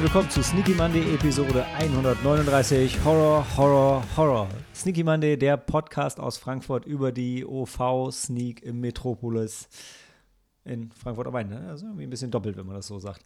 Herzlich willkommen zu Sneaky Monday Episode 139 Horror, Horror, Horror. Sneaky Monday, der Podcast aus Frankfurt über die OV Sneak im Metropolis in Frankfurt am Main. Ne? Also irgendwie ein bisschen doppelt, wenn man das so sagt.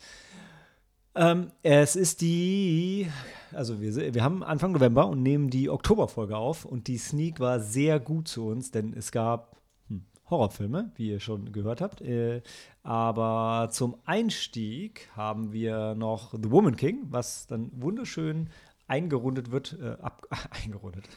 Ähm, es ist die, also wir, wir haben Anfang November und nehmen die Oktoberfolge auf und die Sneak war sehr gut zu uns, denn es gab hm, Horrorfilme, wie ihr schon gehört habt. Äh, aber zum Einstieg haben wir noch The Woman King, was dann wunderschön eingerundet wird, äh, ab, eingerundet,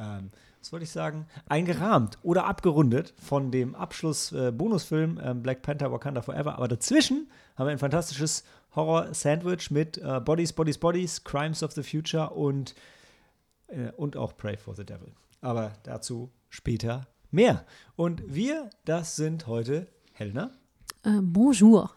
ähm, was wollte ich sagen, eingerahmt oder abgerundet von dem Abschluss-Bonusfilm äh, Black Panther Wakanda Forever. Aber dazwischen haben wir ein fantastisches Horror-Sandwich mit äh, Bodies, Bodies, Bodies, Crimes of the Future und, äh, und auch Pray for the Devil. Aber dazu später mehr. Und wir, das sind heute Helena. Äh, bonjour.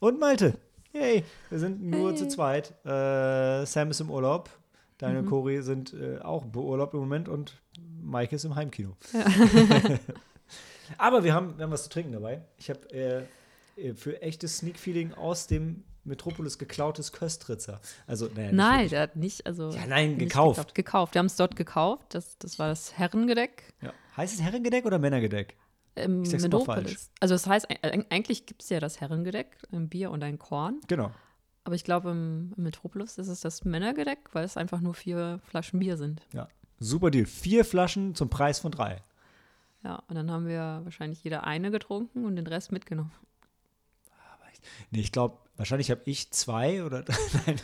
Und Malte. Yay, wir sind nur Hey. zu zweit. Äh, Sam ist im Urlaub. Daniel und Mhm. Cori sind äh, auch beurlaubt im Moment und Mike ist im Heimkino. Aber wir haben, wir haben was zu trinken dabei. Ich habe äh, äh, für echtes Sneak-Feeling aus dem Metropolis geklautes Köstritzer. Also, naja, Nein, wirklich. der hat nicht, also. Ja, nein, gekauft. Gekauft. Wir haben es dort gekauft. Das, das war das Herrengedeck Ja. Heißt es Herrengedeck oder Männergedeck? Im Metropolis. Also, das heißt, eig- eigentlich gibt es ja das Herrengedeck, ein Bier und ein Korn. Genau. Aber ich glaube, im, im Metropolis ist es das Männergedeck, weil es einfach nur vier Flaschen Bier sind. Ja. Super Deal. Vier Flaschen zum Preis von drei. Ja, und dann haben wir wahrscheinlich jeder eine getrunken und den Rest mitgenommen. Nee, ich glaube, wahrscheinlich habe ich zwei oder nein.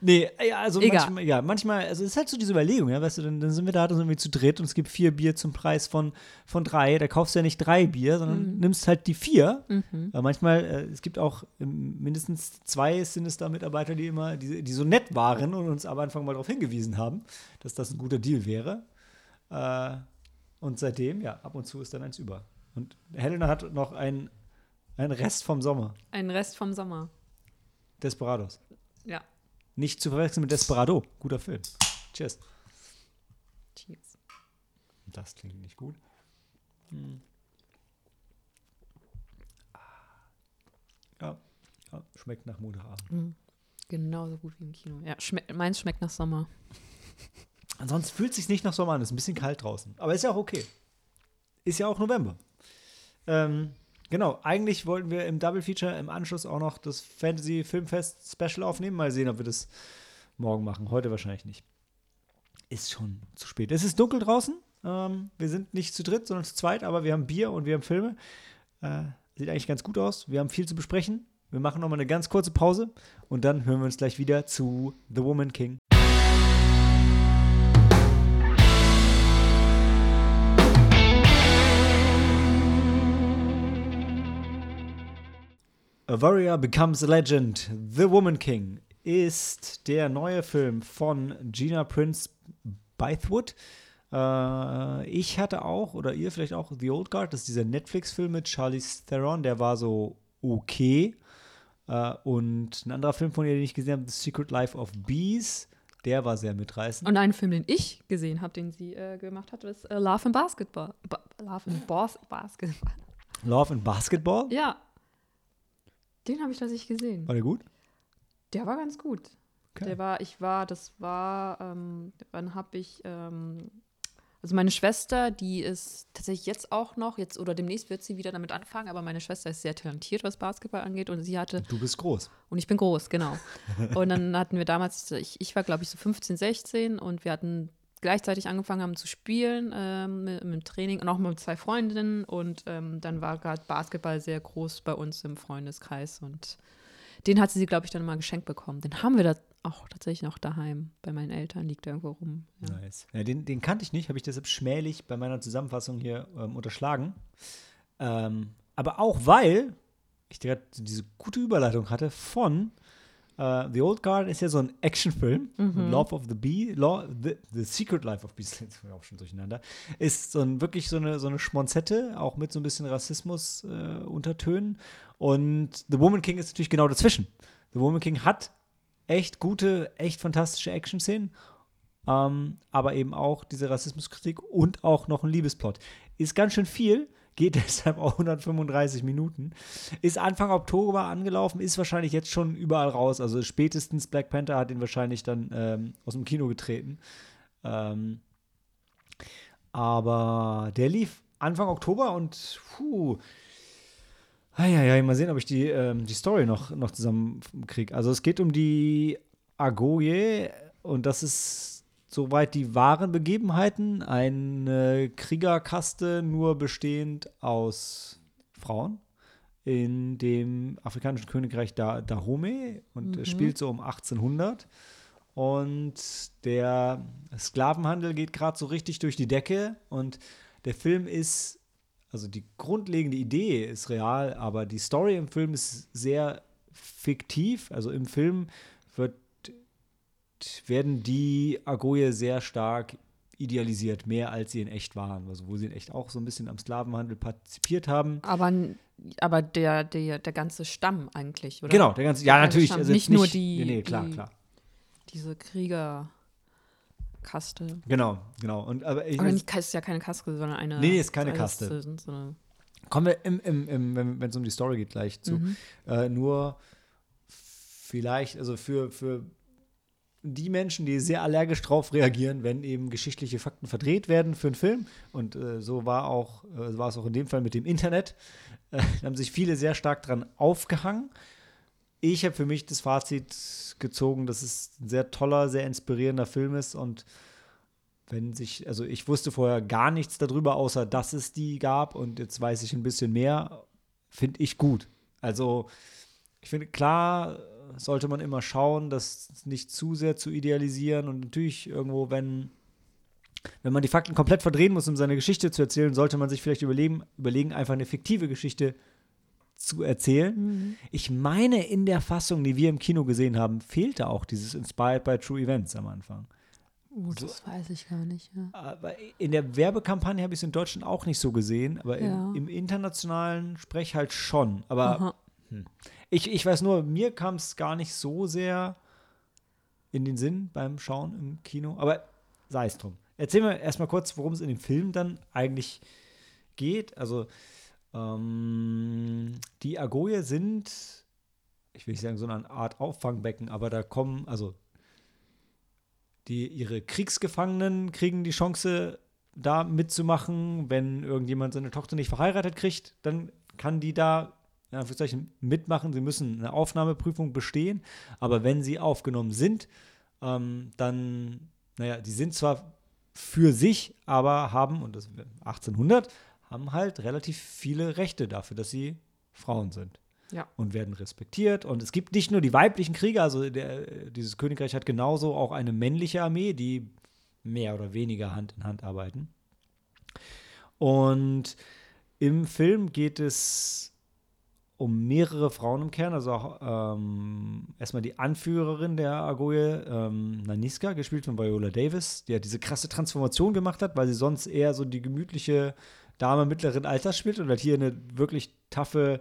Nee, ja, also Egal. manchmal, ja, manchmal, also es ist halt so diese Überlegung, ja, weißt du, dann, dann sind wir da, dann sind wir zu dritt und es gibt vier Bier zum Preis von, von drei. Da kaufst du ja nicht drei Bier, sondern nimmst halt die vier. Mhm. Aber manchmal, äh, es gibt auch ähm, mindestens zwei Sinister-Mitarbeiter, die immer, die, die so nett waren und uns am Anfang mal darauf hingewiesen haben, dass das ein guter Deal wäre. Äh, und seitdem, ja, ab und zu ist dann eins über. Und Helena hat noch einen, einen Rest vom Sommer. Ein Rest vom Sommer. Desperados. Ja. Nicht zu verwechseln mit Desperado. Guter Film. Cheers. Cheers. Das klingt nicht gut. Hm. Ja, ja, schmeckt nach Montagabend. Genauso gut wie im Kino. Ja, schme meins schmeckt nach Sommer. Ansonsten fühlt es sich nicht nach Sommer an. Es ist ein bisschen kalt draußen. Aber ist ja auch okay. Ist ja auch November. Ähm, genau, eigentlich wollten wir im Double Feature im Anschluss auch noch das Fantasy Filmfest Special aufnehmen. Mal sehen, ob wir das morgen machen. Heute wahrscheinlich nicht. Ist schon zu spät. Es ist dunkel draußen. Ähm, wir sind nicht zu dritt, sondern zu zweit, aber wir haben Bier und wir haben Filme. Äh, sieht eigentlich ganz gut aus. Wir haben viel zu besprechen. Wir machen nochmal eine ganz kurze Pause und dann hören wir uns gleich wieder zu The Woman King. A Warrior Becomes a Legend. The Woman King ist der neue Film von Gina Prince Bythewood. Äh, ich hatte auch, oder ihr vielleicht auch, The Old Guard. Das ist dieser Netflix-Film mit Charlize Theron. Der war so okay. Äh, und ein anderer Film von ihr, den ich gesehen habe, The Secret Life of Bees. Der war sehr mitreißend. Und einen Film, den ich gesehen habe, den sie äh, gemacht hat, ist äh, Love in Basketball. Ba Love in Bas Basketball. Love and Basketball. Ja. Den habe ich tatsächlich gesehen. War der gut? Der war ganz gut. Okay. Der war, ich war, das war, ähm, wann habe ich, ähm, also meine Schwester, die ist tatsächlich jetzt auch noch, jetzt oder demnächst wird sie wieder damit anfangen, aber meine Schwester ist sehr talentiert, was Basketball angeht und sie hatte, Du bist groß. und ich bin groß, genau. Und dann hatten wir damals, ich, ich war glaube ich so 15, 16 und wir hatten gleichzeitig angefangen haben zu spielen ähm, mit, mit Training und auch mit zwei Freundinnen und ähm, dann war gerade Basketball sehr groß bei uns im Freundeskreis und den hat sie, glaube ich, dann mal geschenkt bekommen. Den haben wir da auch tatsächlich noch daheim. Bei meinen Eltern liegt irgendwo rum. Ja. Nice. Ja, den, den kannte ich nicht, habe ich deshalb schmählich bei meiner Zusammenfassung hier ähm, unterschlagen. Ähm, aber auch weil ich direkt diese gute Überleitung hatte von äh, The Old Guard ist ja so ein Actionfilm. Love of the Bee, Law, the, the Secret Life of Bees, jetzt auch schon durcheinander, ist so ein, wirklich so eine, so eine Schmonzette, auch mit so ein bisschen Rassismus-Untertönen. Und The Woman King ist natürlich genau dazwischen. The Woman King hat echt gute, echt fantastische Action-Szenen ähm, aber eben auch diese Rassismuskritik und auch noch ein Liebesplot. Ist ganz schön viel, geht deshalb auch 135 Minuten. Ist Anfang Oktober angelaufen, ist wahrscheinlich jetzt schon überall raus. Also spätestens Black Panther hat ihn wahrscheinlich dann ähm, aus dem Kino getreten. Ähm, aber der lief Anfang Oktober und puh, ja, ja, mal sehen, ob ich die, ähm, die Story noch, noch zusammenkriege. Also es geht um die Agoye und das ist soweit die wahren Begebenheiten. Eine Kriegerkaste nur bestehend aus Frauen in dem afrikanischen Königreich da Dahomey und mhm. spielt so um 1800. Und der Sklavenhandel geht gerade so richtig durch die Decke und der Film ist also die grundlegende Idee ist real, aber die Story im Film ist sehr fiktiv. Also im Film wird, werden die Agoye sehr stark idealisiert, mehr als sie in echt waren. Also wo sie in echt auch so ein bisschen am Sklavenhandel partizipiert haben. Aber, aber der, der, der ganze Stamm eigentlich, oder? Genau, der ganze, ja, der natürlich. Also nicht, nicht, nur die, nee, nee, klar, die, klar. diese Krieger. Kaste. Genau, genau. Und, aber ich aber nicht, ist ja keine Kaste, sondern eine. Nee, ist keine Kaste. Kommen wir, im, im, im, wenn es um die Story geht, gleich zu. Mhm. Äh, nur vielleicht, also für, für die Menschen, die sehr allergisch drauf reagieren, wenn eben geschichtliche Fakten verdreht werden für einen Film. Und äh, so war auch, äh, war es auch in dem Fall mit dem Internet. Äh, haben sich viele sehr stark dran aufgehangen. Ich habe für mich das Fazit gezogen, dass es ein sehr toller, sehr inspirierender Film ist und wenn sich, also ich wusste vorher gar nichts darüber, außer dass es die gab und jetzt weiß ich ein bisschen mehr, finde ich gut. Also ich finde, klar sollte man immer schauen, das nicht zu sehr zu idealisieren und natürlich irgendwo, wenn, wenn man die Fakten komplett verdrehen muss, um seine Geschichte zu erzählen, sollte man sich vielleicht überlegen, überlegen einfach eine fiktive Geschichte zu erzählen. Mhm. Ich meine, in der Fassung, die wir im Kino gesehen haben, fehlte auch dieses Inspired by True Events am Anfang. Oh, das so. weiß ich gar nicht. Ja. Aber in der Werbekampagne habe ich es in Deutschland auch nicht so gesehen, aber ja. im, im, internationalen Sprech halt schon. Aber hm. Ich, ich weiß nur, mir kam es gar nicht so sehr in den Sinn beim Schauen im Kino. Aber sei es drum. Erzähl mir erstmal kurz, worum es in dem Film dann eigentlich geht. Also ähm, die Agoye sind, ich will nicht sagen, so eine Art Auffangbecken, aber da kommen, also die, ihre Kriegsgefangenen kriegen die Chance, da mitzumachen. Wenn irgendjemand seine Tochter nicht verheiratet kriegt, dann kann die da in Anführungszeichen mitmachen. Sie müssen eine Aufnahmeprüfung bestehen, aber wenn sie aufgenommen sind, ähm, dann, naja, die sind zwar für sich, aber haben, und das 1800, haben halt relativ viele Rechte dafür, dass sie Frauen sind. Ja. Und werden respektiert. Und es gibt nicht nur die weiblichen Krieger, also der, dieses Königreich hat genauso auch eine männliche Armee, die mehr oder weniger Hand in Hand arbeiten. Und im Film geht es um mehrere Frauen im Kern, also auch ähm, erstmal die Anführerin der Agoye, ähm, Naniska, gespielt von Viola Davis, die ja diese krasse Transformation gemacht hat, weil sie sonst eher so die gemütliche Dame mittleren Alters spielt und hat hier eine wirklich taffe,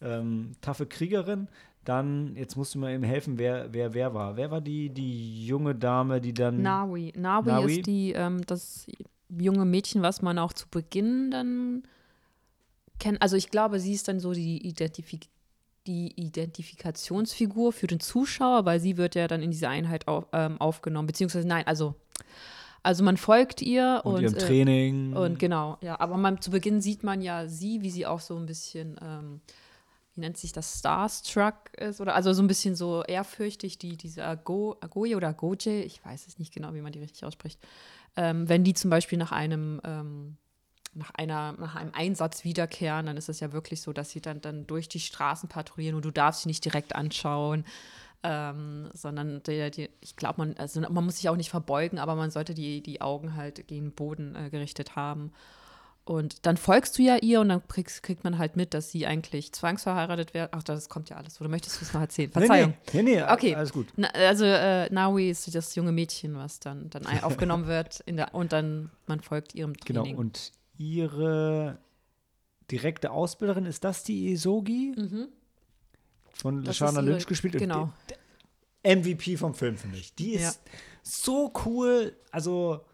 ähm, taffe Kriegerin. Dann, jetzt musst du mir eben helfen, wer, wer, wer war. Wer war die, die junge Dame, die dann. Nawi. Nawi, Nawi? ist die, ähm, das junge Mädchen, was man auch zu Beginn dann kennt. Also ich glaube, sie ist dann so die Identifik die Identifikationsfigur für den Zuschauer, weil sie wird ja dann in diese Einheit auf, ähm, aufgenommen, beziehungsweise nein, also also man folgt ihr und, und ihrem äh, Training. Und genau, ja. Aber man, zu Beginn sieht man ja sie, wie sie auch so ein bisschen, ähm, wie nennt sich das, Starstruck ist oder also so ein bisschen so ehrfürchtig, die diese Ago, Agoye oder Goje, ich weiß es nicht genau, wie man die richtig ausspricht. Ähm, wenn die zum Beispiel nach einem ähm, nach, einer, nach einem Einsatz wiederkehren, dann ist es ja wirklich so, dass sie dann, dann durch die Straßen patrouillieren und du darfst sie nicht direkt anschauen. Ähm, sondern der, die, ich glaube, man, also man muss sich auch nicht verbeugen, aber man sollte die, die Augen halt gegen den Boden äh, gerichtet haben. Und dann folgst du ja ihr und dann kriegst, kriegt man halt mit, dass sie eigentlich zwangsverheiratet wird. Ach, das kommt ja alles. Oder möchtest du es noch erzählen? Verzeihung. Nee, nee, nee okay. alles gut. Na, also äh, Naui ist das junge Mädchen, was dann, dann aufgenommen wird in der, und dann man folgt ihrem genau, Training. Genau, und ihre direkte Ausbilderin, ist das die Isogi? Mhm von Lashana Lynch gespielt. Genau. MVP vom Film, finde ich. Die ist ja. so cool. Also,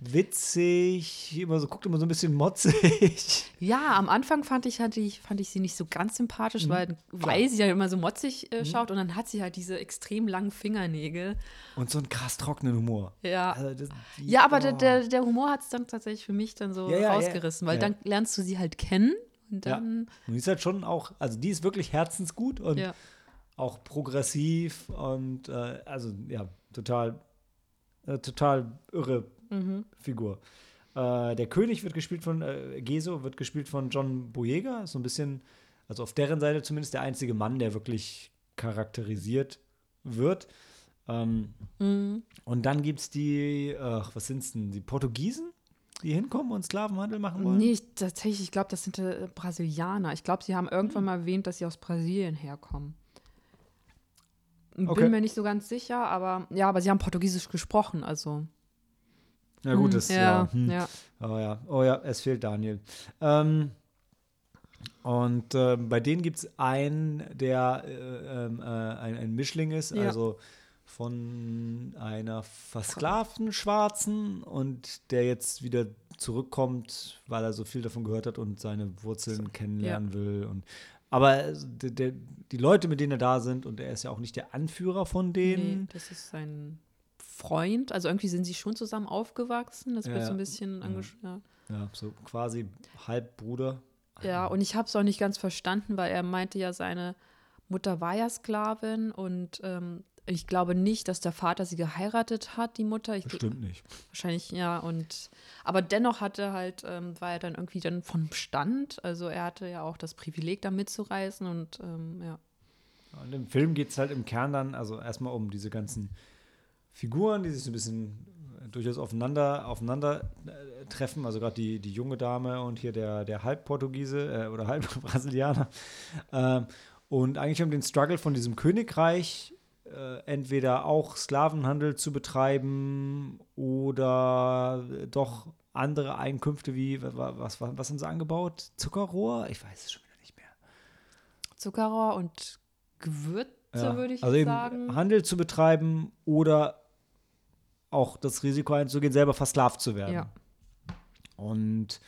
witzig, immer so, guckt immer so ein bisschen motzig. Ja, am Anfang fand ich, hatte ich, fand ich sie nicht so ganz sympathisch, Mhm. weil, weil sie ja immer so motzig äh, schaut und dann hat sie halt diese extrem langen Fingernägel. Und so einen krass trockenen Humor. Ja. Also das, die, Ja, aber der, oh. der, der Humor hat es dann tatsächlich für mich dann so Ja, ja, ja. rausgerissen, weil Ja. dann lernst du sie halt kennen und dann, Und die ist halt schon auch, also die ist wirklich herzensgut und auch progressiv und äh, also ja, total, äh, total irre Mhm. Figur. Äh, der König wird gespielt von, äh, Geso wird gespielt von John Boyega, so ein bisschen, also auf deren Seite zumindest der einzige Mann, der wirklich charakterisiert wird. Ähm, Mhm. und dann gibt es die, ach, was sind es denn, die Portugiesen, die hinkommen und Sklavenhandel machen wollen? Nee, ich, tatsächlich, ich glaube, das sind äh, Brasilianer. Ich glaube, sie haben irgendwann Hm. mal erwähnt, dass sie aus Brasilien herkommen. Bin Okay. mir nicht so ganz sicher, aber ja, aber sie haben Portugiesisch gesprochen, also. Na gut, Hm, das ja, ja. hm. ja. Oh ja, oh ja, es fehlt Daniel. Ähm, und ähm, bei denen gibt es einen, der äh, ähm, äh, ein, ein Mischling ist, Ja. also von einer versklavten Schwarzen und der jetzt wieder zurückkommt, weil er so viel davon gehört hat und seine Wurzeln kennenlernen will. Und, aber also, der, der, die Leute, mit denen er da sind, und er ist ja auch nicht der Anführer von Nee, denen. das ist sein Freund. Also irgendwie sind sie schon zusammen aufgewachsen. Das Ja, wird so ein bisschen angeschaut. Ja, so quasi Halbbruder. Ja, und ich habe es auch nicht ganz verstanden, weil er meinte ja, seine Mutter war ja Sklavin und ähm, ich glaube nicht, dass der Vater sie geheiratet hat, die Mutter. Ich, Bestimmt nicht. Wahrscheinlich, ja. Und aber dennoch hatte halt, ähm, war er dann irgendwie dann vom Stand. Also er hatte ja auch das Privileg, da mitzureisen und ähm, ja. Und im Film geht es halt im Kern dann, also erstmal um diese ganzen Figuren, die sich so ein bisschen äh, durchaus aufeinander, aufeinander äh, treffen. Also gerade die, die junge Dame und hier der, der Halbportugiese äh, oder Halbbrasilianer. Ähm, und eigentlich um den Struggle von diesem Königreich, äh, entweder auch Sklavenhandel zu betreiben oder doch andere Einkünfte wie, was, was, was, haben sie angebaut? Zuckerrohr? Ich weiß es schon wieder nicht mehr. Zuckerrohr und Gewürze, Ja, würde ich also eben sagen. Handel zu betreiben oder auch das Risiko einzugehen, selber versklavt zu werden. Ja. Und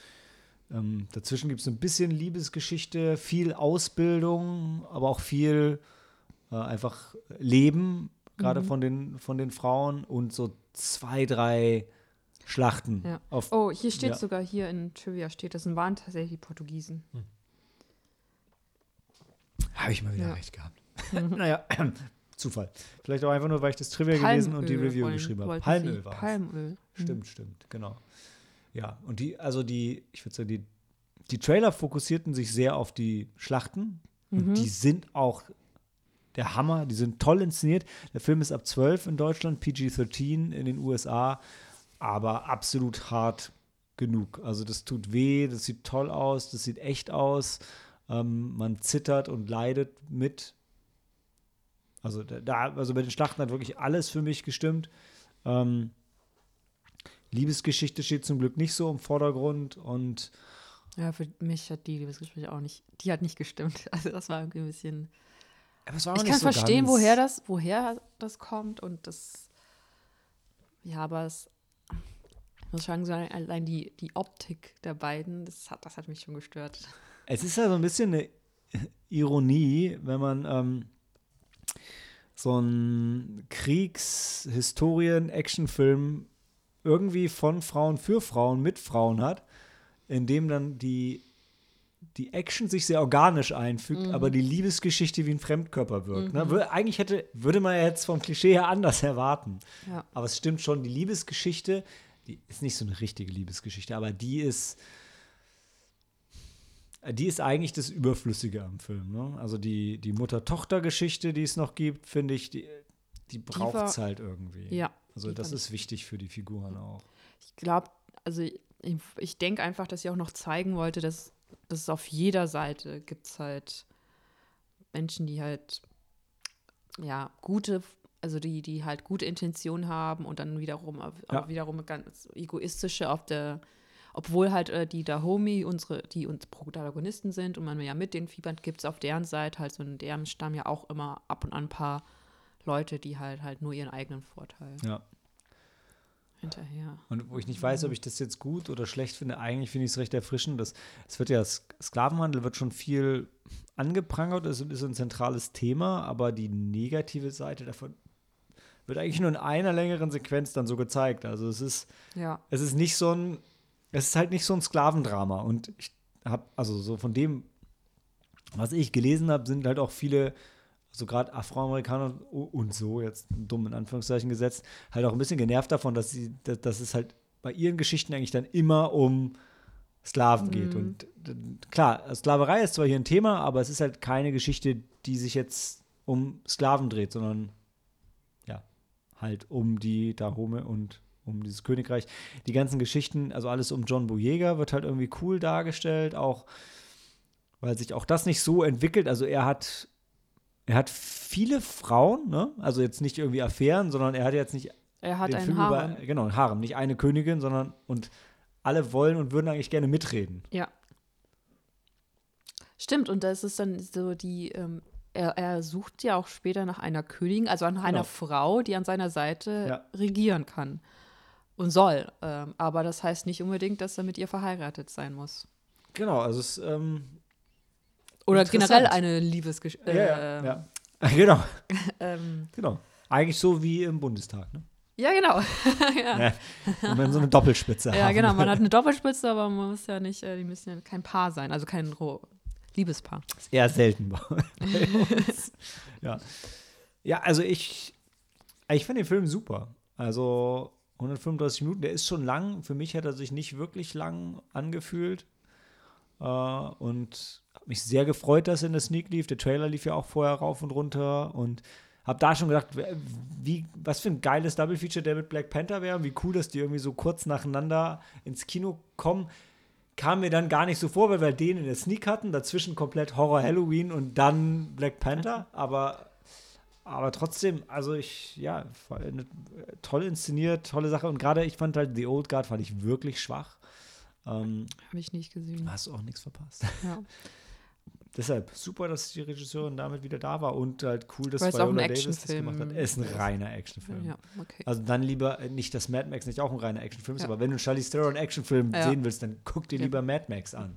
ähm, dazwischen gibt es ein bisschen Liebesgeschichte, viel Ausbildung, aber auch viel äh, einfach Leben, gerade Mhm. von, den, von den Frauen und so zwei, drei Schlachten. Ja. Auf, Oh, hier steht Ja. sogar, hier in Trivia steht, das waren tatsächlich die Portugiesen. Habe ich mal wieder recht gehabt. naja, Zufall. Vielleicht auch einfach nur, weil ich das Trivia gelesen und die Palmöl Review wollen- geschrieben habe. Palmöl war es. Palmöl. Mhm. Stimmt, stimmt, genau. Ja, und die, also die, ich würde sagen, die, die Trailer fokussierten sich sehr auf die Schlachten. Mhm. Und die sind auch der Hammer, die sind toll inszeniert. Der Film ist ab 12 in Deutschland, PG-13 in den USA, aber absolut hart genug. Also das tut weh, das sieht toll aus, das sieht echt aus. Ähm, man zittert und leidet mit. Also da, also bei den Schlachten hat wirklich alles für mich gestimmt. Ähm, Liebesgeschichte steht zum Glück nicht so im Vordergrund und Ja, für mich hat die Liebesgespräche auch nicht, die hat nicht gestimmt. Also das war irgendwie ein bisschen. aber es war auch Ich kann so verstehen, woher das, woher das kommt und das. Ja, aber es. Ich muss sagen, so allein die, die Optik der beiden, das hat, das hat mich schon gestört. Es ist ja so ein bisschen eine Ironie, wenn man ähm, so einen Kriegshistorien-Actionfilm irgendwie von Frauen für Frauen mit Frauen hat, in dem dann die, die Action sich sehr organisch einfügt, aber die Liebesgeschichte wie ein Fremdkörper wirkt. Ne? Wür- Eigentlich hätte, würde man ja jetzt vom Klischee her anders erwarten. Ja. Aber es stimmt schon, die Liebesgeschichte, die ist nicht so eine richtige Liebesgeschichte, aber die ist die ist eigentlich das Überflüssige am Film. Ne? Also die, die Mutter-Tochter-Geschichte, die es noch gibt, finde ich, die, die braucht es halt irgendwie. Ja. Also das ist wichtig für die Figuren auch. Ich glaube, also ich, ich denke einfach, dass sie auch noch zeigen wollte, dass, dass es auf jeder Seite gibt es halt Menschen, die halt ja gute, also die, die halt gute Intentionen haben und dann wiederum Ja. wiederum ganz egoistische auf der, obwohl halt äh, die Dahomey unsere, die uns Protagonisten sind und man ja mit den Fiebern gibt es auf deren Seite halt so in deren Stamm ja auch immer ab und an ein paar Leute, die halt halt nur ihren eigenen Vorteil. Ja. hinterher. Und wo ich nicht weiß, ob ich das jetzt gut oder schlecht finde, eigentlich finde ich es recht erfrischend. Das, es wird ja, Sklavenhandel wird schon viel angeprangert, es ist ein zentrales Thema, aber die negative Seite davon wird eigentlich nur in einer längeren Sequenz dann so gezeigt. Also es ist, Ja. es ist nicht so ein, es ist halt nicht so ein Sklavendrama. Und ich habe, also so von dem, was ich gelesen habe, sind halt auch viele, also gerade Afroamerikaner und so, jetzt dumm in Anführungszeichen gesetzt, halt auch ein bisschen genervt davon, dass sie, dass, dass es halt bei ihren Geschichten eigentlich dann immer um Sklaven geht. Und klar, Sklaverei ist zwar hier ein Thema, aber es ist halt keine Geschichte, die sich jetzt um Sklaven dreht, sondern ja, halt um die Dahome und um dieses Königreich. Die ganzen Geschichten, also alles um John Boyega wird halt irgendwie cool dargestellt, auch weil sich auch das nicht so entwickelt. Also er hat, er hat viele Frauen, ne? Also jetzt nicht irgendwie Affären, sondern er hat jetzt nicht Er hat einen Film Harem. über, genau, ein Harem, nicht eine Königin, sondern und alle wollen und würden eigentlich gerne mitreden. Ja. Stimmt, und das ist dann so die, ähm, er, er sucht ja auch später nach einer Königin, also nach einer Genau. Frau, die an seiner Seite Ja. regieren kann und soll. Ähm, aber das heißt nicht unbedingt, dass er mit ihr verheiratet sein muss. Genau, also es ähm, Oder generell eine Liebesgeschichte. ja, ja, ja. genau, Ähm, genau. Eigentlich so wie im Bundestag, ne? ja, genau. ja. Ja. Wenn man so eine Doppelspitze ja, haben. genau. Man hat eine Doppelspitze, aber man muss ja nicht, äh, die müssen ja kein Paar sein, also kein Liebespaar. Ist eher selten bei uns. ja. ja, also ich, ich finde den Film super. Also 135 Minuten, der ist schon lang. Für mich hat er sich nicht wirklich lang angefühlt. Äh, und habe mich sehr gefreut, dass er in der Sneak lief. Der Trailer lief ja auch vorher rauf und runter. Und habe da schon gedacht, wie, was für ein geiles Double Feature der mit Black Panther wäre. und Wie cool, dass die irgendwie so kurz nacheinander ins Kino kommen kam mir dann gar nicht so vor, weil wir den in der Sneak hatten, dazwischen komplett Horror Halloween und dann Black Panther, aber aber trotzdem, also ich, ja, eine, toll inszeniert, tolle Sache und gerade ich fand halt The Old Guard fand ich wirklich schwach. Ähm, Habe ich nicht gesehen. hast auch nichts verpasst. Ja. Deshalb super, dass die Regisseurin damit wieder da war und halt cool, dass Viola Davis das gemacht hat. Es ist ein reiner Actionfilm. ja, okay. Also dann lieber, äh, nicht, dass Mad Max nicht auch ein reiner Actionfilm ist, Ja. aber wenn du einen Charlize Theron Actionfilm Ja. sehen willst, dann guck dir lieber Mad Max an.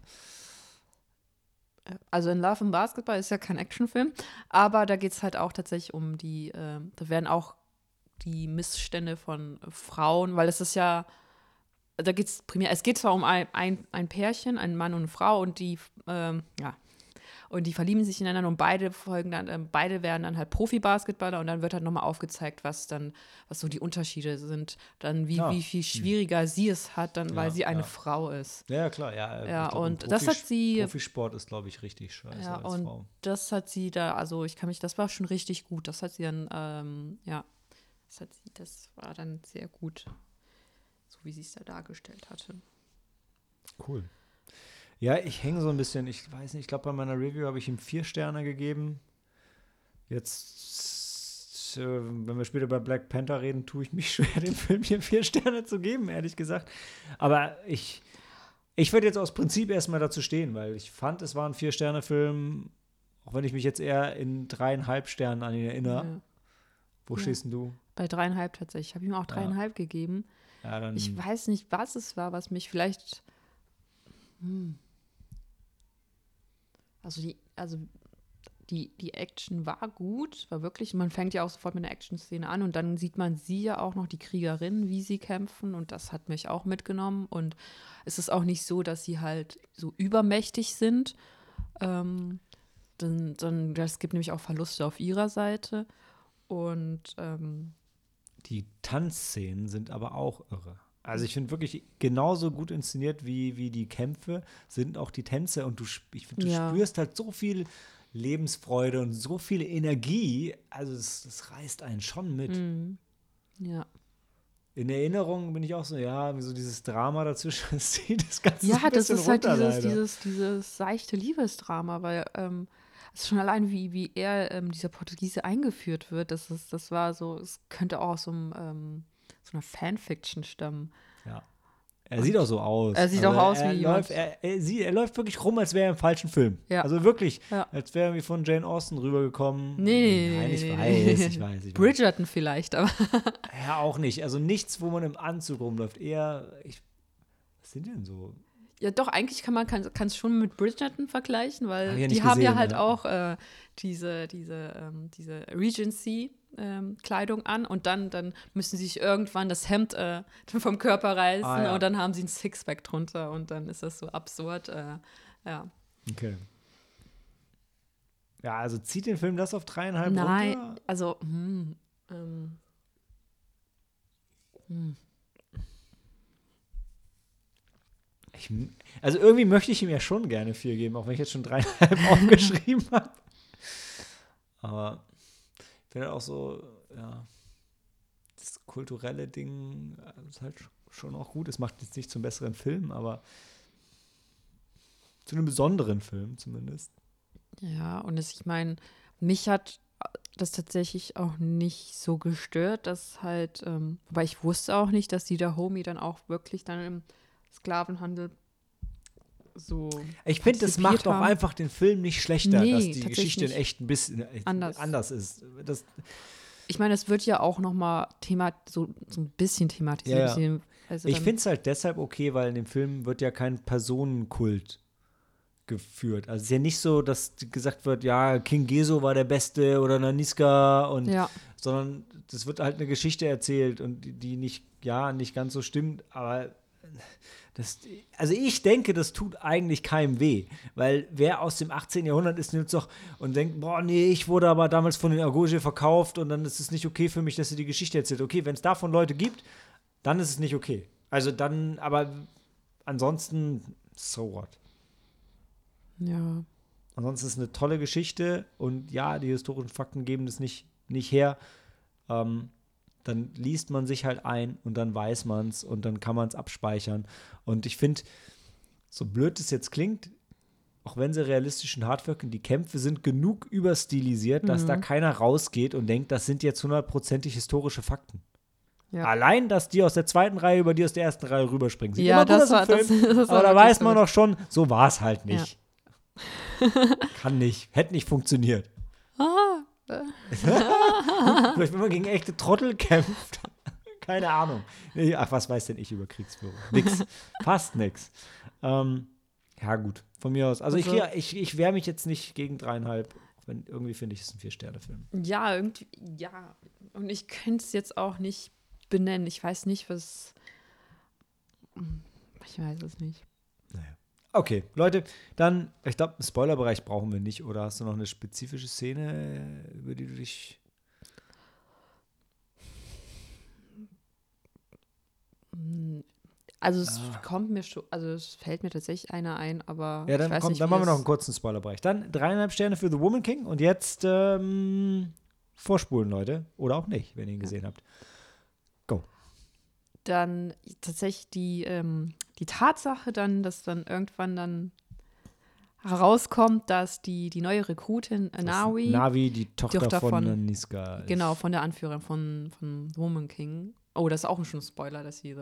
Also in Love and Basketball ist ja kein Actionfilm, aber da geht es halt auch tatsächlich um die, ähm, da werden auch die Missstände von Frauen, weil es ist ja, da geht es primär, es geht zwar um ein, ein, ein Pärchen, ein Mann und eine Frau und die, ähm, ja, und die verlieben sich ineinander und beide folgen dann, ähm, beide werden dann halt Profi-Basketballer und dann wird halt nochmal aufgezeigt, was dann, was so die Unterschiede sind, dann wie, Ja. wie viel schwieriger sie es hat, dann, weil Ja, sie eine ja. Frau ist. Ja, klar, ja. äh, Ja, glaub, und das hat sie- Profisport ist, glaube ich, richtig scheiße Ja, als und Frau. das hat sie da, also ich kann mich, das war schon richtig gut. Das hat sie dann, ähm, ja, das hat sie, das war dann sehr gut, so wie sie es da dargestellt hatte. Cool. Ja, ich hänge so ein bisschen, ich weiß nicht, ich glaube, bei meiner Review habe ich ihm vier Sterne gegeben. Jetzt, äh, wenn wir später bei Black Panther reden, tue ich mich schwer, dem Film hier vier Sterne zu geben, ehrlich gesagt. Aber ich, ich würde jetzt aus Prinzip erstmal dazu stehen, weil ich fand, es war ein Vier-Sterne-Film, auch wenn ich mich jetzt eher in dreieinhalb Sternen an ihn erinnere. Ja. Wo Ja. stehst denn du? Bei dreieinhalb tatsächlich. Ich habe ihm auch dreieinhalb gegeben. Ja, Ich weiß nicht, was es war, was mich vielleicht. Hm. Also die, also die, die Action war gut, war wirklich, man fängt ja auch sofort mit einer Action-Szene an und dann sieht man sie ja auch noch, die Kriegerin, wie sie kämpfen und das hat mich auch mitgenommen und es ist auch nicht so, dass sie halt so übermächtig sind, ähm, dann, dann, es gibt nämlich auch Verluste auf ihrer Seite und ähm, Die Tanzszenen sind aber auch irre. Also ich finde wirklich genauso gut inszeniert wie, wie die Kämpfe sind auch die Tänze und du, ich find, du Ja. spürst halt so viel Lebensfreude und so viel Energie. Also das, das reißt einen schon mit. mm, ja. In Erinnerung bin ich auch so, ja, wie so dieses Drama dazwischen, das zieht das Ganze Ja, ein das ist halt dieses, leider. dieses, dieses seichte Liebesdrama, weil ähm, es ist schon allein, wie, wie er, ähm, dieser Portugiese eingeführt wird, das, ist, das war so, es könnte auch aus so, einem, ähm, so einer Fanfiction stammen. Ja. Er sieht auch so aus. Er sieht auch aus er wie läuft, er, er, sieht, er läuft wirklich rum, als wäre er im falschen Film. Ja. Also wirklich, Ja. als wäre er wie von Jane Austen rübergekommen. Nee, Nein, ich weiß, ich weiß. Ich weiß. Bridgerton vielleicht, aber Ja, auch nicht. Also nichts, wo man im Anzug rumläuft. Eher, ich, was sind denn so? ja doch, eigentlich kann man kann es schon mit Bridgerton vergleichen, weil Hab die nicht haben ja gesehen, halt ja. auch äh, diese, diese, ähm, diese Regency-Kleidung an und dann, dann müssen sie sich irgendwann das Hemd äh, vom Körper reißen Ah, ja. und dann haben sie ein Sixpack drunter und dann ist das so absurd. Äh, ja. Okay. Ja, also zieht den Film das auf dreieinhalb Nein, runter? also hm, ähm, Ich, also irgendwie möchte ich ihm ja schon gerne vier geben, auch wenn ich jetzt schon dreieinhalb aufgeschrieben habe. Aber halt auch so, ja, das kulturelle Ding äh, ist halt schon auch gut. Es macht jetzt nicht zum besseren Film, aber zu einem besonderen Film zumindest. Ja, und es, ich meine, mich hat das tatsächlich auch nicht so gestört, dass halt, ähm, wobei ich wusste auch nicht, dass die der Homie dann auch wirklich dann im Sklavenhandel so Ich finde, das macht auch haben. einfach den Film nicht schlechter, Nee, dass die Geschichte in echt ein bisschen äh, Anders. anders ist. Das, Ich meine, es wird ja auch noch mal Thema, so, so ein bisschen thematisiert. Ja, Also Ich finde es halt deshalb okay, weil in dem Film wird ja kein Personenkult geführt. Also es ist ja nicht so, dass gesagt wird, ja, King Geso war der Beste oder Naniska und Ja, sondern es wird halt eine Geschichte erzählt und die, die nicht, ja, nicht ganz so stimmt, aber das, also ich denke, das tut eigentlich keinem weh, weil wer aus dem 18. Jahrhundert ist jetzt doch und denkt, boah, nee, ich wurde aber damals von den Agoge verkauft und dann ist es nicht okay für mich, dass sie die Geschichte erzählt. Okay, wenn es davon Leute gibt, dann ist es nicht okay. Also dann, aber ansonsten, so what. ja. Ansonsten ist es eine tolle Geschichte und ja, die historischen Fakten geben das nicht, nicht her. Ähm, dann liest man sich halt ein und dann weiß man es und dann kann man es abspeichern. Und ich finde, so blöd es jetzt klingt, auch wenn sie realistisch und hart wirken, die Kämpfe sind genug überstilisiert, dass da keiner rausgeht und denkt, das sind jetzt hundertprozentig historische Fakten. Ja. Allein, dass die aus der zweiten Reihe über die aus der ersten Reihe rüberspringen. Sieht Ja, das war- das- Film, das war aber da weiß man gut. doch schon, so war es halt nicht. Kann nicht, hätte nicht funktioniert. Vielleicht, wenn man gegen echte Trottel kämpft. Keine Ahnung. Ach, was weiß denn ich über Kriegsführung? Nix. Fast nix. Ähm, ja, gut. Von mir aus. Also, ich, Also- ich, ich wehre mich jetzt nicht gegen dreieinhalb. Wenn, irgendwie finde ich es ein Vier-Sterne-Film. ja, irgendwie, ja. Und ich könnte es jetzt auch nicht benennen. Ich weiß nicht, was. Ich weiß es nicht. Okay, Leute, dann, ich glaube, einen Spoilerbereich brauchen wir nicht. Oder hast du noch eine spezifische Szene, über die du dich. Also es kommt mir schon, also es fällt mir tatsächlich einer ein, aber Ah. Ja, ich dann, weiß komm, nicht, dann machen wir noch einen kurzen Spoilerbereich. Dann dreieinhalb Sterne für The Woman King und jetzt ähm, vorspulen, Leute. Oder auch nicht, wenn ihr ihn gesehen habt. Go. dann tatsächlich die, ähm, die Tatsache dann, dass dann irgendwann dann herauskommt, dass die, die neue Rekrutin äh, Nawi, Navi, die Tochter, Tochter von, von- Niska. ist. genau, von der Anführerin von, von The Woman King. Oh, das ist auch schon ein Spoiler, dass sie The,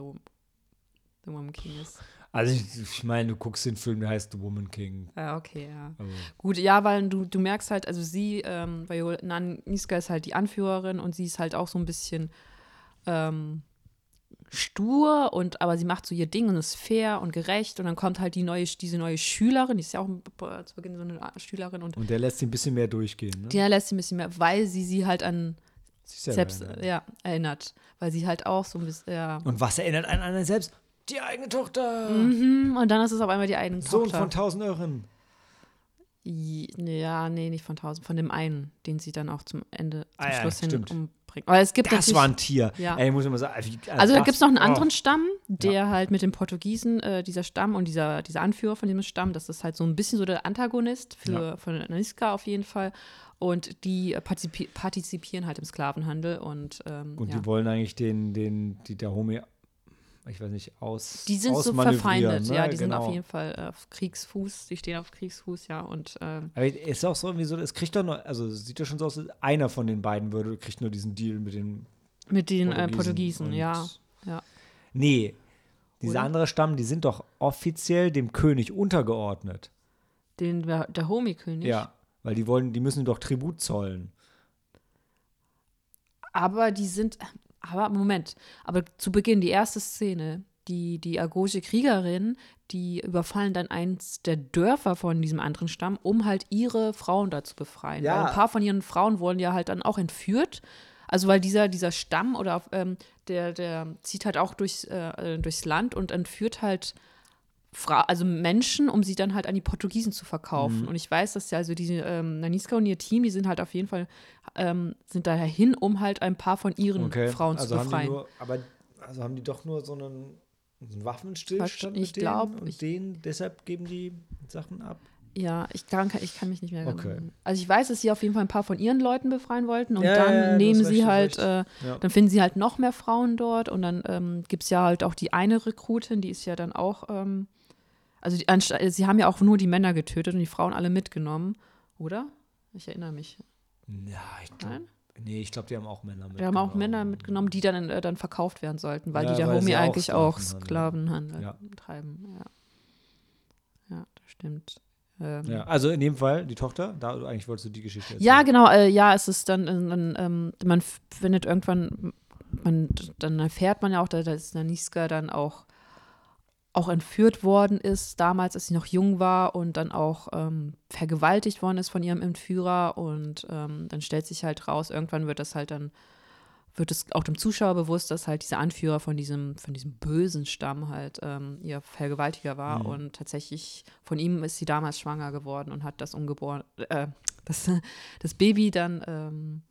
The Woman King ist. Also, ich, ich meine, du guckst den Film, der heißt The Woman King. Ja, okay, ja. Also, Gut, ja, weil du, du merkst halt, also sie, ähm, weil Niska ist halt die Anführerin und sie ist halt auch so ein bisschen ähm, stur und aber sie macht so ihr Ding und ist fair und gerecht und dann kommt halt die neue, diese neue Schülerin, die ist ja auch äh, zu Beginn so eine Schülerin und und der lässt sie ein bisschen mehr durchgehen. Ne? der lässt sie ein bisschen mehr, weil sie sie halt an Sich selbst erinnern. ja, erinnert, weil sie halt auch so ein bisschen, ja. Und was erinnert einen an einen selbst? Die eigene Tochter. Mhm, und dann ist es auf einmal die eigene Sohn Tochter. von tausend Euren. Ja, nee, nicht von tausend, von dem einen, den sie dann auch zum Ende, zum Ah ja, Schluss hin stimmt. Umbringt. Aber es gibt Das war ein Tier. Ja. Ey, muss ich mal sagen. wie- Also da gibt es noch einen oh. anderen Stamm, der halt mit den Portugiesen, äh, dieser Stamm und dieser, dieser Anführer von diesem Stamm, das ist halt so ein bisschen so der Antagonist für, Ja. von Niska auf jeden Fall. Und die äh, partizipi partizipieren halt im Sklavenhandel und, ähm, Und ja. die wollen eigentlich den, den, die der Homie, ich weiß nicht, aus. Die sind so verfeindet, ne? ja, die sind Genau. auf jeden Fall äh, auf Kriegsfuß, die stehen auf Kriegsfuß, ja, und ähm, Aber es ist auch so irgendwie so, es kriegt doch nur, also es sieht ja schon so aus, einer von den beiden würde, kriegt nur diesen Deal mit den mit den Portugiesen. äh, Portugiesen, ja, ja. Nee. Dieser Oder? andere Stamm, die sind doch offiziell dem König untergeordnet. Den, der, der Homie-König. Ja, weil die wollen, die müssen doch Tribut zollen. Aber die sind, aber Moment, aber zu Beginn, die erste Szene, die, die Agoge Kriegerinnen, die überfallen dann eins der Dörfer von diesem anderen Stamm, um halt ihre Frauen da zu befreien. Ja. Weil ein paar von ihren Frauen wurden ja halt dann auch entführt. Also weil dieser, dieser Stamm oder ähm, der, der zieht halt auch durchs, äh, durchs Land und entführt halt Fra also Menschen, um sie dann halt an die Portugiesen zu Mhm. verkaufen. Und ich weiß, dass ja also diese ähm, Naniska und ihr Team, die sind halt auf jeden Fall, ähm, sind daher hin, um halt ein paar von ihren Frauen also zu befreien. nur, aber also haben die doch nur so einen, so einen Waffenstillstand Ich mit denen glaub, und ich- denen, deshalb geben die Sachen ab. ja, ich kann, ich kann mich nicht mehr Okay. genau. Also ich weiß, dass sie auf jeden Fall ein paar von ihren Leuten befreien wollten und Ja, dann ja, ja, nehmen sie halt, äh, dann finden sie halt noch mehr Frauen dort und dann ähm, gibt es ja halt auch die eine Rekrutin, die ist ja dann auch, ähm, also die, ansta- sie haben ja auch nur die Männer getötet und die Frauen alle mitgenommen, oder? Ich erinnere mich. Ja, ich glaube. Nein? Nee, ich glaube, die haben auch Männer mit. Wir haben auch Männer mitgenommen, die dann, äh, dann verkauft werden sollten, weil Ja, die Homie eigentlich auch Sklavenhandel- Ja. treiben. Ja. ja, das stimmt. Ähm, Ja, also in dem Fall, die Tochter, da eigentlich wolltest du die Geschichte erzählen. Ja, genau, äh, ja, es ist dann, äh, dann ähm, man findet irgendwann, man, dann erfährt man ja auch, dass, dass Naniska dann auch, auch entführt worden ist, damals, als sie noch jung war und dann auch ähm, vergewaltigt worden ist von ihrem Entführer und ähm, dann stellt sich halt raus, irgendwann wird das halt dann, wird es auch dem Zuschauer bewusst, dass halt dieser Anführer von diesem, von diesem bösen Stamm halt ähm, ihr Vergewaltiger war Mhm. und tatsächlich von ihm ist sie damals schwanger geworden und hat das ungeboren, äh, das, das Baby dann, ähm,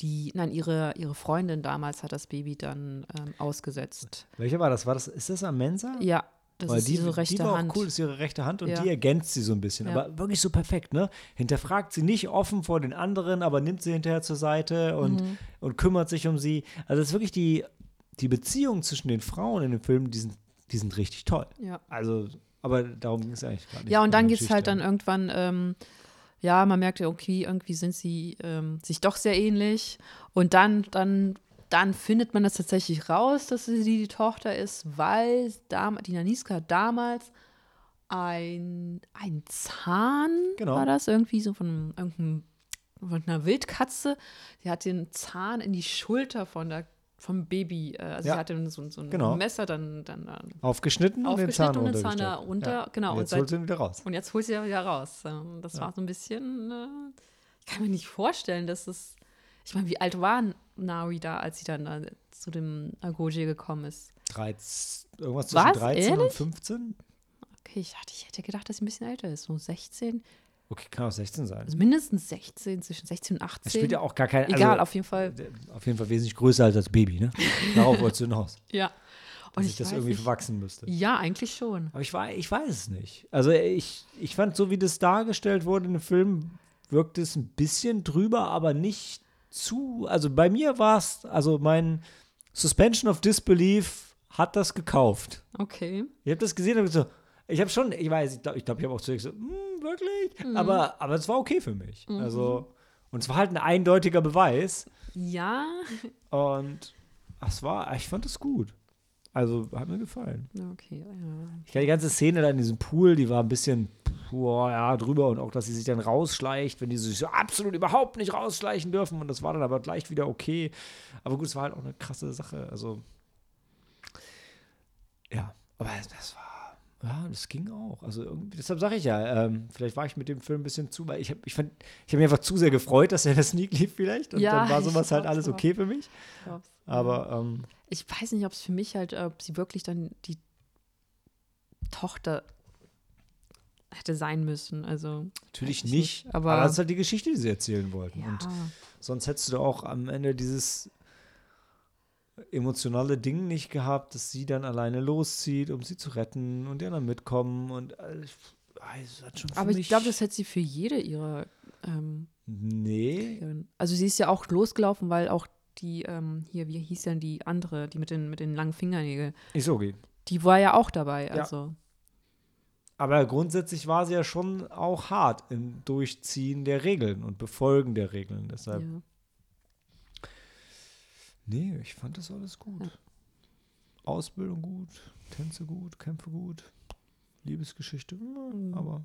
die, nein, ihre, ihre Freundin damals hat das Baby dann ähm, ausgesetzt. Welche war das? War das? Ist das Amensa? Ja, das Weil ist die, diese rechte die war Hand. auch cool, das ist ihre rechte Hand und Ja. die ergänzt sie so ein bisschen. Ja. Aber wirklich so perfekt, ne? Hinterfragt sie nicht offen vor den anderen, aber nimmt sie hinterher zur Seite und, Mhm. und kümmert sich um sie. Also das ist wirklich die, die Beziehungen zwischen den Frauen in dem Film, die sind, die sind richtig toll. Ja. Also, aber darum ging es eigentlich gar nicht. Ja, und dann geht es halt dann irgendwann, ähm, ja, man merkt ja, okay, irgendwie sind sie ähm, sich doch sehr ähnlich. Und dann, dann, dann findet man das tatsächlich raus, dass sie die Tochter ist, weil dam die Naniska damals ein, ein Zahn, Genau. war das irgendwie so von irgendeinem von einer Wildkatze. Sie hat den Zahn in die Schulter von der vom Baby, äh, also Ja. sie hatte so, so ein Genau. Messer dann, dann, dann Aufgeschnitten und den Zahn und den Zahn runter, Ja. genau. Und Und jetzt seit- holt sie ihn wieder raus. und jetzt holt sie ja wieder raus. Das Ja. war so ein bisschen, äh, ich kann mir nicht vorstellen, dass es, ich meine, wie alt war Naui da, als sie dann da zu dem Agoge gekommen ist? 13, irgendwas zwischen Was? 13 und Ehrlich? 15? Okay, ich, dachte, ich hätte gedacht, dass sie ein bisschen älter ist, so 16, Okay, kann auch 16 sein. also mindestens 16, zwischen 16 und Das 18. spielt ja auch gar kein. Egal, also, auf jeden Fall. Auf jeden Fall wesentlich größer als das Baby, ne? Darauf wolltest du hinaus. Ja. Dass Und ich ich das irgendwie nicht. verwachsen müsste. Ja, eigentlich schon. Aber ich, wei- ich weiß es nicht. Also ich, ich fand, so wie das dargestellt wurde in dem Film, wirkt es ein bisschen drüber, aber nicht zu. Also bei mir war es, also mein Suspension of Disbelief hat das gekauft. Okay. Ich habe das gesehen und so, ich habe schon, ich weiß, ich glaube, ich, glaub, ich habe auch zu dir gesagt, "Hm, wirklich? Mhm. Aber, aber es war okay für mich. Also, und es war halt ein eindeutiger Beweis. Ja, Und es war, ich fand es gut. Also hat mir gefallen. okay. Ja. Ich die ganze Szene da in diesem Pool, die war ein bisschen boah, ja, drüber und auch, dass sie sich dann rausschleicht, wenn die sich so absolut überhaupt nicht rausschleichen dürfen und das war dann aber gleich wieder okay. Aber gut, es war halt auch eine krasse Sache. Also ja, aber das war, ja, das ging auch. Also irgendwie, deshalb sage ich ja, ähm, vielleicht war ich mit dem Film ein bisschen zu, weil ich habe ich fand, ich habe mich einfach zu sehr gefreut, dass er das Sneak lief vielleicht und Ja, dann war sowas halt alles okay für mich. Aber ähm, ich weiß nicht, ob es für mich halt, ob sie wirklich dann die Tochter hätte sein müssen. Also natürlich nicht. nicht, aber, aber- das ist halt die Geschichte, die sie erzählen wollten. ja, Und Sonst hättest du auch am Ende dieses emotionale Ding nicht gehabt, dass sie dann alleine loszieht, um sie zu retten und die anderen mitkommen. Und äh, ah, es hat schon aber ich glaube, das hätte sie für jede ihrer. Ähm, Nee. also sie ist ja auch losgelaufen, weil auch die ähm, hier, wie hieß denn die andere, die mit den mit den langen Fingernägeln, Isogi. die war ja auch dabei. Ja. Also Aber grundsätzlich war sie ja schon auch hart im Durchziehen der Regeln und Befolgen der Regeln. Deshalb, ja. Nee, ich fand das alles gut. Ja. Ausbildung gut, Tänze gut, Kämpfe gut, Liebesgeschichte, Mhm. aber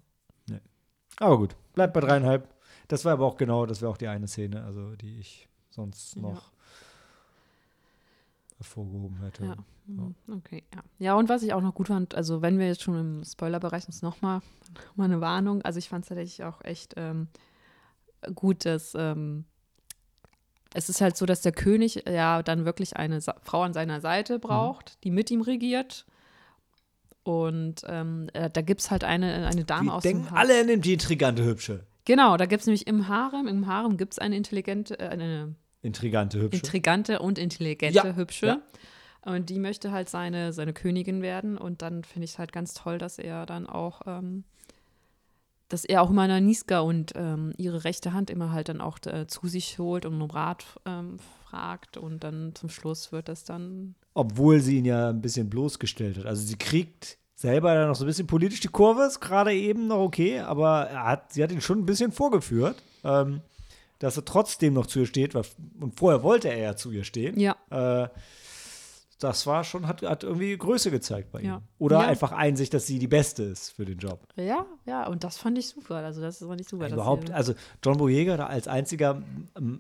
nee. Aber gut, bleibt bei dreieinhalb. Das war aber auch genau, das wäre auch die eine Szene, also die ich sonst Ja. noch hervorgehoben hätte. Ja. Mhm, Okay, ja. Ja, und was ich auch noch gut fand, also wenn wir jetzt schon im Spoilerbereich sind, nochmal mal eine Warnung. Also ich fand es tatsächlich auch echt ähm, gut, dass ähm, es ist halt so, dass der König ja dann wirklich eine Sa Frau an seiner Seite braucht, die mit ihm regiert. Und ähm, äh, da gibt es halt eine, eine Dame Die aus denken dem Ha- alle in dem die intrigante Hübsche. Genau, da gibt es nämlich im Harem, im Harem gibt es eine intelligente, äh, eine Intrigante Hübsche. intrigante und intelligente Ja, Hübsche. ja. Und die möchte halt seine, seine Königin werden. Und dann finde ich es halt ganz toll, dass er dann auch, ähm, dass er auch immer Niska und ähm, ihre rechte Hand immer halt dann auch äh, zu sich holt und um Rat ähm, fragt. Und dann zum Schluss wird das dann. Obwohl sie ihn ja ein bisschen bloßgestellt hat. Also sie kriegt selber dann noch so ein bisschen politisch die Kurve, ist gerade eben noch okay, aber er hat, sie hat ihn schon ein bisschen vorgeführt, ähm, dass er trotzdem noch zu ihr steht. weil- Und vorher wollte er ja zu ihr stehen. Ja, Äh, das war schon, hat, hat irgendwie Größe gezeigt bei ihm. Ja. Oder Ja. einfach Einsicht, dass sie die Beste ist für den Job. ja, ja. Und das fand ich super. Also, das fand ich super. dass Überhaupt, sie- also John Boyega da als einziger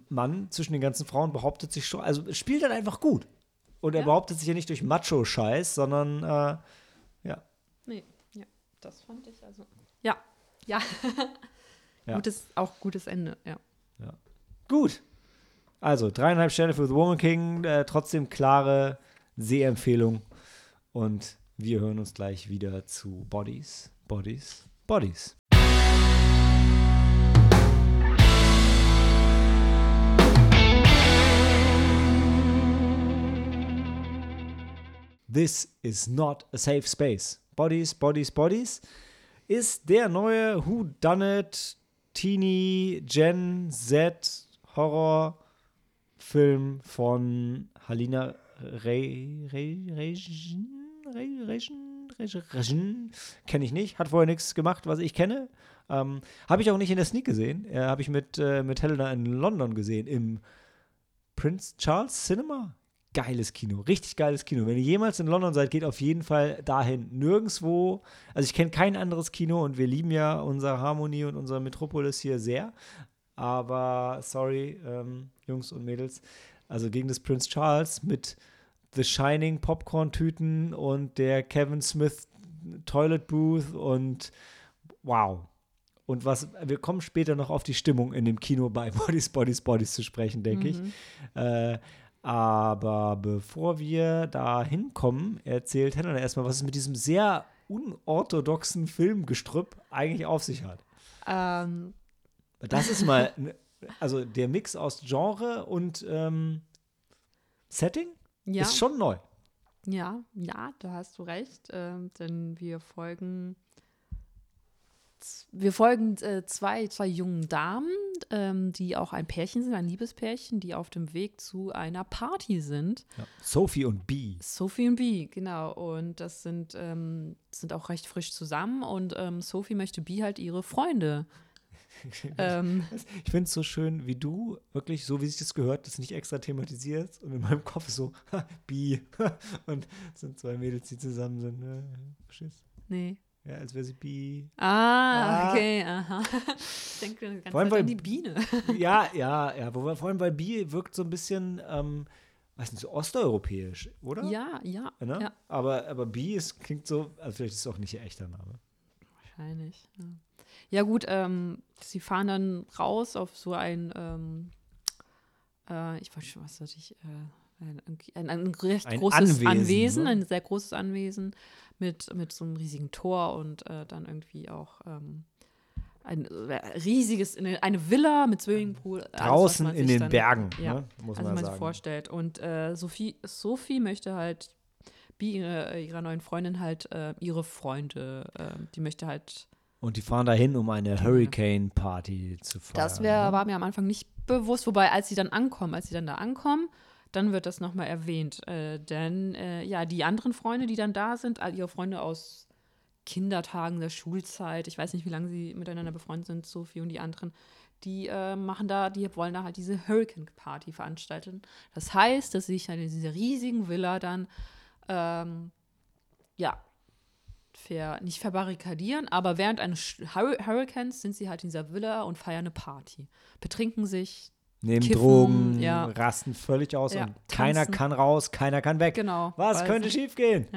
Mann zwischen den ganzen Frauen behauptet sich schon, also spielt dann einfach gut. Und er Ja. behauptet sich ja nicht durch Macho-Scheiß, sondern äh, ja. Nee, ja, das fand ich also. Ja, ja. Ja. Gutes, auch gutes Ende, ja. Gut. Also dreieinhalb Sterne für The Woman King, äh, trotzdem klare Sehempfehlung. Und wir hören uns gleich wieder zu Bodies, Bodies, Bodies. This is not a safe space. Bodies, Bodies, Bodies ist der neue Who Done It Teenie Gen Z Horror Film von Halina Re, Re, Regin, Re, Regin, Regin, kenne ich nicht, hat vorher nichts gemacht, was ich kenne. Ähm, habe ich auch nicht in der Sneak gesehen. Äh, habe ich mit, äh, mit Helena in London gesehen, im Prince Charles Cinema. Geiles Kino, richtig geiles Kino. Wenn ihr jemals in London seid, geht auf jeden Fall dahin. Nirgendwo, also ich kenne kein anderes Kino und wir lieben ja unser Harmonie und unser Metropolis hier sehr. Aber sorry, ähm, Jungs und Mädels, also gegen das Prince Charles mit The Shining Popcorn-Tüten und der Kevin Smith Toilet Booth und wow. Und was, wir kommen später noch auf die Stimmung in dem Kino bei Bodies, Bodies, Bodies zu sprechen, denke ich. Äh, aber bevor wir da hinkommen, erzählt Helena erstmal, was es mit diesem sehr unorthodoxen Filmgestrüpp eigentlich auf sich hat. Ähm, Das ist mal, ne- also der Mix aus Genre und ähm, Setting ja, ist schon neu. ja, ja, da hast du recht, ähm, denn wir folgen wir folgen äh, zwei, zwei jungen Damen, ähm, die auch ein Pärchen sind, ein Liebespärchen, die auf dem Weg zu einer Party sind. Sophie und B. Sophie und Bee, genau. Und das sind, ähm, sind auch recht frisch zusammen. Und ähm, Sophie möchte Bee halt ihre Freunde. ähm, Ich finde es so schön, wie du wirklich, so wie sich das gehört, das nicht extra thematisierst und in meinem Kopf so, ha, B. und es sind zwei Mädels, die zusammen sind. Äh, verstehst? nee. Ja, als wäre sie B. Ah, Ah. okay, aha. Ich denke die ganze Vor allem, weil- an die Biene. ja, ja, ja. Wobei, vor allem, weil B wirkt so ein bisschen, ähm, weiß nicht, so osteuropäisch, oder? Ja, ja, Ne? ja. Aber, aber B ist, klingt so, also vielleicht ist es auch nicht ihr echter Name. wahrscheinlich. Ja, ja gut, ähm, sie fahren dann raus auf so ein, ähm, äh, ich weiß schon, was hatte ich, äh, ein, ein, ein recht Ein großes Anwesen, Anwesen, ne? ein sehr großes Anwesen mit, mit so einem riesigen Tor und äh, dann irgendwie auch ähm, ein äh, riesiges, eine, Villa mit Swimmingpool. alles, was Draußen man in den dann- Bergen, ja, ne? muss also man man sagen. sich vorstellt. Und äh, Sophie, Sophie möchte halt, wie ihre, ihrer neuen Freundin halt äh, ihre Freunde, äh, die möchte halt, Und die fahren dahin, um eine Hurricane-Party zu feiern. das wär, ne? war mir am Anfang nicht bewusst, wobei als sie dann ankommen, als sie dann da ankommen, dann wird das nochmal erwähnt. Äh, denn äh, ja, die anderen Freunde, die dann da sind, all ihre Freunde aus Kindertagen der Schulzeit, ich weiß nicht, wie lange sie miteinander befreundet sind, Sophie und die anderen, die äh, machen da, die wollen da halt diese Hurricane Party veranstalten. Das heißt, dass sie sich halt in dieser riesigen Villa dann ähm, ja, ver, nicht verbarrikadieren, aber während eines Hur Hurricanes sind sie halt in dieser Villa und feiern eine Party. Betrinken sich, Nehmen Kiffen, Drogen, ja. rasten völlig aus Ja, und keiner tanzen. kann raus, keiner kann weg. genau. Was könnte schiefgehen?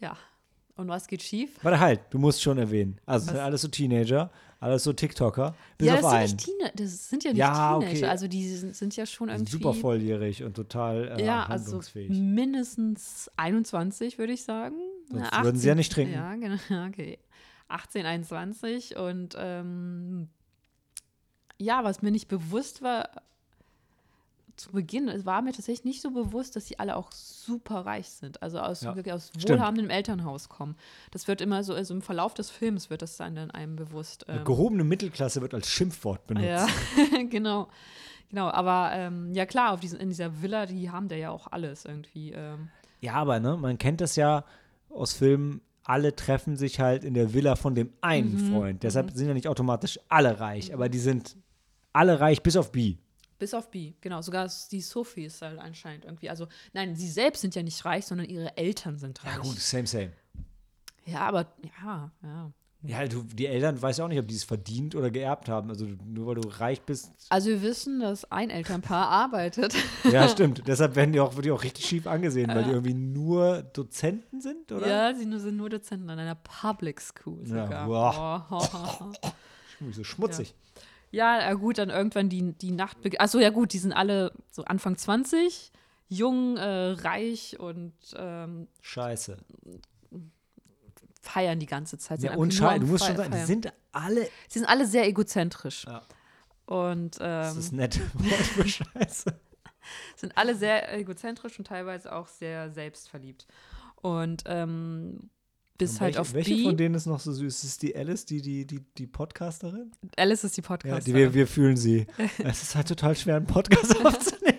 Ja. Und was geht schief? Warte halt, du musst schon erwähnen. Also, sind alles so Teenager, alles so TikToker. Bis ja, auf das sind, einen. nicht Teenie das sind ja nicht Ja, Teenager. okay. Also die sind, sind ja schon irgendwie. super volljährig und total äh, ja, also handlungsfähig. mindestens 21, würde ich sagen. Sonst Ja, würden sie ja nicht trinken. Ja, genau. Okay. 18, 21 und ähm, ja, was mir nicht bewusst war zu Beginn, es war mir tatsächlich nicht so bewusst, dass sie alle auch super reich sind, also aus, Ja, wirklich aus wohlhabendem Elternhaus kommen. Das wird immer so, also im Verlauf des Films wird das dann einem bewusst. ähm, Gehobene Mittelklasse wird als Schimpfwort benutzt. ja, genau. Genau, aber ähm, ja klar, auf diesen, in dieser Villa, die haben da ja auch alles irgendwie. Ähm, Ja, aber ne, man kennt das ja aus Filmen, alle treffen sich halt in der Villa von dem einen Mhm, Freund. Deshalb sind ja nicht automatisch alle reich, aber die sind alle reich bis auf B. bis auf B, genau. Sogar die Sophie ist halt anscheinend irgendwie. Also, nein, sie selbst sind ja nicht reich, sondern ihre Eltern sind reich. Ja gut, same, same. Ja, aber ja, ja. Ja, du, die Eltern weiß ja auch nicht, ob die es verdient oder geerbt haben. Also nur weil du reich bist. Also wir wissen, dass ein Elternpaar arbeitet. Ja, stimmt. Deshalb werden die auch, wird die auch richtig schief angesehen, weil die Ja. irgendwie nur Dozenten sind, oder? Ja, sie nur, sind nur Dozenten an einer Public School Ja, sogar. wow. Oh. Irgendwie so schmutzig. Ja, ja, gut, dann irgendwann die, die Nacht. Achso, ja, gut, die sind alle so Anfang 20, jung, äh, reich und ähm, Scheiße. Feiern die ganze Zeit. Ja, und am du musst schon sagen, die sind alle. Sie sind alle sehr egozentrisch. Ja. Und Das ähm, ist nett. Wort für Scheiße. sind alle sehr egozentrisch und teilweise auch sehr selbstverliebt. Und ähm, bis halt welche, auf welche B. von denen ist noch so süß? Ist die Alice, die, die, die, die Podcasterin? Alice ist die Ja, Podcasterin. die, wir, wir fühlen sie. es ist halt total schwer, einen Podcast aufzunehmen.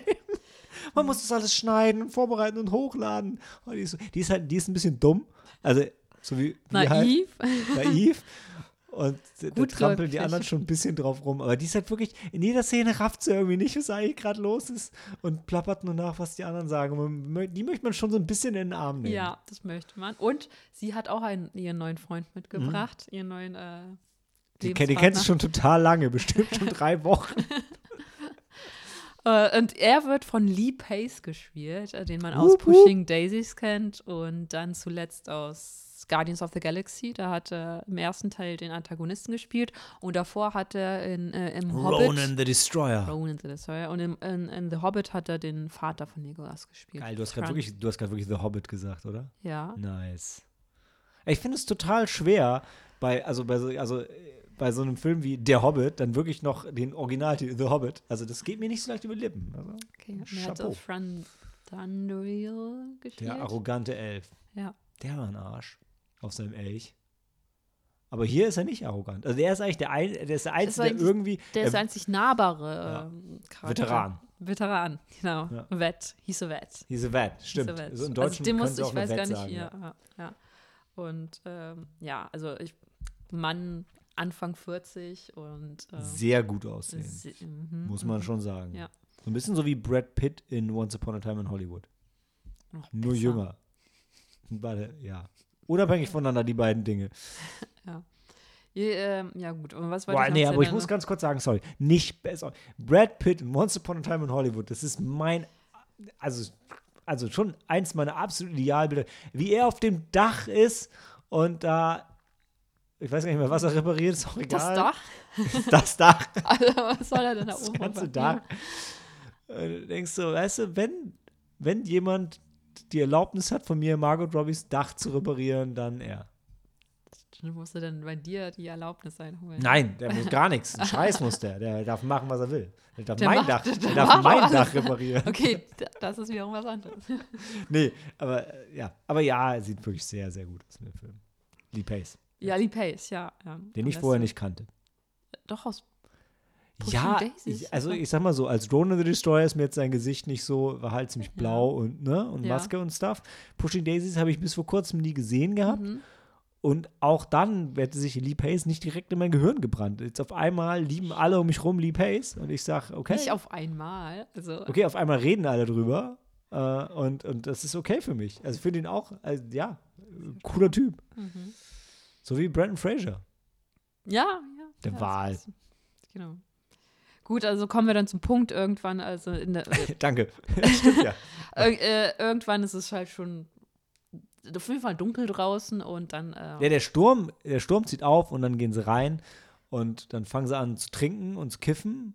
Man muss das alles schneiden und vorbereiten und hochladen. Oh, die, ist, so- die, ist halt, die ist ein bisschen dumm. Also, so wie wir halt, Naiv. naiv. Und da trampeln die anderen schon ein bisschen drauf rum. Aber die ist halt wirklich, in jeder Szene rafft sie irgendwie nicht, was eigentlich gerade los ist. Und plappert nur nach, was die anderen sagen. Und die möchte man schon so ein bisschen in den Arm nehmen. Ja, das möchte man. Und sie hat auch einen, ihren neuen Freund mitgebracht, ihren neuen äh, Mhm. Die, die kennst du schon total lange, bestimmt schon drei Wochen. Äh, und er wird von Lee Pace gespielt, äh, den man aus Wup, wup. Pushing Daisies kennt und dann zuletzt aus Guardians of the Galaxy. Da hat er im ersten Teil den Antagonisten gespielt und davor hat er in, äh, im Hobbit. Ronan the Destroyer. Ronan the Destroyer. Und im, in, in The Hobbit hat er den Vater von Legolas gespielt. Geil, du hast gerade wirklich, du hast gerade wirklich The Hobbit gesagt, oder? Ja. Nice. Ich finde es total schwer, bei, also bei so, also bei so einem Film wie Der Hobbit, dann wirklich noch den Originaltitel The Hobbit. Also das geht mir nicht so leicht über die Lippen. Also, Okay. Mir hat gespielt. der arrogante Elf. Ja. Der war ein Arsch auf seinem Elch. Aber hier ist er nicht arrogant. Also der ist eigentlich der, ein, der, ist der Einzige, der irgendwie Der ist er- der einzig nahbare Ja. ähm, Charakter. Veteran. Veteran, genau. Ja. Vet, hieß a Vet. He's a vet, stimmt. He's a vet. Also Deutschen den können musste sie auch ich weiß vet gar nicht sagen, ja. Ja. Und ähm, ja, also ich Mann Anfang 40 und ähm, Sehr gut aussehen, se- mhm, muss man mhm. schon sagen. Ja. So ein bisschen so wie Brad Pitt in Once Upon a Time in Hollywood. Noch Nur besser. jünger. Beide, ja. Unabhängig voneinander, die beiden Dinge. Je, ähm, ja gut, und was wollte Boah, nee, noch aber ich muss ganz kurz sagen, sorry. Nicht besser. Brad Pitt in Once Upon a Time in Hollywood, das ist mein, also, also schon eins meiner absoluten Idealbilder. Wie er auf dem Dach ist und da, ich weiß gar nicht mehr, was er repariert, ist auch das egal. Dach? Das Dach. Also, was soll er denn da das oben ganze reparieren? Dach. Äh, Du denkst so, weißt du, wenn, wenn jemand die Erlaubnis hat von mir, Margot Robbies Dach zu reparieren, dann er. Dann musst du dann bei dir die Erlaubnis einholen. Nein, der muss gar nichts. Ein Scheiß muss der. Der darf machen, was er will. Der darf Der mein macht- Dach, der der darf mein. Dach reparieren. Okay, das ist wiederum was anderes. Nee, aber äh, ja. Aber ja, er sieht wirklich sehr, sehr gut aus in dem Film. Lee Pace, Ja, Lee Pace, ja. ja. den ich vorher nicht kannte. Doch aus Pushing ja, Daisies, ich, also ich sag mal so, als Ronan the Destroyer ist mir jetzt sein Gesicht nicht so, war halt ziemlich Ja. blau und, ne, und Ja. Maske und Stuff. Pushing Daisies habe ich bis vor kurzem nie gesehen gehabt. Mhm. Und auch dann hätte sich Lee Pace nicht direkt in mein Gehirn gebrannt. Jetzt auf einmal lieben alle um mich rum Lee Pace und ich sag, okay. Nicht auf einmal. Also, Okay, auf einmal reden alle drüber. Äh, und, und das ist okay für mich. Also finde ihn auch, also, ja, cooler Typ. Mhm. So wie Brandon Fraser. Ja, ja. Der ja, ist- Genau. Gut, also kommen wir dann zum Punkt irgendwann, also in der, Danke. Stimmt ja. Ir äh, irgendwann ist es halt schon auf jeden Fall dunkel draußen und dann äh, Ja, der Sturm, der Sturm zieht auf und dann gehen sie rein und dann fangen sie an zu trinken und zu kiffen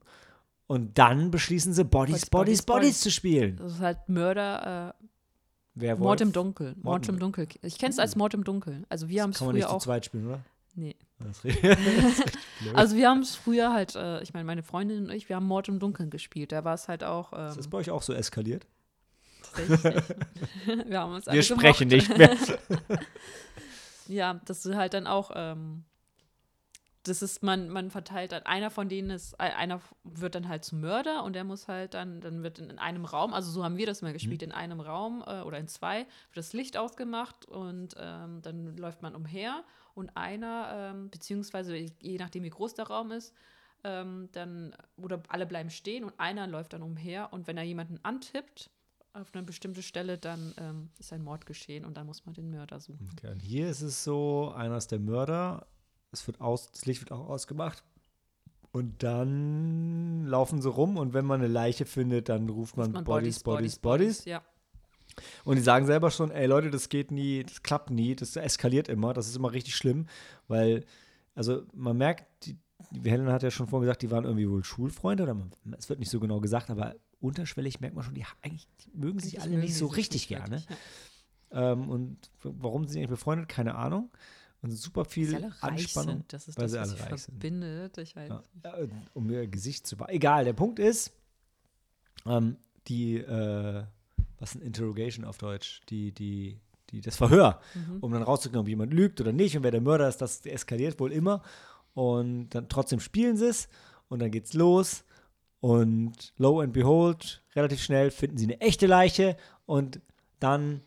und dann beschließen sie Bodies, Bodies, Bodies, Bodies, Bodies. zu spielen. das ist halt Mörder, äh, Wer Mord im Dunkeln. Mord Mord im Dunkeln. Ich kenne es als Mord im Dunkeln. Also wir haben es Kann man nicht früher zu auch. zweit spielen, oder? Nee. Also wir haben es früher halt, äh, ich meine, meine Freundin und ich, wir haben Mord im Dunkeln gespielt. Da war es halt auch. Ähm, ist das bei euch auch so eskaliert? tatsächlich- wir haben uns Wir sprechen gemocht. nicht mehr. Ja, das ist halt dann auch, ähm, das ist, man, man verteilt dann, einer von denen ist, äh, einer wird dann halt zum Mörder und der muss halt dann, dann wird in, in einem Raum, also so haben wir das mal gespielt, in einem Raum äh, oder in zwei, wird das Licht ausgemacht und ähm, dann läuft man umher und einer, ähm, beziehungsweise je nachdem wie groß der Raum ist, ähm, dann, oder alle bleiben stehen und einer läuft dann umher und wenn er jemanden antippt, auf eine bestimmte Stelle, dann ähm, ist ein Mord geschehen und dann muss man den Mörder suchen. Okay, und hier ist es so, einer ist der Mörder, es wird aus, das Licht wird auch ausgemacht. Und dann laufen sie rum und wenn man eine Leiche findet, dann ruft man, man Bodies, Bodies, Bodies. Ja. Und die sagen selber schon, ey Leute, das geht nie, das klappt nie, das eskaliert immer, das ist immer richtig schlimm, weil, also man merkt, die, Helen hat ja schon vorhin gesagt, die waren irgendwie wohl Schulfreunde, oder man, es wird nicht so genau gesagt, aber unterschwellig merkt man schon, die, eigentlich die mögen sich Eigentlich alle nicht so richtig gerne. ja. Ähm, und warum sind sie eigentlich befreundet, keine Ahnung. Und super viel Anspannung. sind. Das ist weil das, sie was alle reich sind. verbindet. Ich weiß Ja, nicht. äh, um ihr Gesicht zu. Egal, der Punkt ist, ähm, die, äh, was ist ein Interrogation auf Deutsch? Die, die, die, das Verhör, Mhm. um dann rauszukriegen, ob jemand lügt oder nicht und wer der Mörder ist, das eskaliert wohl immer. Und dann trotzdem spielen sie es und dann geht's los. Und lo and behold, relativ schnell finden sie eine echte Leiche und dann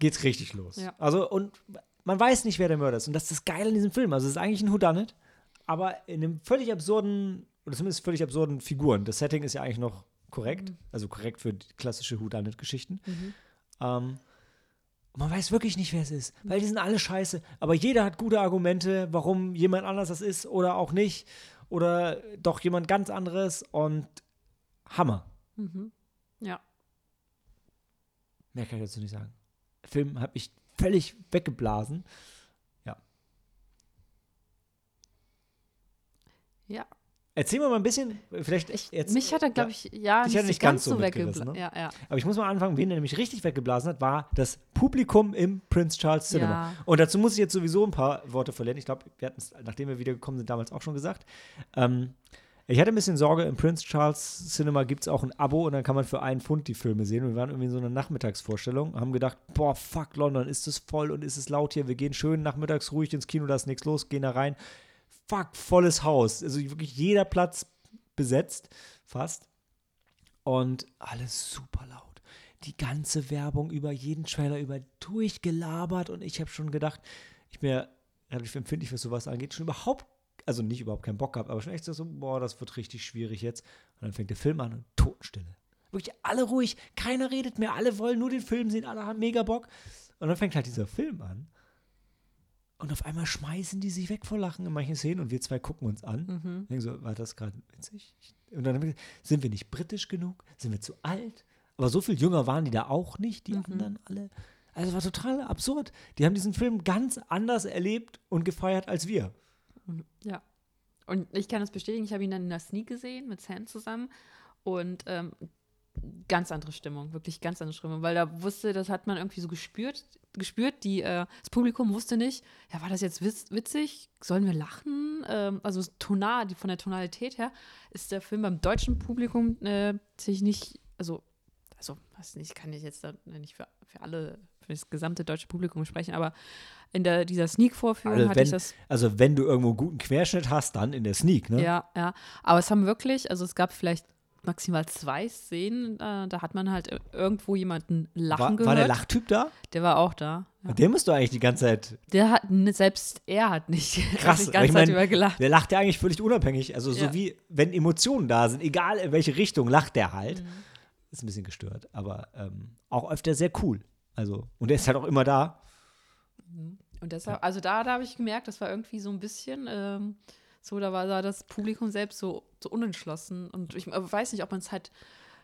geht's richtig los. Ja. Also, und man weiß nicht, wer der Mörder ist. Und das ist das Geile in diesem Film. Also, es ist eigentlich ein Whodunit, aber in einem völlig absurden, oder zumindest völlig absurden Figuren. Das Setting ist ja eigentlich noch korrekt, Mhm. also korrekt für klassische Whodunit-Geschichten. Mhm. Ähm, man weiß wirklich nicht, wer es ist, weil die sind alle scheiße. Aber jeder hat gute Argumente, warum jemand anders das ist oder auch nicht. Oder doch jemand ganz anderes und Hammer. Mhm. Ja. Mehr kann ich dazu nicht sagen. Der Film hat mich völlig weggeblasen. Ja. Erzähl mir mal ein bisschen, vielleicht Ich, jetzt. mich hat er, glaube ich, ja, nicht, nicht ganz so mitgerissen, weggebla- ne? Ja, ja. Aber ich muss mal anfangen, wen er nämlich richtig weggeblasen hat, war das Publikum im Prince Charles Cinema. Ja. Und dazu muss ich jetzt sowieso ein paar Worte verlieren. Ich glaube, wir hatten es, nachdem wir wiedergekommen sind, damals auch schon gesagt. Ähm, ich hatte ein bisschen Sorge, im Prince Charles Cinema gibt es auch ein Abo und dann kann man für einen Pfund die Filme sehen. Und wir waren irgendwie in so einer Nachmittagsvorstellung, haben gedacht, boah, fuck, London, ist es voll und ist es laut hier. Wir gehen schön nachmittags ruhig ins Kino, da ist nichts los, gehen da rein. Fuck, volles Haus. Also wirklich jeder Platz besetzt, fast. Und alles super laut. Die ganze Werbung über jeden Trailer über durchgelabert und ich habe schon gedacht, ich bin ja relativ empfindlich, was sowas angeht, schon überhaupt, also nicht überhaupt keinen Bock gehabt, aber schon echt so, boah, das wird richtig schwierig jetzt. Und dann fängt der Film an und Totenstille. Wirklich alle ruhig, keiner redet mehr, alle wollen nur den Film sehen, alle haben mega Bock. Und dann fängt halt dieser Film an. Und auf einmal schmeißen die sich weg vor Lachen in manchen Szenen und wir zwei gucken uns an. Mhm. Denken so, war das gerade witzig? Und dann haben wir gesagt, sind wir nicht britisch genug? Sind wir zu alt? Aber so viel jünger waren die da auch nicht, die Mhm. anderen alle. Also es war total absurd. Die haben diesen Film ganz anders erlebt und gefeiert als wir. Ja. Und ich kann das bestätigen, ich habe ihn dann in der Sneak gesehen mit Sam zusammen und ähm, ganz andere Stimmung, wirklich ganz andere Stimmung, weil da wusste, das hat man irgendwie so gespürt, gespürt, die, äh, das Publikum wusste nicht, ja, war das jetzt witz, witzig, sollen wir lachen? Ähm, also tonal, die, von der Tonalität her ist der Film beim deutschen Publikum äh, sich nicht, also, also, weiß nicht, kann ich jetzt da nicht für, für alle, für das gesamte deutsche Publikum sprechen, aber in der, dieser Sneak-Vorführung Also hatte wenn, ich das also wenn du irgendwo einen guten Querschnitt hast, dann in der Sneak, ne? ja, ja. Aber es haben wirklich, also es gab vielleicht maximal zwei Szenen, äh, da hat man halt ir- irgendwo jemanden lachen War, gehört. war der Lachtyp da? Der war auch da. Ja. Der müsste eigentlich die ganze Zeit. Der hat, selbst er hat nicht Krass, die ganze ich Zeit mein, über gelacht. Der lacht ja eigentlich völlig unabhängig. Also so Ja. wie, wenn Emotionen da sind, egal in welche Richtung, lacht der halt. Mhm. ist ein bisschen gestört, aber ähm, auch öfter sehr cool. Also, und er ist halt auch immer da. Und deshalb, also da, da habe ich gemerkt, das war irgendwie so ein bisschen ähm, so, da war da das Publikum selbst so, so unentschlossen. Und ich äh, weiß nicht, ob man es halt.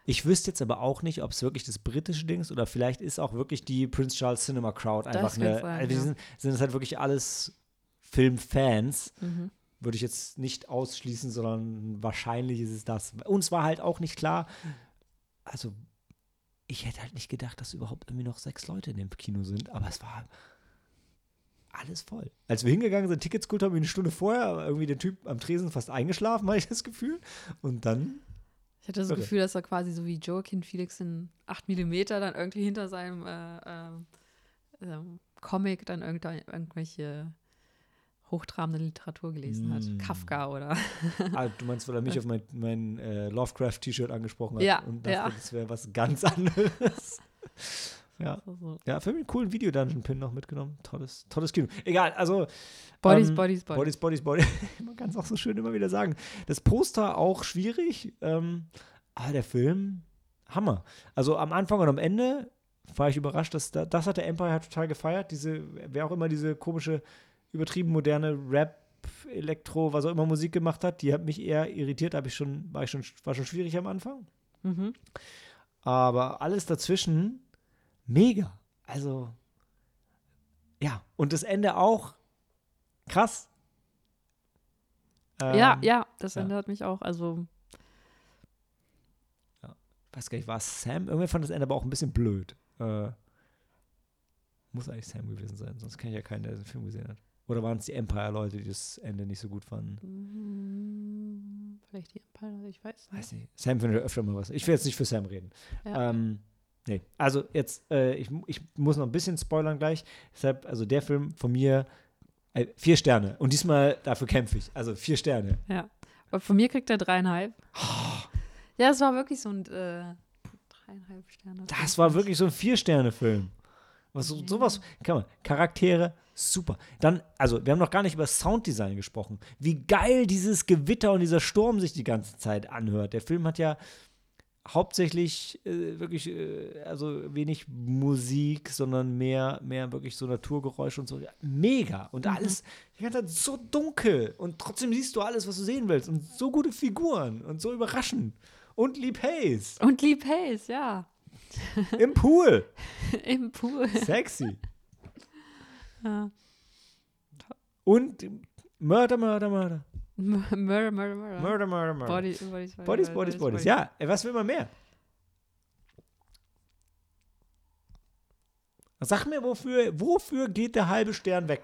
Ich wüsste jetzt aber auch nicht, ob es wirklich das britische Ding ist oder vielleicht ist auch wirklich die Prince Charles Cinema Crowd einfach eine. sein, also die sind, sind das halt wirklich alles Filmfans. Mhm. Würde ich jetzt nicht ausschließen, sondern wahrscheinlich ist es das. Uns war halt auch nicht klar, also ich hätte halt nicht gedacht, dass überhaupt irgendwie noch sechs Leute in dem Kino sind, aber es war alles voll. Als wir hingegangen sind, Tickets geholt haben, eine Stunde vorher, irgendwie der Typ am Tresen fast eingeschlafen, hatte ich das Gefühl. Und dann, Ich hatte das Irre. Gefühl, dass er quasi so wie Joaquin Phoenix in 8 mm dann irgendwie hinter seinem äh, ähm, ähm, Comic dann irgend- irgendwelche hochtrabende Literatur gelesen Mm. hat. Kafka oder. ah, du meinst, weil er mich auf mein, mein äh, Lovecraft-T-Shirt angesprochen hat Ja, und dachte, ja. das wäre was ganz anderes. Ja. so. Ja, für mich einen coolen Video-Dungeon-Pin noch mitgenommen. Tolles, tolles Kino. Egal, also Bodies, Ähm, Bodies, Bodies. Bodies, Bodies, Bodies. Man kann es auch so schön immer wieder sagen. Das Poster auch schwierig, ähm, aber der Film, Hammer. Also am Anfang und am Ende war ich überrascht, dass da, das hat der Empire halt total gefeiert. Diese, wer auch immer diese komische, übertrieben moderne Rap, Elektro, was auch immer Musik gemacht hat, die hat mich eher irritiert. Hab ich schon, war ich schon, war schon schwierig am Anfang. Mhm. Aber alles dazwischen, mega. Also, ja. Und das Ende auch krass. ja, Ähm, ja, das ja. Ende hat mich auch, also Weiß gar nicht, war es Sam? Irgendwer fand das Ende aber auch ein bisschen blöd. Äh, muss eigentlich Sam gewesen sein, sonst kenne ich ja keinen, der den Film gesehen hat. Oder waren es die Empire-Leute, die das Ende nicht so gut fanden? mm, vielleicht die Empire, ich weiß nicht. Weiß nicht. Sam findet ja öfter mal was. Ich will jetzt nicht für Sam reden. Ja. Ähm, nee, also jetzt, äh, ich, ich muss noch ein bisschen spoilern gleich. Deshalb, also der Film von mir, äh, vier Sterne. Und diesmal dafür kämpfe ich. Also vier Sterne. Ja. Aber von mir kriegt er dreieinhalb. Ja, es war wirklich so ein äh, dreieinhalb Sterne. Das war wirklich so ein Vier-Sterne-Film. Was, so, sowas, kann man, Charaktere, super. Dann, also, wir haben noch gar nicht über Sounddesign gesprochen. Wie geil dieses Gewitter und dieser Sturm sich die ganze Zeit anhört. Der Film hat ja hauptsächlich äh, wirklich, äh, also wenig Musik, sondern mehr, mehr wirklich so Naturgeräusche und so. Mega. Und alles die ganze Zeit so dunkel. Und trotzdem siehst du alles, was du sehen willst. Und so gute Figuren und so überraschend. Und Lee Pace Und Lee Pace, ja. im Pool. Im Pool. Sexy. Ja. Und Mörder, Mörder, Mörder. Murder, Murder, Murder. Murder, Murder, Murder. Body, Bodies, Bodies, Bodies, Bodies. Ja, was will man mehr? Sag mir, wofür, wofür geht der halbe Stern weg?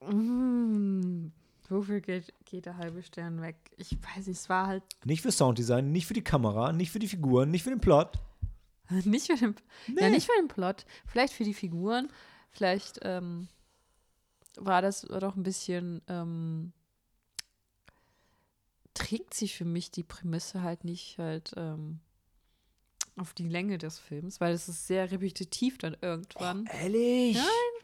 Mm, wofür geht, geht der halbe Stern weg? Ich weiß nicht, es war halt Nicht für Sounddesign, nicht für die Kamera, nicht für die Figuren, nicht für den Plot. nicht für den, Nee. ja, nicht für den Plot, vielleicht für die Figuren, vielleicht ähm, war das doch ein bisschen, ähm, trägt sich für mich die Prämisse halt nicht halt ähm, auf die Länge des Films, weil es ist sehr repetitiv dann irgendwann. Ehrlich?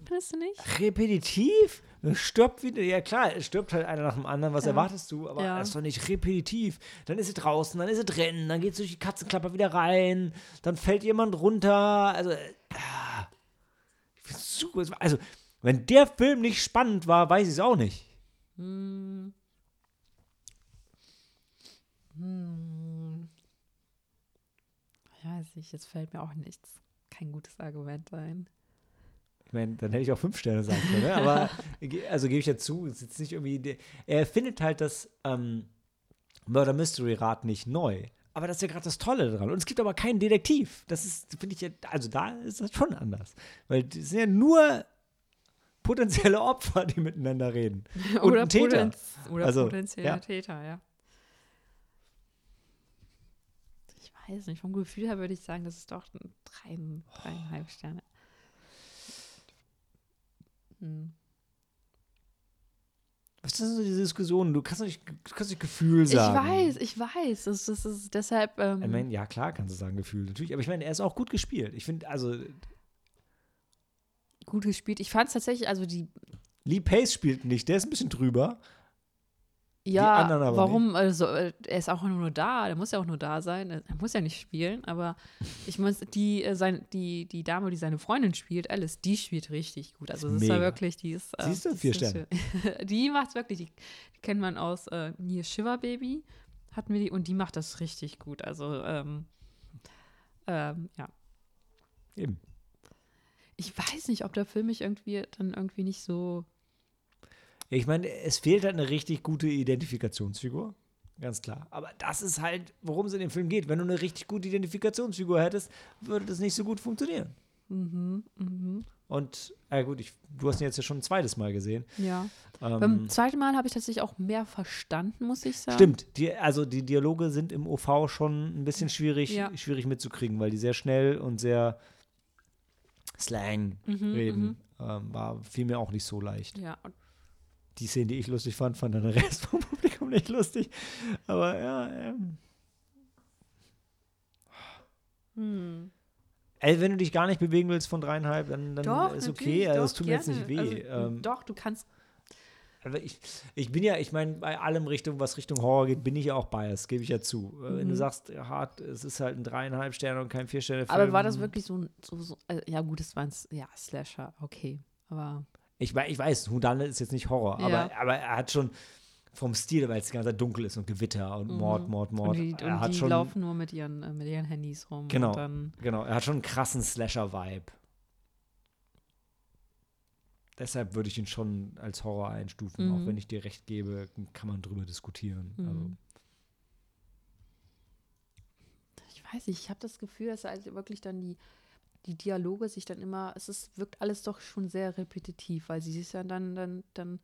Findest du nicht? Repetitiv? Es Stirbt wieder. Ja, klar, es stirbt halt einer nach dem anderen. Was Ja. erwartest du? Aber Ja. das ist doch nicht repetitiv. Dann ist sie draußen, dann ist sie drin, dann geht sie durch die Katzenklapper wieder rein, dann fällt jemand runter. Also, äh. Ich find's super. Also, wenn der Film nicht spannend war, weiß ich es auch nicht. Hm. Hm. Ich weiß nicht, jetzt fällt mir auch nichts, kein gutes Argument ein. Ich meine, dann hätte ich auch fünf Sterne sagen können. Ne? Aber, also gebe ich ja zu, es ist jetzt nicht irgendwie. Er findet halt das ähm, Murder Mystery Rad nicht neu. Aber das ist ja gerade das Tolle daran. Und es gibt aber keinen Detektiv. Das ist, finde ich ja, also da ist das schon anders. Weil das sind ja nur potenzielle Opfer, die miteinander reden. Und ein Täter. Potenz- oder Also, potenzielle ja. Täter, ja. Ich weiß nicht, vom Gefühl her würde ich sagen, das ist doch drei, dreieinhalb Sterne. Hm. Was ist denn so diese Diskussion? Du kannst nicht, du kannst nicht Gefühl Ich sagen. weiß, ich weiß. Das, das ist deshalb. Ähm, Ich meine, ja, klar kannst du sagen Gefühl, natürlich. Aber ich meine, er ist auch gut gespielt. Ich finde, also, gut gespielt. Ich fand es tatsächlich, also die Lee Pace spielt nicht, der ist ein bisschen drüber. Ja, warum? Also, äh, er ist auch nur da, der muss ja auch nur da sein. Er muss ja nicht spielen, aber ich muss, die, äh, sein, die, die Dame, die seine Freundin spielt, Alice, die spielt richtig gut. Also, das ist ja wirklich, die ist. äh, Siehst du? Vier Sterne. die macht wirklich, die, die kennt man aus äh, Near Shiver Baby, hatten wir die, und die macht das richtig gut. Also, ähm, ähm, ja. Eben. Ich weiß nicht, ob der Film mich irgendwie dann irgendwie nicht so. Ich meine, es fehlt halt eine richtig gute Identifikationsfigur. Ganz klar. Aber das ist halt, worum es in dem Film geht. Wenn du eine richtig gute Identifikationsfigur hättest, würde das nicht so gut funktionieren. Mhm, mhm. Und, ja gut, ich, du hast ihn jetzt ja schon ein zweites Mal gesehen. Ja. Ähm, Beim zweiten Mal habe ich tatsächlich auch mehr verstanden, muss ich sagen. Stimmt, die, also die Dialoge sind im OV schon ein bisschen schwierig, Ja. schwierig mitzukriegen, weil die sehr schnell und sehr Slang Mhm, reden. Ähm, war fiel mir auch nicht so leicht. Ja, Die Szene, die ich lustig fand, fand dann der Rest vom Publikum nicht lustig. Aber ja, ähm, hm. ey, wenn du dich gar nicht bewegen willst von dreieinhalb, dann, dann Doch, ist okay. Also es tut mir jetzt nicht weh. Also, ähm, doch, du kannst. Aber ich, ich bin ja, ich meine, bei allem Richtung, was Richtung Horror geht, bin ich ja auch biased, gebe ich ja zu. Äh, Wenn du Mhm. sagst, hart, es ist halt ein dreieinhalb Sterne und kein vier Sterne Film. Aber war das wirklich so, ein- so, so äh, ja gut, es waren ja Slasher, okay, aber Ich, ich weiß, Houdanet ist jetzt nicht Horror, aber, Ja. aber er hat schon vom Stil, weil es die ganze Zeit dunkel ist und Gewitter und Mord, Mord, Mord. Mhm. und die, er und hat die schon, laufen nur mit ihren, äh, mit ihren Handys rum. Genau. Genau, er hat schon einen krassen Slasher-Vibe. Deshalb würde ich ihn schon als Horror einstufen, Mhm. auch wenn ich dir recht gebe, kann man drüber diskutieren. Also, Mhm. ich weiß nicht, ich habe das Gefühl, dass halt wirklich dann die, die Dialoge sich dann immer, es ist, wirkt alles doch schon sehr repetitiv, weil sie sich ja dann, dann, dann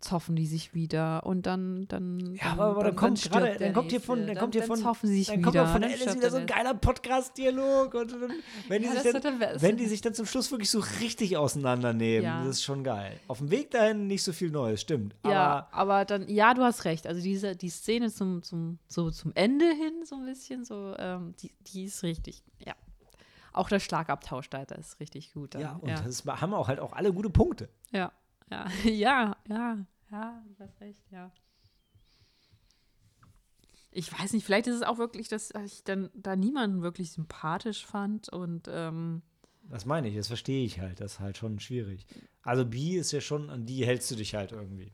zoffen die sich wieder und dann, dann. Ja, aber, aber dann, kommt stirbt gerade, der dann kommt hier von, Nächste, dann kommt hier dann von, zoffen sie sich dann wieder. kommt von dann Alice wieder der so ein geiler Podcast-Dialog und dann, wenn, die Ja, sich dann, dann- wenn die sich dann zum Schluss wirklich so richtig auseinandernehmen, Ja. das ist schon geil. Auf dem Weg dahin nicht so viel Neues, stimmt. Ja, Aber aber dann, ja, du hast recht. Also diese, die Szene zum, zum, so zum Ende hin, so ein bisschen, so, ähm, die, die ist richtig, ja. Auch der Schlagabtausch da, der ist richtig gut. Dann. ja, und ja. das haben auch halt auch alle gute Punkte. ja, ja, ja, ja, ja, du hast recht, ja. Ich weiß nicht, vielleicht ist es auch wirklich, dass ich dann da niemanden wirklich sympathisch fand und ähm, Das meine ich, das verstehe ich halt. Das ist halt schon schwierig. Also B ist ja schon, an die hältst du dich halt irgendwie.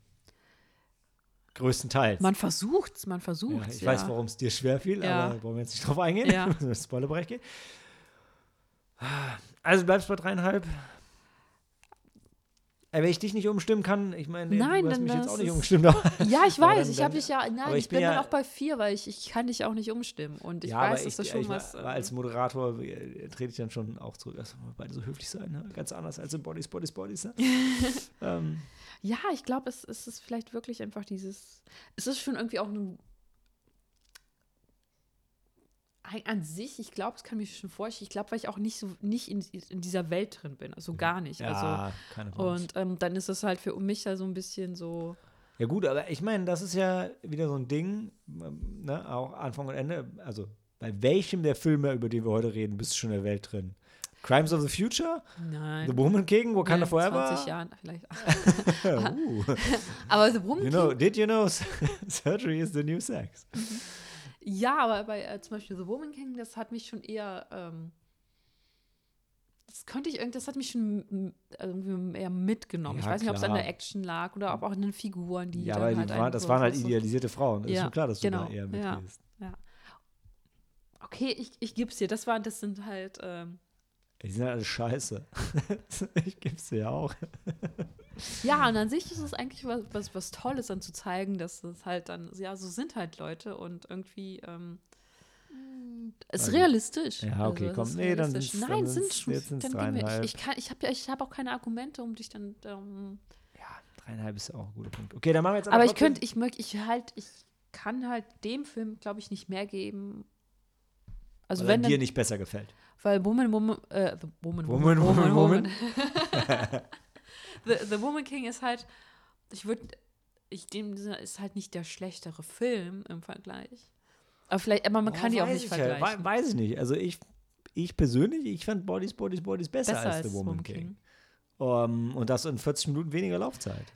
Größtenteils. man versucht's, man ja, versucht's. ich ja. weiß, warum es dir schwer fiel, Ja. aber wollen wir jetzt nicht drauf eingehen, Ja. wenn es Spoilerbereich geht. Also du bleibst bei dreieinhalb. Ey, wenn ich dich nicht umstimmen kann, ich meine, Nein, du hast dann mich jetzt auch nicht umgestimmt. Aber Ja, ich Aber weiß, dann- ich habe dich ja, nein, aber ich, bin bin dann ja- auch bei vier, weil ich, ich kann dich auch nicht umstimmen. Und ich ja, weiß, aber dass das schon ich was. war, ähm, als Moderator äh, trete ich dann schon auch zurück. Also beide so höflich sein, ne? ganz anders als in Bodies, Bodies, Bodies. Ne? ähm, ja, ich glaube, es, es ist vielleicht wirklich einfach dieses. Es ist schon irgendwie auch ein. An sich, ich glaube, es kann mich schon vorstellen. Ich glaube, weil ich auch nicht so nicht in, in dieser Welt drin bin. Also gar nicht. ja, Also, keine Chance. und ähm, dann ist es halt für mich ja so ein bisschen so. Ja gut, aber ich meine, das ist ja wieder so ein Ding, ähm, ne, auch Anfang und Ende. Also bei welchem der Filme, über die wir heute reden, bist du schon in der Welt drin? Crimes of the Future? Nein. The Woman King? Wakanda in Forever? 20 Jahren vielleicht. uh, Aber The Woman you know, did you know surgery is the new sex? Ja, aber bei äh, zum Beispiel The Woman King, das hat mich schon eher, ähm, das könnte ich irgendwie, das hat mich schon irgendwie eher mitgenommen. ich Ja, weiß nicht, ob es an der Action lag oder ob auch an den Figuren, die ja, dann weil halt die waren, das waren halt idealisierte Frauen. Das ist Ja, schon klar, dass du genau, da eher ja. mitgehst. Okay, ich, ich gib's dir. Das war, das sind halt, ähm, Die sind halt alle scheiße. ich geb's dir ja auch. Ja, und an sich ist es eigentlich was, was, was Tolles dann zu zeigen, dass es halt dann, ja, so sind halt Leute und irgendwie, ähm, es ist Also- realistisch. Ja, okay, es komm. Nee, dann sind's- Nein, dann sind schon. jetzt sind's dann mir, ich, ich, kann, ich habe ich habe auch keine Argumente, um dich dann, ähm, Ja, dreieinhalb ist auch ein guter Punkt. Okay, dann machen wir jetzt Aber ich könnte, ich möchte, ich halt, ich kann halt dem Film, glaube ich, nicht mehr geben. Also weil wenn dir nicht besser gefällt. weil Woman, Woman, äh, the Woman, Woman, Woman, Woman. the, the Woman King ist halt, ich würde, ich dem ist halt nicht der schlechtere Film im Vergleich. Aber vielleicht, aber man kann Oh, die auch nicht ich halt. vergleichen. Wei- Weiß ich nicht. Also ich, ich persönlich, ich fand Bodies, Bodies, Bodies besser, Besser als The Woman King. Um, und das in 40 Minuten weniger Laufzeit.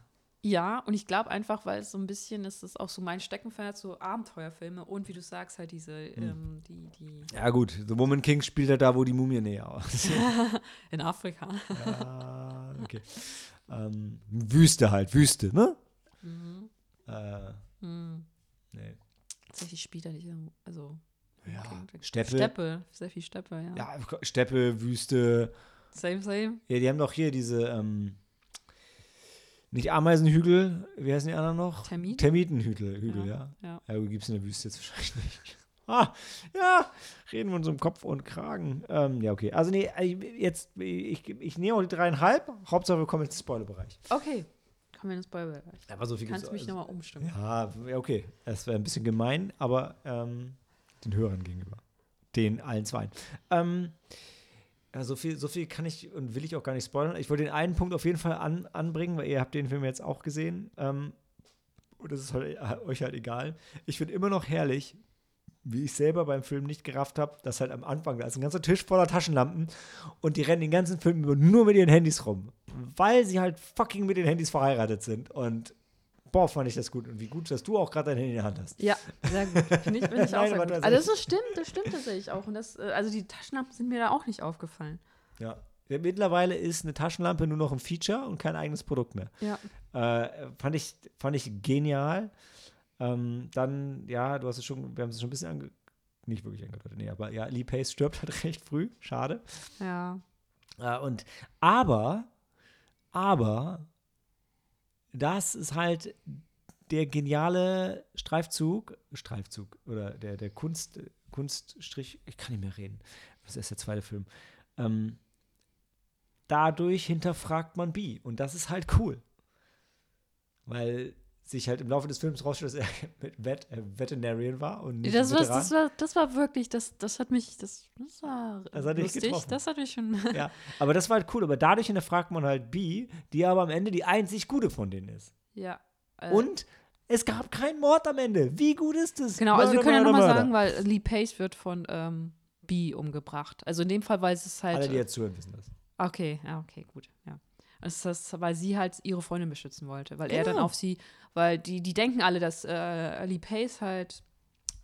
Ja, und ich glaube einfach, weil es so ein bisschen ist, ist auch so mein Steckenpferd, so Abenteuerfilme und wie du sagst, halt diese, ähm, die, die Ja, gut, The Woman King spielt ja da, wo die Mumie näher aus. in Afrika. ja, okay. Ähm, Wüste halt, Wüste, ne? Mhm. Äh, Mhm. nee. Tatsächlich spielt er nicht, irgendwo- also Ja, King- Steppe. Steppe, sehr viel Steppe, ja. Ja, Steppe, Wüste. Same, same. Ja, die haben doch hier diese, ähm, nicht Ameisenhügel, wie heißen die anderen noch? Termit? Termitenhügel, Hügel, ja. Ja. Ja, gibt es in der Wüste jetzt wahrscheinlich nicht. Ah, ja, reden wir uns um Kopf und Kragen. Ähm, ja, okay. Also, nee, ich- jetzt, ich, ich nehme auch die dreieinhalb. Hauptsache, wir kommen jetzt in den Spoilerbereich. Okay, kommen wir ins Spoilerbereich. Aber so viel Kannst du mich nochmal umstimmen? Ja, ja, okay. Das wäre ein bisschen gemein, aber ähm, den Hörern gegenüber. Den allen zwei. Ähm, ja, so viel, so viel kann ich und will ich auch gar nicht spoilern. Ich wollte den einen Punkt auf jeden Fall an, anbringen, weil ihr habt den Film jetzt auch gesehen. Ähm, und das ist halt, äh, euch halt egal. Ich finde immer noch herrlich, wie ich selber beim Film nicht gerafft habe, dass halt am Anfang, da ist ein ganzer Tisch voller Taschenlampen und die rennen den ganzen Film über nur mit ihren Handys rum. Weil sie halt fucking mit den Handys verheiratet sind. Und boah, fand ich das gut. Und wie gut, dass du auch gerade dein Handy in der Hand hast. Ja, sehr gut. Finde ich, find ich auch Nein, sehr gut. das Also das stimmt, das stimmt tatsächlich auch. Und das, äh, also die Taschenlampen sind mir da auch nicht aufgefallen. Ja. Ja, Mittlerweile ist eine Taschenlampe nur noch ein Feature und kein eigenes Produkt mehr. Ja. Äh, fand, ich, fand ich genial. Ähm, dann, ja, du hast es schon, wir haben es schon ein bisschen ange nicht wirklich angedeutet, nee, aber ja, Lee Pace stirbt halt recht früh, schade. Ja. Äh, und aber, aber, das ist halt der geniale Streifzug, Streifzug oder der, der Kunst, Kunststrich, ich kann nicht mehr reden, das ist der zweite Film. Ähm, dadurch hinterfragt man B und das ist halt cool. Weil sich halt im Laufe des Films rausstellt, dass er mit Vet, äh, Veterinarian war und nicht Das, war, das, war, das war wirklich, das, das hat mich, das, das war Das hat lustig. getroffen. Das hat mich schon. Ja, aber das war halt cool. Aber dadurch hinterfragt man halt B, die aber am Ende die einzig gute von denen ist. ja. Äh, Und es gab keinen Mord am Ende. Wie gut ist das? Genau, also wir Mörder, können ja Mörder, nochmal Mörder. sagen, weil Lee Pace wird von ähm, B umgebracht. Also in dem Fall, weil es halt. Alle, die jetzt zuhören, wissen das. Okay, ja, okay, gut, ja. Ist das, weil sie halt ihre Freundin beschützen wollte, weil er dann Genau. auf sie, weil die, die denken alle, dass äh, Lee Pace halt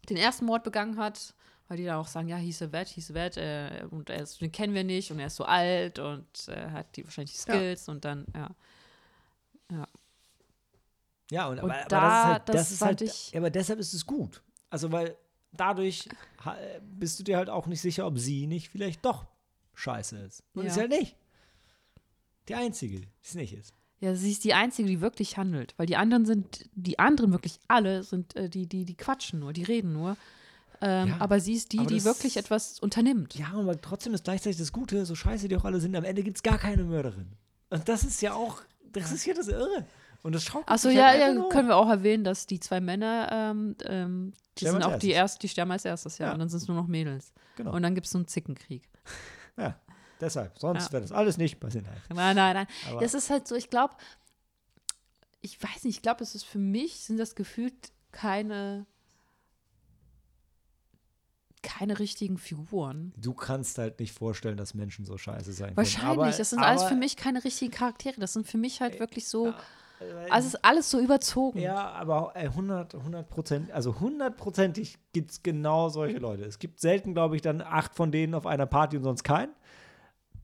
den ersten Mord begangen hat, weil die dann auch sagen, ja, he's a vet, he's a vet, äh, und er ist, den kennen wir nicht und er ist so alt und äh, hat die wahrscheinlich die Ja. Skills und dann, ja. Ja, und, Und aber, aber da- das ist halt, das das ist halt ich- ja, aber deshalb ist es gut. Also, weil dadurch ha- bist du dir halt auch nicht sicher, ob sie nicht vielleicht doch scheiße ist. Und Ja. ist ja nicht. Die einzige, die es nicht ist. Ja, sie ist die Einzige, die wirklich handelt, weil die anderen sind, die anderen wirklich alle sind, äh, die, die, die quatschen nur, die reden nur. Ähm, Ja, aber sie ist die, die wirklich etwas unternimmt. Ja, aber trotzdem ist gleichzeitig das Gute, so scheiße die auch alle sind, am Ende gibt es gar keine Mörderin. Und das ist ja auch, das ist ja das Irre. Und das schaut Achso, ja, ja, können wir auch erwähnen, dass die zwei Männer, ähm, ähm, die Sterben sind als auch die erstes. ersten, die sterben als erstes, ja. Ja. Und dann sind es nur noch Mädels. Genau. Und dann gibt es so einen Zickenkrieg. Ja, deshalb. Sonst Ja. wäre das alles nicht passiert. Nein, nein, nein. Aber- Das ist halt so, ich glaube, ich weiß nicht, ich glaube, es ist für mich, sind das gefühlt keine, keine richtigen Figuren. Du kannst halt nicht vorstellen, dass Menschen so scheiße sein können. Wahrscheinlich. Das sind alles aber- für mich keine richtigen Charaktere. Das sind für mich halt wirklich so, äh, also es ist alles so überzogen. Ja, aber äh, 100, 100 Prozent, also hundertprozentig gibt es genau solche Leute. Es gibt selten, glaube ich, dann acht von denen auf einer Party und sonst keinen.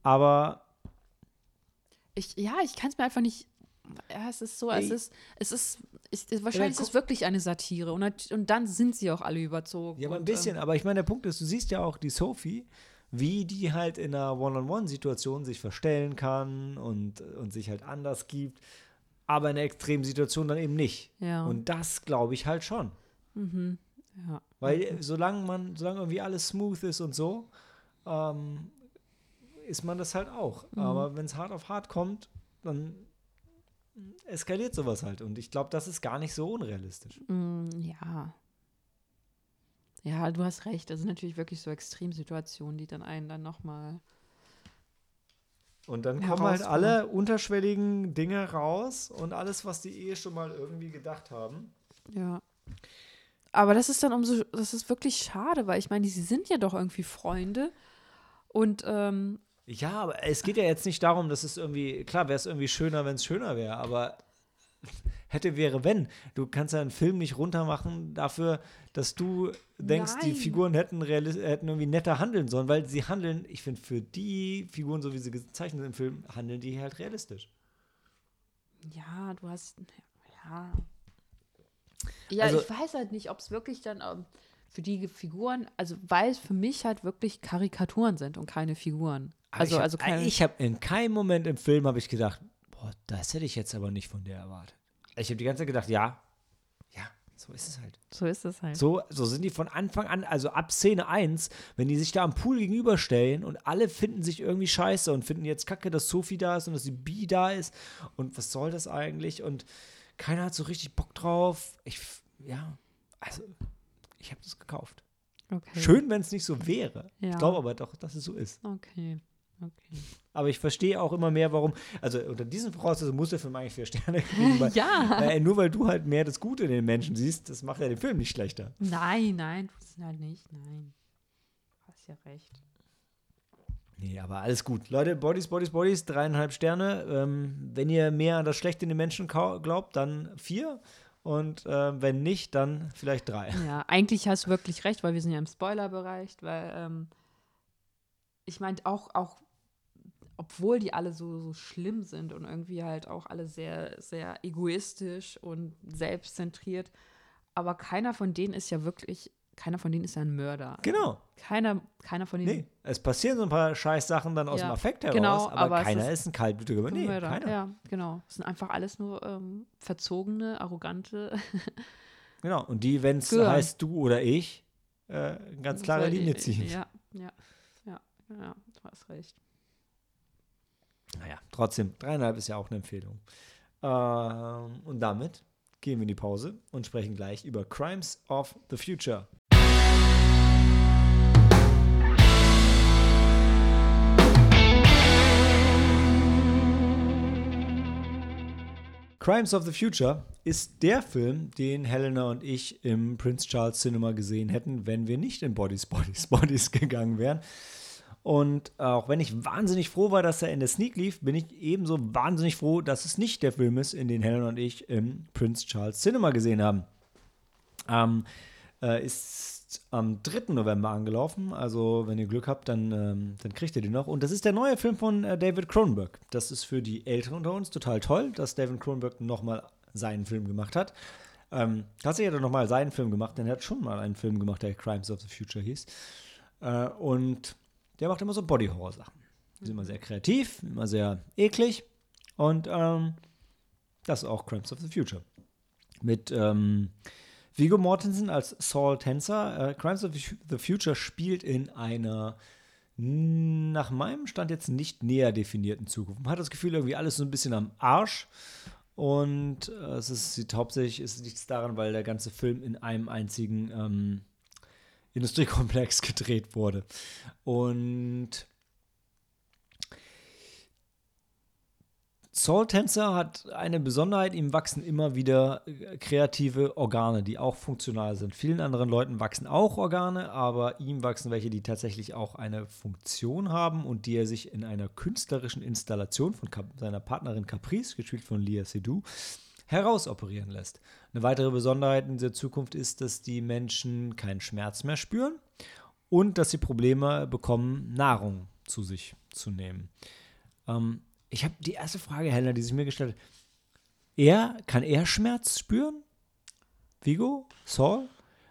Aber Ich, ja, ich kann es mir einfach nicht. Ja, es ist so, es Ey. ist, es ist, ist wahrscheinlich ist es wirklich eine Satire und, und dann sind sie auch alle überzogen. ja, aber ein bisschen. Ähm, aber ich meine, der Punkt ist, du siehst ja auch die Sophie, wie die halt in einer One-on-One-Situation sich verstellen kann und, und sich halt anders gibt, aber in einer extremen Situation dann eben nicht. Ja. Und das glaube ich halt schon. ja. Weil äh, solange man, solange irgendwie alles smooth ist und so, ähm, ist man das halt auch. Mhm. Aber wenn es hart auf hart kommt, dann eskaliert sowas halt. Und ich glaube, das ist gar nicht so unrealistisch. Mm, ja. Ja, du hast recht. Das sind natürlich wirklich so Extremsituationen, die dann einen dann nochmal. Und dann kommen halt alle unterschwelligen Dinge raus und alles, was die eh schon mal irgendwie gedacht haben. Ja. Aber das ist dann umso, das ist wirklich schade, weil ich meine, sie sind ja doch irgendwie Freunde. Und ähm, Ja, aber es geht ja jetzt nicht darum, dass es irgendwie, klar wäre es irgendwie schöner, wenn es schöner wäre, aber hätte, wäre, wenn. Du kannst ja einen Film nicht runtermachen dafür, dass du denkst, die Nein. Figuren hätten, hätten irgendwie netter handeln sollen, weil sie handeln, ich finde, für die Figuren, so wie sie gezeichnet sind im Film, handeln die halt realistisch. Ja, du hast. Ja. Ja, Also- ich weiß halt nicht, ob es wirklich dann ähm, für die Figuren, also weil es für mich halt wirklich Karikaturen sind und keine Figuren. Also, ich hab, also keine. ich habe in keinem Moment im Film habe ich gedacht, boah, das hätte ich jetzt aber nicht von der erwartet. Ich habe die ganze Zeit gedacht, ja, ja, so ist es halt. so ist es halt. So, so sind die von Anfang an, also ab Szene 1, wenn die sich da am Pool gegenüberstellen und alle finden sich irgendwie scheiße und finden jetzt kacke, dass Sophie da ist und dass die Bi da ist und was soll das eigentlich und keiner hat so richtig Bock drauf. Ich, ja, also, ich habe das gekauft. Okay. Schön, wenn es nicht so wäre. Ja. Ich glaube aber doch, dass es so ist. Okay. Okay. Aber ich verstehe auch immer mehr, warum, also unter diesen Voraussetzungen muss der Film eigentlich vier Sterne kriegen, weil, Ja. weil, nur weil du halt mehr das Gute in den Menschen siehst, das macht ja den Film nicht schlechter. Nein, nein, halt nicht. Nein. Du hast ja recht. Nee, aber alles gut. Leute, Bodies, Bodies, Bodies, dreieinhalb Sterne. Ähm, wenn ihr mehr an das Schlechte in den Menschen glaubt, dann vier. Und äh, wenn nicht, dann vielleicht drei. Ja, eigentlich hast du wirklich recht, weil wir sind ja im Spoilerbereich, weil ähm, ich meine auch, auch, obwohl die alle so, so schlimm sind und irgendwie halt auch alle sehr, sehr egoistisch und selbstzentriert, aber keiner von denen ist ja wirklich, keiner von denen ist ja ein Mörder. Genau. Keiner, keiner von denen Nee, es passieren so ein paar Scheiß-Sachen dann aus Ja, dem Affekt heraus, genau, aber, aber keiner ist ist, ein kaltblütiger Nee, Mörder. keiner. Ja, genau. Es sind einfach alles nur ähm, verzogene, arrogante. Genau. Und die, wenn es heißt du oder ich, äh, eine ganz klare Linie ziehen. Ja, ja, ja, ja, du hast recht. Naja, trotzdem, dreieinhalb ist ja auch eine Empfehlung. Ähm, und damit gehen wir in die Pause und sprechen gleich über Crimes of the Future. Crimes of the Future ist der Film, den Helena und ich im Prince Charles Cinema gesehen hätten, wenn wir nicht in Bodies, Bodies, Bodies gegangen wären. Und auch wenn ich wahnsinnig froh war, dass er in der Sneak lief, bin ich ebenso wahnsinnig froh, dass es nicht der Film ist, in den Helen und ich im Prince Charles Cinema gesehen haben. Ähm, äh, ist am 3. November angelaufen. Also, wenn ihr Glück habt, dann, ähm, dann kriegt ihr den noch. Und das ist der neue Film von äh, David Cronenberg. Das ist für die Älteren unter uns total toll, dass David Cronenberg nochmal seinen Film gemacht hat. Ähm, tatsächlich hat er nochmal seinen Film gemacht, denn er hat schon mal einen Film gemacht, der Crimes of the Future hieß. Äh, und der macht immer so Body-Horror-Sachen. Die sind immer sehr kreativ, immer sehr eklig. Und ähm, das ist auch Crimes of the Future. Mit ähm, Viggo Mortensen als Saul Tenser. Äh, Crimes of the Future spielt in einer nach meinem Stand jetzt nicht näher definierten Zukunft. Man hat das Gefühl, irgendwie alles so ein bisschen am Arsch. Und äh, es ist, hauptsächlich ist nichts daran, weil der ganze Film in einem einzigen ähm, Industriekomplex gedreht wurde. Und Soul Tensor hat eine Besonderheit, ihm wachsen immer wieder äh, kreative Organe, die auch funktional sind. Vielen anderen Leuten wachsen auch Organe, aber ihm wachsen welche, die tatsächlich auch eine Funktion haben und die er sich in einer künstlerischen Installation von seiner Partnerin Caprice, gespielt von Lia Seydoux, herausoperieren lässt. Eine weitere Besonderheit in dieser Zukunft ist, dass die Menschen keinen Schmerz mehr spüren und dass sie Probleme bekommen, Nahrung zu sich zu nehmen. Ähm, ich habe die erste Frage, Helena, die sich mir gestellt hat. Er, kann er Schmerz spüren? Vigo? Saul?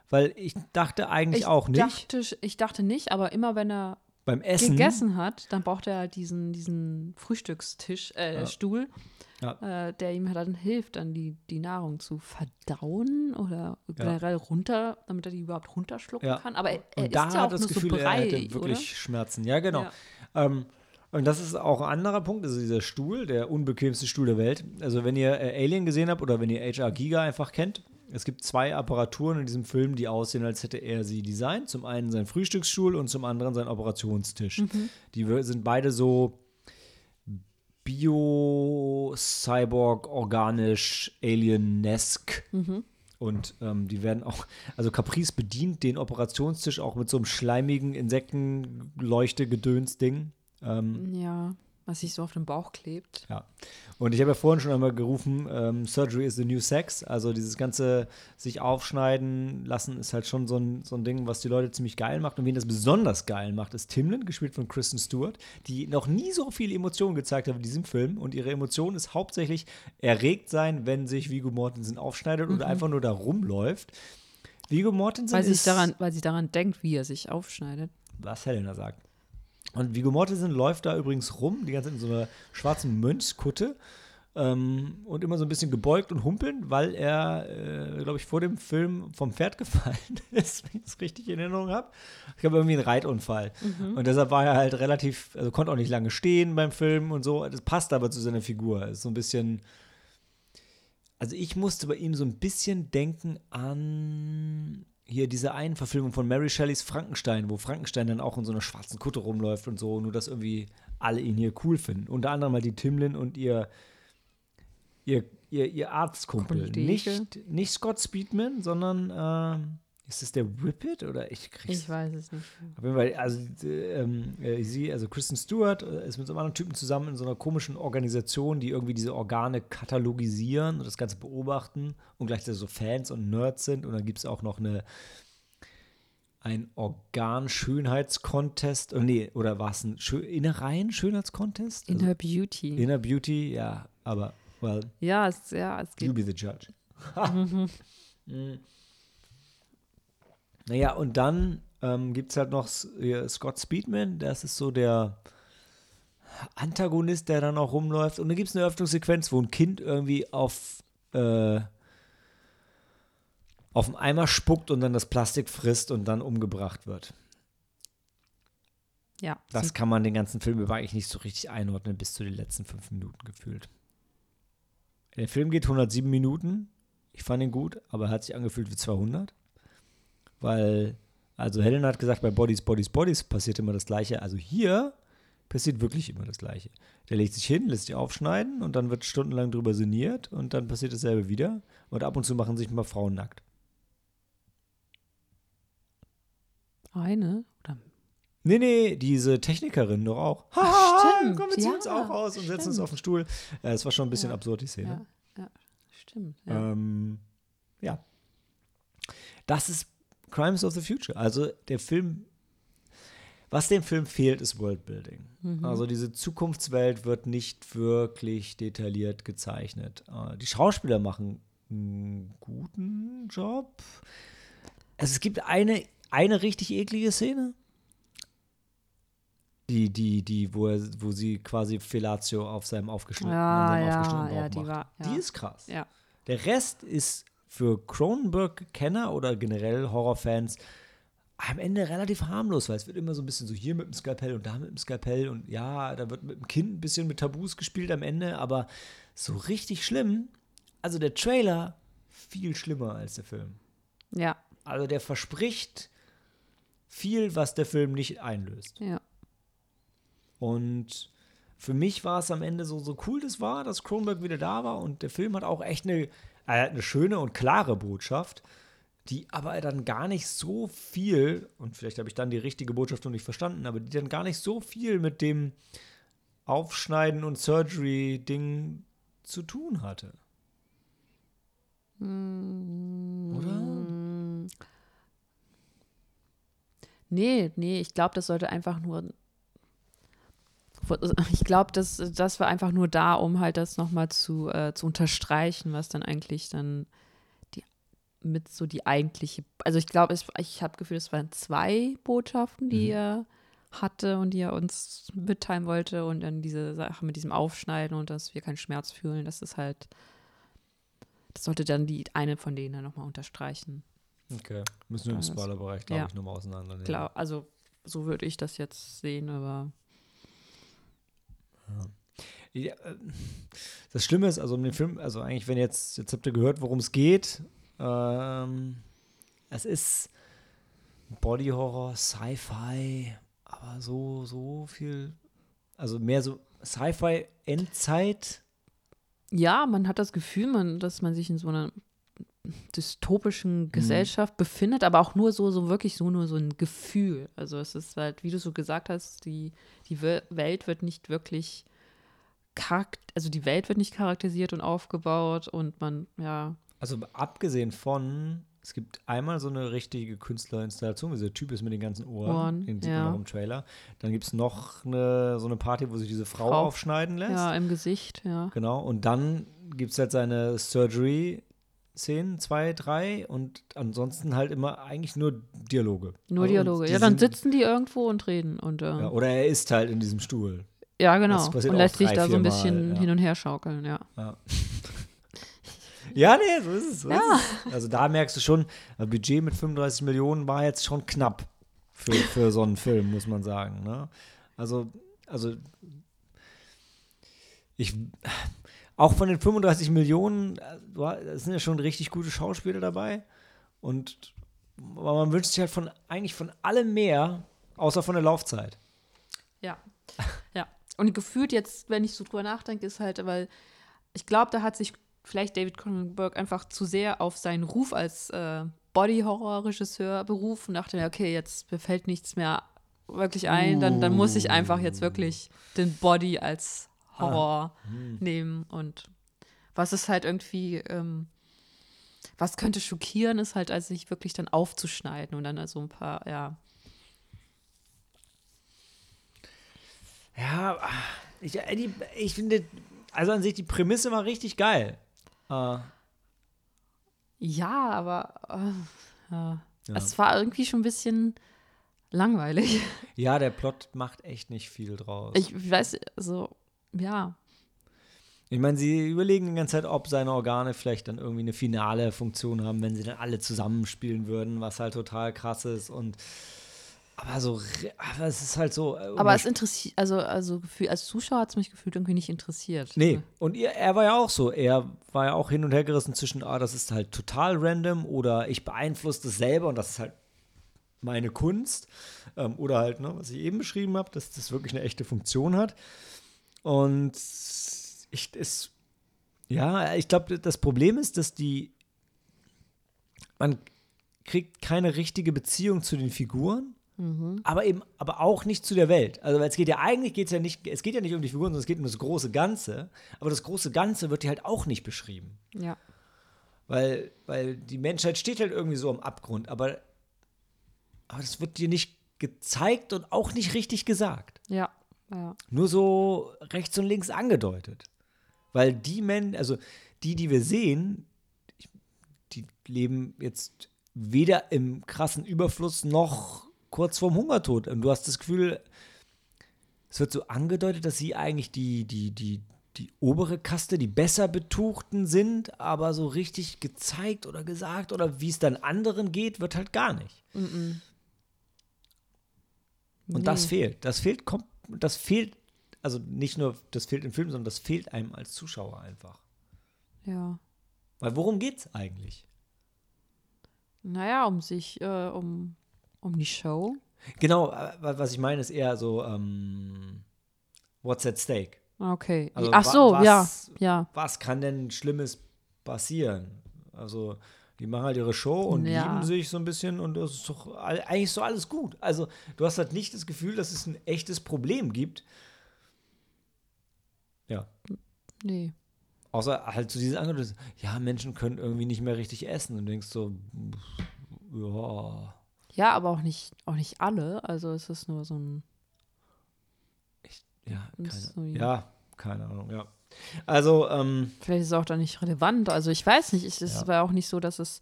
Weil ich dachte eigentlich Ich auch nicht. Dachte, ich dachte nicht, aber immer wenn er beim Essen. gegessen hat, dann braucht er halt diesen, diesen Frühstückstisch, äh, Ja. Stuhl, Ja. äh, der ihm dann hilft, dann die, die Nahrung zu verdauen oder generell runter, damit er die überhaupt runterschlucken Ja. kann. Aber er, er Und da ist ja hat auch das Gefühl, so er Brei, hätte wirklich oder? Schmerzen. Ja, genau. Ja. Ähm, und das ist auch ein anderer Punkt, also dieser Stuhl, der unbequemste Stuhl der Welt. Also wenn ihr äh, Alien gesehen habt oder wenn ihr HR Giga einfach kennt, es gibt zwei Apparaturen in diesem Film, die aussehen, als hätte er sie designt. Zum einen sein Frühstücksstuhl und zum anderen sein Operationstisch. Die wir- sind beide so bio, cyborg, organisch, alien-esque. Und ähm, die werden auch, also Caprice bedient den Operationstisch auch mit so einem schleimigen Insektenleuchte-Gedöns-Ding. Ähm, Ja, Was sich so auf den Bauch klebt. Ja. Und ich habe ja vorhin schon einmal gerufen, ähm, Surgery is the new sex. Also dieses ganze sich aufschneiden lassen ist halt schon so ein, so ein Ding, was die Leute ziemlich geil macht. Und wen das besonders geil macht, ist Timlin, gespielt von Kristen Stewart, die noch nie so viele Emotionen gezeigt hat in diesem Film. Und ihre Emotion ist hauptsächlich erregt sein, wenn sich Viggo Mortensen aufschneidet Mhm. oder einfach nur da rumläuft. Viggo Mortensen Weil ist daran, weil sie daran denkt, wie er sich aufschneidet. was Helena sagt. Und Viggo Mortensen läuft da übrigens rum, die ganze Zeit in so einer schwarzen Mönchskutte ähm, und immer so ein bisschen gebeugt und humpeln, weil er, äh, glaube ich, vor dem Film vom Pferd gefallen ist, wenn ich das richtig in Erinnerung habe. Ich glaube, irgendwie einen Reitunfall. Und deshalb war er halt relativ, also konnte auch nicht lange stehen beim Film und so. Das passt aber zu seiner Figur. Ist so ein bisschen. Also ich musste bei ihm so ein bisschen denken an hier diese einen Verfilmung von Mary Shelleys Frankenstein, wo Frankenstein dann auch in so einer schwarzen Kutte rumläuft und so, nur dass irgendwie alle ihn hier cool finden. Unter anderem mal die Timlin und ihr, ihr, ihr, ihr Arztkumpel. Nicht, nicht Scott Speedman, sondern ähm, ist es der Whippet oder ich krieg's Ich weiß es nicht. auf jeden Fall, also äh, ähm, äh, sie, also Kristen Stewart äh, ist mit so einem anderen Typen zusammen in so einer komischen Organisation, die irgendwie diese Organe katalogisieren und das Ganze beobachten und gleichzeitig so Fans und Nerds sind. Und dann gibt es auch noch eine ein Organ-Schönheitskontest. Oh, nee, oder war es ein Schö Innereien-Schönheitskontest? Also Inner Beauty. Inner Beauty, ja, aber, well, ja, es, ja, es You geht. be the judge. Mhm. Naja, und dann ähm, gibt es halt noch Scott Speedman, das ist so der Antagonist, der dann auch rumläuft. Und dann gibt es eine Eröffnungssequenz, wo ein Kind irgendwie auf, äh, auf den Eimer spuckt und dann das Plastik frisst und dann umgebracht wird. Ja, Das kann man den ganzen Film über eigentlich nicht so richtig einordnen, bis zu den letzten fünf Minuten gefühlt. Der Film geht 107 Minuten. Ich fand ihn gut, aber er hat sich angefühlt wie 200. Weil, also Helen hat gesagt, bei Bodies, Bodies, Bodies passiert immer das Gleiche. Also hier passiert wirklich immer das Gleiche. Der legt sich hin, lässt sich aufschneiden und dann wird stundenlang drüber sinniert und dann passiert dasselbe wieder. Und ab und zu machen sich mal Frauen nackt. eine oder Nee, nee, diese Technikerin doch auch. Haha, stimmt, komm, wir ziehen uns ja, auch aus und setzen uns auf den Stuhl. Äh, Es war schon ein bisschen Ja, absurd, die Szene. Ja, ja, stimmt. Ja. Ähm, ja. Das ist Crimes of the Future. Also der Film, was dem Film fehlt, ist Worldbuilding. Mhm. Also diese Zukunftswelt wird nicht wirklich detailliert gezeichnet. Äh, die Schauspieler machen einen guten Job. Also es gibt eine, eine richtig eklige Szene. Die, die, die, wo, er, wo sie quasi Fellatio auf seinem aufgeschnittenen, Ja, ja, aufgeschnittenen ja, Bauch die macht. war- ja. Die ist krass. ja. Der Rest ist für Cronenberg-Kenner oder generell Horrorfans am Ende relativ harmlos, weil es wird immer so ein bisschen so hier mit dem Skalpell und da mit dem Skalpell und ja, da wird mit dem Kind ein bisschen mit Tabus gespielt am Ende, aber so richtig schlimm. Also der Trailer viel schlimmer als der Film. Ja, Also der verspricht viel, was der Film nicht einlöst. ja. Und für mich war es am Ende so, so cool das war, dass Cronenberg wieder da war und der Film hat auch echt eine, er hat eine schöne und klare Botschaft, die aber dann gar nicht so viel, und vielleicht habe ich dann die richtige Botschaft noch nicht verstanden, aber die dann gar nicht so viel mit dem Aufschneiden und Surgery-Ding zu tun hatte. Oder? Nee, nee, ich glaube, das sollte einfach nur. Ich glaube, das, das war einfach nur da, um halt das nochmal zu, äh, zu unterstreichen, was dann eigentlich dann die mit so die eigentliche. Also ich glaube, es- ich habe Gefühl, es waren zwei Botschaften, die Mhm. er hatte und die er uns mitteilen wollte und dann diese Sache mit diesem Aufschneiden und dass wir keinen Schmerz fühlen, das ist halt. Das sollte dann die eine von denen dann nochmal unterstreichen. Okay. Müssen wir im Spoilerbereich, glaube ja. ich, nochmal auseinandernehmen. Klar, also so würde ich das jetzt sehen, aber Ja, äh, das Schlimme ist, also um den Film, also eigentlich, wenn jetzt, jetzt habt ihr gehört, worum es geht. Ähm, es ist Body Horror, Sci-Fi, aber so, so viel, also mehr so Sci-Fi, Endzeit. ja, man hat das Gefühl, man, dass man sich in so einer dystopischen Gesellschaft befindet, aber auch nur so, so wirklich so nur so ein Gefühl. Also es ist halt, wie du so gesagt hast, die, die We- Welt wird nicht wirklich also die Welt wird nicht charakterisiert und aufgebaut und man, ja. Also abgesehen von, es gibt einmal so eine richtige Künstlerinstallation, wie dieser Typ ist mit den ganzen Ohren, Ohren, den sieht ja. man auch im Trailer. Dann gibt es noch eine, so eine Party, wo sich diese Frau, Frau. aufschneiden lässt. Ja, im Gesicht, ja. Genau. Und dann gibt es halt seine Surgery-Szenen, zwei, drei und ansonsten halt immer eigentlich nur Dialoge. Nur Also, Dialoge. Ja, dann sitzen die irgendwo und reden. Und, äh, Ja, ja, oder er ist halt in diesem Stuhl. genau. das passiert Und lässt sich da so ein bisschen ja. hin und her schaukeln, ja. Ja. ja, nee, so ist es. So ist es. Also da merkst du schon, ein Budget mit 35 Millionen war jetzt schon knapp für, für so einen Film, muss man sagen. Ne? Also, also ich auch von den 35 Millionen, äh, da sind ja schon richtig gute Schauspieler dabei. Und man wünscht sich halt von eigentlich von allem mehr, außer von der Laufzeit. Ja. Ja. Und gefühlt jetzt, wenn ich so drüber nachdenke, ist halt, weil ich glaube, da hat sich vielleicht David Cronenberg einfach zu sehr auf seinen Ruf als äh, Body-Horror-Regisseur berufen. Dachte mir, okay, jetzt mir fällt nichts mehr wirklich ein, dann, dann muss ich einfach jetzt wirklich den Body als Horror nehmen. Und was ist halt irgendwie, ähm, was könnte schockieren, ist halt, als sich wirklich dann aufzuschneiden und dann also ein paar, ja. Ja, ich, äh, die, ich finde, also an sich die Prämisse war richtig geil. Äh, Ja, aber ja. Ja. es war irgendwie schon ein bisschen langweilig. ja, der Plot macht echt nicht viel draus. Ich weiß, also, ja. Ich meine, sie überlegen die ganze Zeit, ob seine Organe vielleicht dann irgendwie eine finale Funktion haben, wenn sie dann alle zusammenspielen würden, was halt total krass ist. Und aber so, aber es ist halt so. äh, Aber es interessiert, also, also als Zuschauer hat es mich gefühlt irgendwie nicht interessiert. Nee, und ihr, er war ja auch so. Er war ja auch hin und her gerissen zwischen, ah, das ist halt total random oder ich beeinflusse das selber und das ist halt meine Kunst. Ähm, oder halt, ne, was ich eben beschrieben habe, dass das wirklich eine echte Funktion hat. Und ich, es, ja, ich glaube, das Problem ist, dass die, man kriegt keine richtige Beziehung zu den Figuren aber eben, aber auch nicht zu der Welt. Also weil es geht ja eigentlich geht's ja nicht, es geht ja nicht um die Figuren, sondern es geht um das große Ganze. Aber das große Ganze wird hier halt auch nicht beschrieben. Ja. Weil, weil die Menschheit steht halt irgendwie so am Abgrund, aber, aber das wird dir nicht gezeigt und auch nicht richtig gesagt. Ja. Ja. Nur so rechts und links angedeutet. Weil die Menschen, also die, die wir sehen, die leben jetzt weder im krassen Überfluss noch kurz vorm Hungertod. Und du hast das Gefühl, es wird so angedeutet, dass sie eigentlich die, die, die, die obere Kaste, die besser betuchten sind, aber so richtig gezeigt oder gesagt oder wie es dann anderen geht, wird halt gar nicht. Und das Nee. fehlt. Das fehlt, kom- das fehlt, also nicht nur, das fehlt im Film, sondern das fehlt einem als Zuschauer einfach. Ja. Weil worum geht's eigentlich? Naja, um sich, äh, um, um die Show. Genau, äh, wa- was ich meine, ist eher so, ähm, what's at stake? Okay. Also Ach so, was- ja. Ja. Was kann denn Schlimmes passieren? Also, die machen halt ihre Show und Ja. lieben sich so ein bisschen und das ist doch eigentlich so alles gut. Also, du hast halt nicht das Gefühl, dass es ein echtes Problem gibt. Ja. Nee. Außer halt so dieses Angebot, ja, Menschen können irgendwie nicht mehr richtig essen. Und du denkst so, ja. Ja, aber auch nicht, auch nicht alle. Also es ist nur so ein. Ja, Das keine, ja, keine Ahnung, ja. Also, ähm, Vielleicht ist es auch da nicht relevant. Also ich weiß nicht. Ich, es Ja. war auch nicht so, dass es.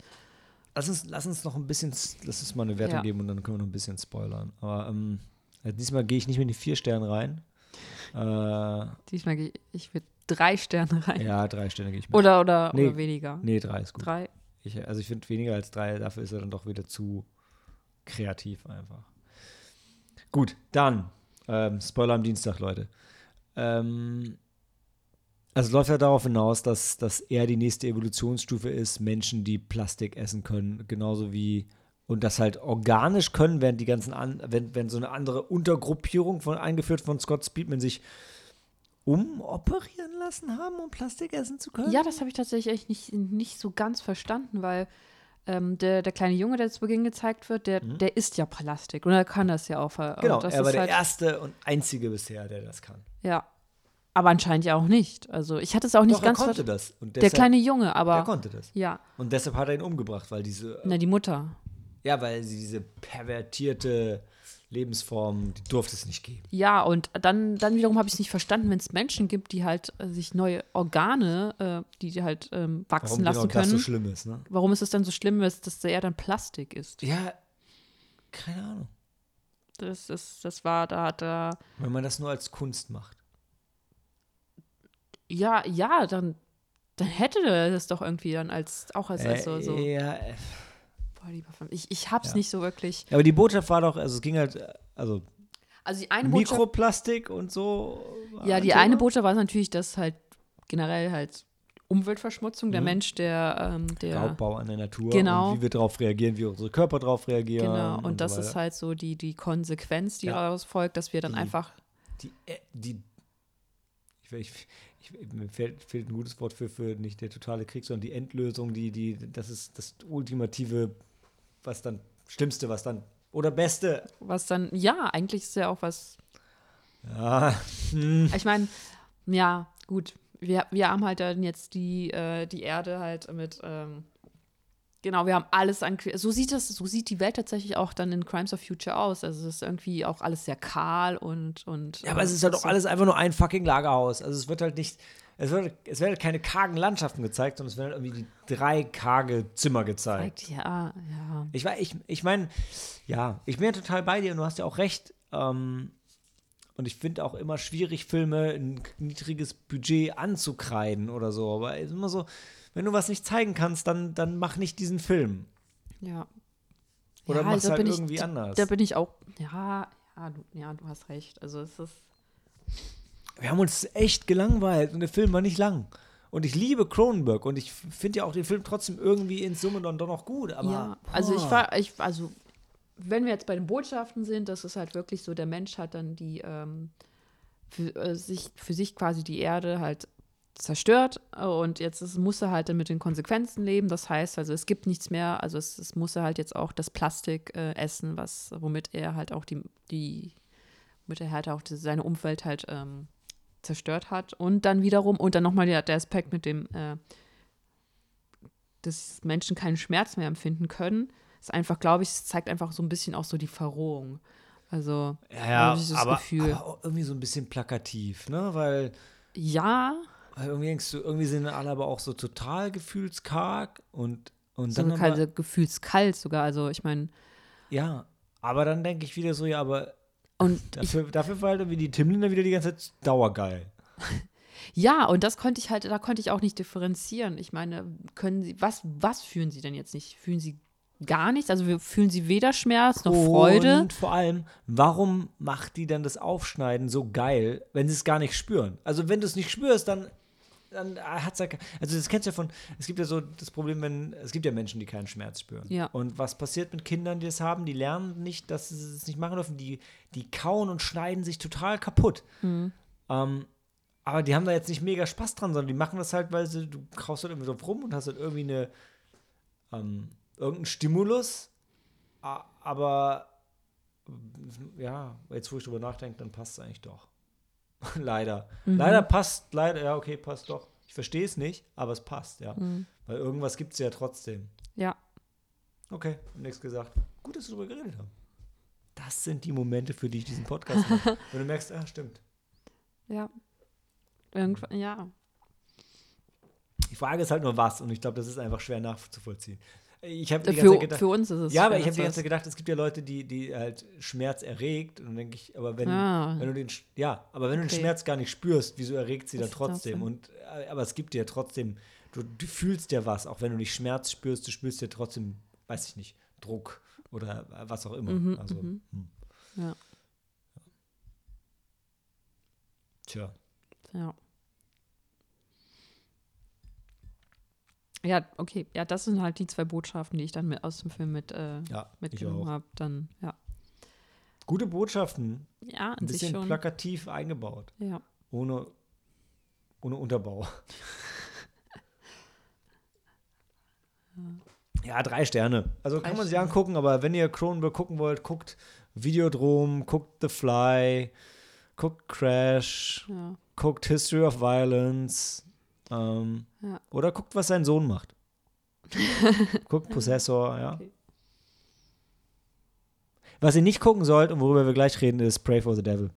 lass uns, lass uns noch ein bisschen, lass uns mal eine Wertung Ja. geben und dann können wir noch ein bisschen spoilern. Aber ähm, äh, diesmal gehe ich nicht mit den vier Sternen rein. Äh, Diesmal gehe ich, ich mit drei Sterne rein. ja, drei Sterne gehe ich mit. Oder, oder, Nee. oder weniger. nee, drei ist gut. Drei. Ich, also ich finde weniger als drei, dafür ist er dann doch wieder zu kreativ einfach. Gut, dann ähm, Spoiler am Dienstag, Leute. Ähm, also es läuft ja darauf hinaus, dass, dass er die nächste Evolutionsstufe ist, Menschen, die Plastik essen können, genauso wie und das halt organisch können, während die ganzen an, wenn, wenn so eine andere Untergruppierung von eingeführt von Scott Speedman sich umoperieren lassen haben, um Plastik essen zu können. Ja, das habe ich tatsächlich echt nicht, nicht so ganz verstanden, weil ähm, der, der kleine Junge, der zu Beginn gezeigt wird, der, der isst ja Plastik und er kann das ja auch. Mhm. genau. Er war der halt, erste und einzige bisher, der das kann. Ja. Aber anscheinend ja auch nicht. Also ich hatte es auch nicht Doch, er ganz konnte ver- das. Und Der deshalb, kleine Junge, er aber konnte das. ja, Und deshalb hat er ihn umgebracht, weil diese, na die Mutter. ja, weil sie diese pervertierte Lebensform, die durfte es nicht geben. Ja, und dann, dann wiederum habe ich es nicht verstanden, wenn es Menschen gibt, die halt äh, sich neue Organe, äh, die die halt ähm, wachsen Warum lassen genau das können. so schlimm ist, ne? Warum ist es dann so schlimm, dass, dass er dann Plastik ist? Ja, keine Ahnung. Das, ist, das war, da hat er, Wenn man das nur als Kunst macht. Ja, ja, dann, dann hätte er das doch irgendwie dann als, auch als, als so, so Äh, ja, äh, boah, lieber Frank, ich, ich hab's Ja. nicht so wirklich. aber die Botschaft war doch, also es ging halt, äh, also Also die eine Botschaft, Mikroplastik und so. ja, die Thema. eine Botschaft war natürlich, dass halt generell halt Umweltverschmutzung, der Mhm. Mensch, der, ähm, der Raubbau an der Natur Genau. und wie wir darauf reagieren, wie unsere Körper darauf reagieren. Genau, und, das so ist halt so die, die Konsequenz, die Ja. daraus folgt, dass wir dann Die- einfach, die, die ich, ich, ich, mir fehlt, fehlt ein gutes Wort für, für nicht der totale Krieg, sondern die Endlösung, die, die, das ist das ultimative, was dann, Schlimmste, was dann, oder Beste. was dann, ja, eigentlich ist ja auch was, Ja, hm. ich meine, ja, gut, wir, wir haben halt dann jetzt die, äh, die Erde halt mit, ähm, genau, wir haben alles an, so sieht das, so sieht die Welt tatsächlich auch dann in Crimes of Future aus, also es ist irgendwie auch alles sehr kahl und, und ja, aber es äh, ist halt auch so- alles einfach nur ein fucking Lagerhaus. Also es wird halt nicht, es wird, es werden halt keine kargen Landschaften gezeigt, sondern es werden halt irgendwie die drei karge Zimmer gezeigt. Ja, ja, Ich, ich, ich meine, ja, ich bin ja total bei dir und du hast ja auch recht. Ähm, und ich finde auch immer schwierig, Filme ein niedriges Budget anzukreiden oder so. Aber es ist immer so, wenn du was nicht zeigen kannst, dann, dann mach nicht diesen Film. ja. Oder ja, mach's da halt bin irgendwie ich, anders. Da bin ich auch, ja, ja, du, ja, du hast recht, also es ist, Wir haben uns echt gelangweilt und der Film war nicht lang. Und ich liebe Cronenberg und ich finde ja auch den Film trotzdem irgendwie in Summe dann doch noch gut. Aber ja, also ich war, ich, also wenn wir jetzt bei den Botschaften sind, das ist halt wirklich so, der Mensch hat dann die, ähm, für, äh, sich, für sich quasi die Erde halt zerstört und jetzt ist, muss er halt dann mit den Konsequenzen leben. Das heißt also, es gibt nichts mehr, also es, es muss er halt jetzt auch das Plastik äh, essen, was, womit er halt auch die, die womit er halt auch die, seine Umwelt halt ähm, zerstört hat. Und dann wiederum, und dann nochmal der, der Aspekt mit dem, äh, dass Menschen keinen Schmerz mehr empfinden können, ist einfach, glaube ich, es zeigt einfach so ein bisschen auch so die Verrohung. Also, ja, ja aber, Gefühl. aber auch irgendwie so ein bisschen plakativ, ne? Weil ja, Weil irgendwie denkst du, irgendwie sind alle aber auch so total gefühlskarg und, und so dann aber, kalte, gefühlskalt sogar. Also, ich meine, ja, aber dann denke ich wieder so, ja, aber und ich, dafür, dafür war halt die Timliner wieder die ganze Zeit dauergeil. ja, und das konnte ich halt, da konnte ich auch nicht differenzieren. Ich meine, können sie, was, was fühlen sie denn jetzt nicht? Fühlen sie gar nichts? Also, wir fühlen sie weder Schmerz noch Freude. Und vor allem, warum macht die dann das Aufschneiden so geil, wenn sie es gar nicht spüren? Also wenn du es nicht spürst, dann dann hat es ja, also das kennst du ja von, es gibt ja so das Problem, wenn, es gibt ja Menschen, die keinen Schmerz spüren. Ja. Und was passiert mit Kindern, die das haben? Die lernen nicht, dass sie es nicht machen dürfen. Die, die kauen und schneiden sich total kaputt. Mhm. Ähm, aber die haben da jetzt nicht mega Spaß dran, sondern die machen das halt, weil sie, du kaust halt irgendwie drauf rum und hast halt irgendwie eine, ähm, irgendeinen Stimulus. Aber ja, jetzt wo ich drüber nachdenke, dann passt es eigentlich doch. leider. Leider passt, leider, ja, okay, passt doch. Ich verstehe es nicht, aber es passt, ja. Weil irgendwas gibt es ja trotzdem. Ja, Okay, nichts gesagt. Gut, dass wir darüber geredet haben. Das sind die Momente, für die ich diesen Podcast mache. Wenn du merkst, ah, stimmt. ja. Irgendwann, ja. Die Frage ist halt nur was und ich glaube, das ist einfach schwer nachzuvollziehen. Ich habe Für, gedacht, für uns ist es. ja, aber ich habe die ganze Zeit gedacht, es gibt ja Leute, die, die halt Schmerz erregt und dann denke ich, aber wenn, Ah. wenn du den, ja, aber wenn du den Okay. Schmerz gar nicht spürst, wieso erregt sie Das da ist trotzdem? Und äh, aber es gibt ja trotzdem, du, du fühlst ja was, auch wenn du nicht Schmerz spürst, du spürst ja trotzdem, weiß ich nicht, Druck oder was auch immer. Mhm, also, mhm. hm. Ja. tja. Ja. Ja, okay. Ja, das sind halt die zwei Botschaften, die ich dann mit, aus dem Film mit, äh, Ja, mitgenommen habe. Dann, ja. Gute Botschaften, Ja, ein bisschen schon. plakativ eingebaut, Ja. ohne, ohne Unterbau. Ja, drei Sterne. Also Drei kann man sich Sterne. angucken, aber wenn ihr Cronenberg gucken wollt, guckt Videodrom, guckt The Fly, guckt Crash, Ja. guckt History of Violence ähm, Ja. oder guckt, was sein Sohn macht. guckt Possessor, ja. Okay. Was ihr nicht gucken sollt und worüber wir gleich reden, ist Pray for the Devil.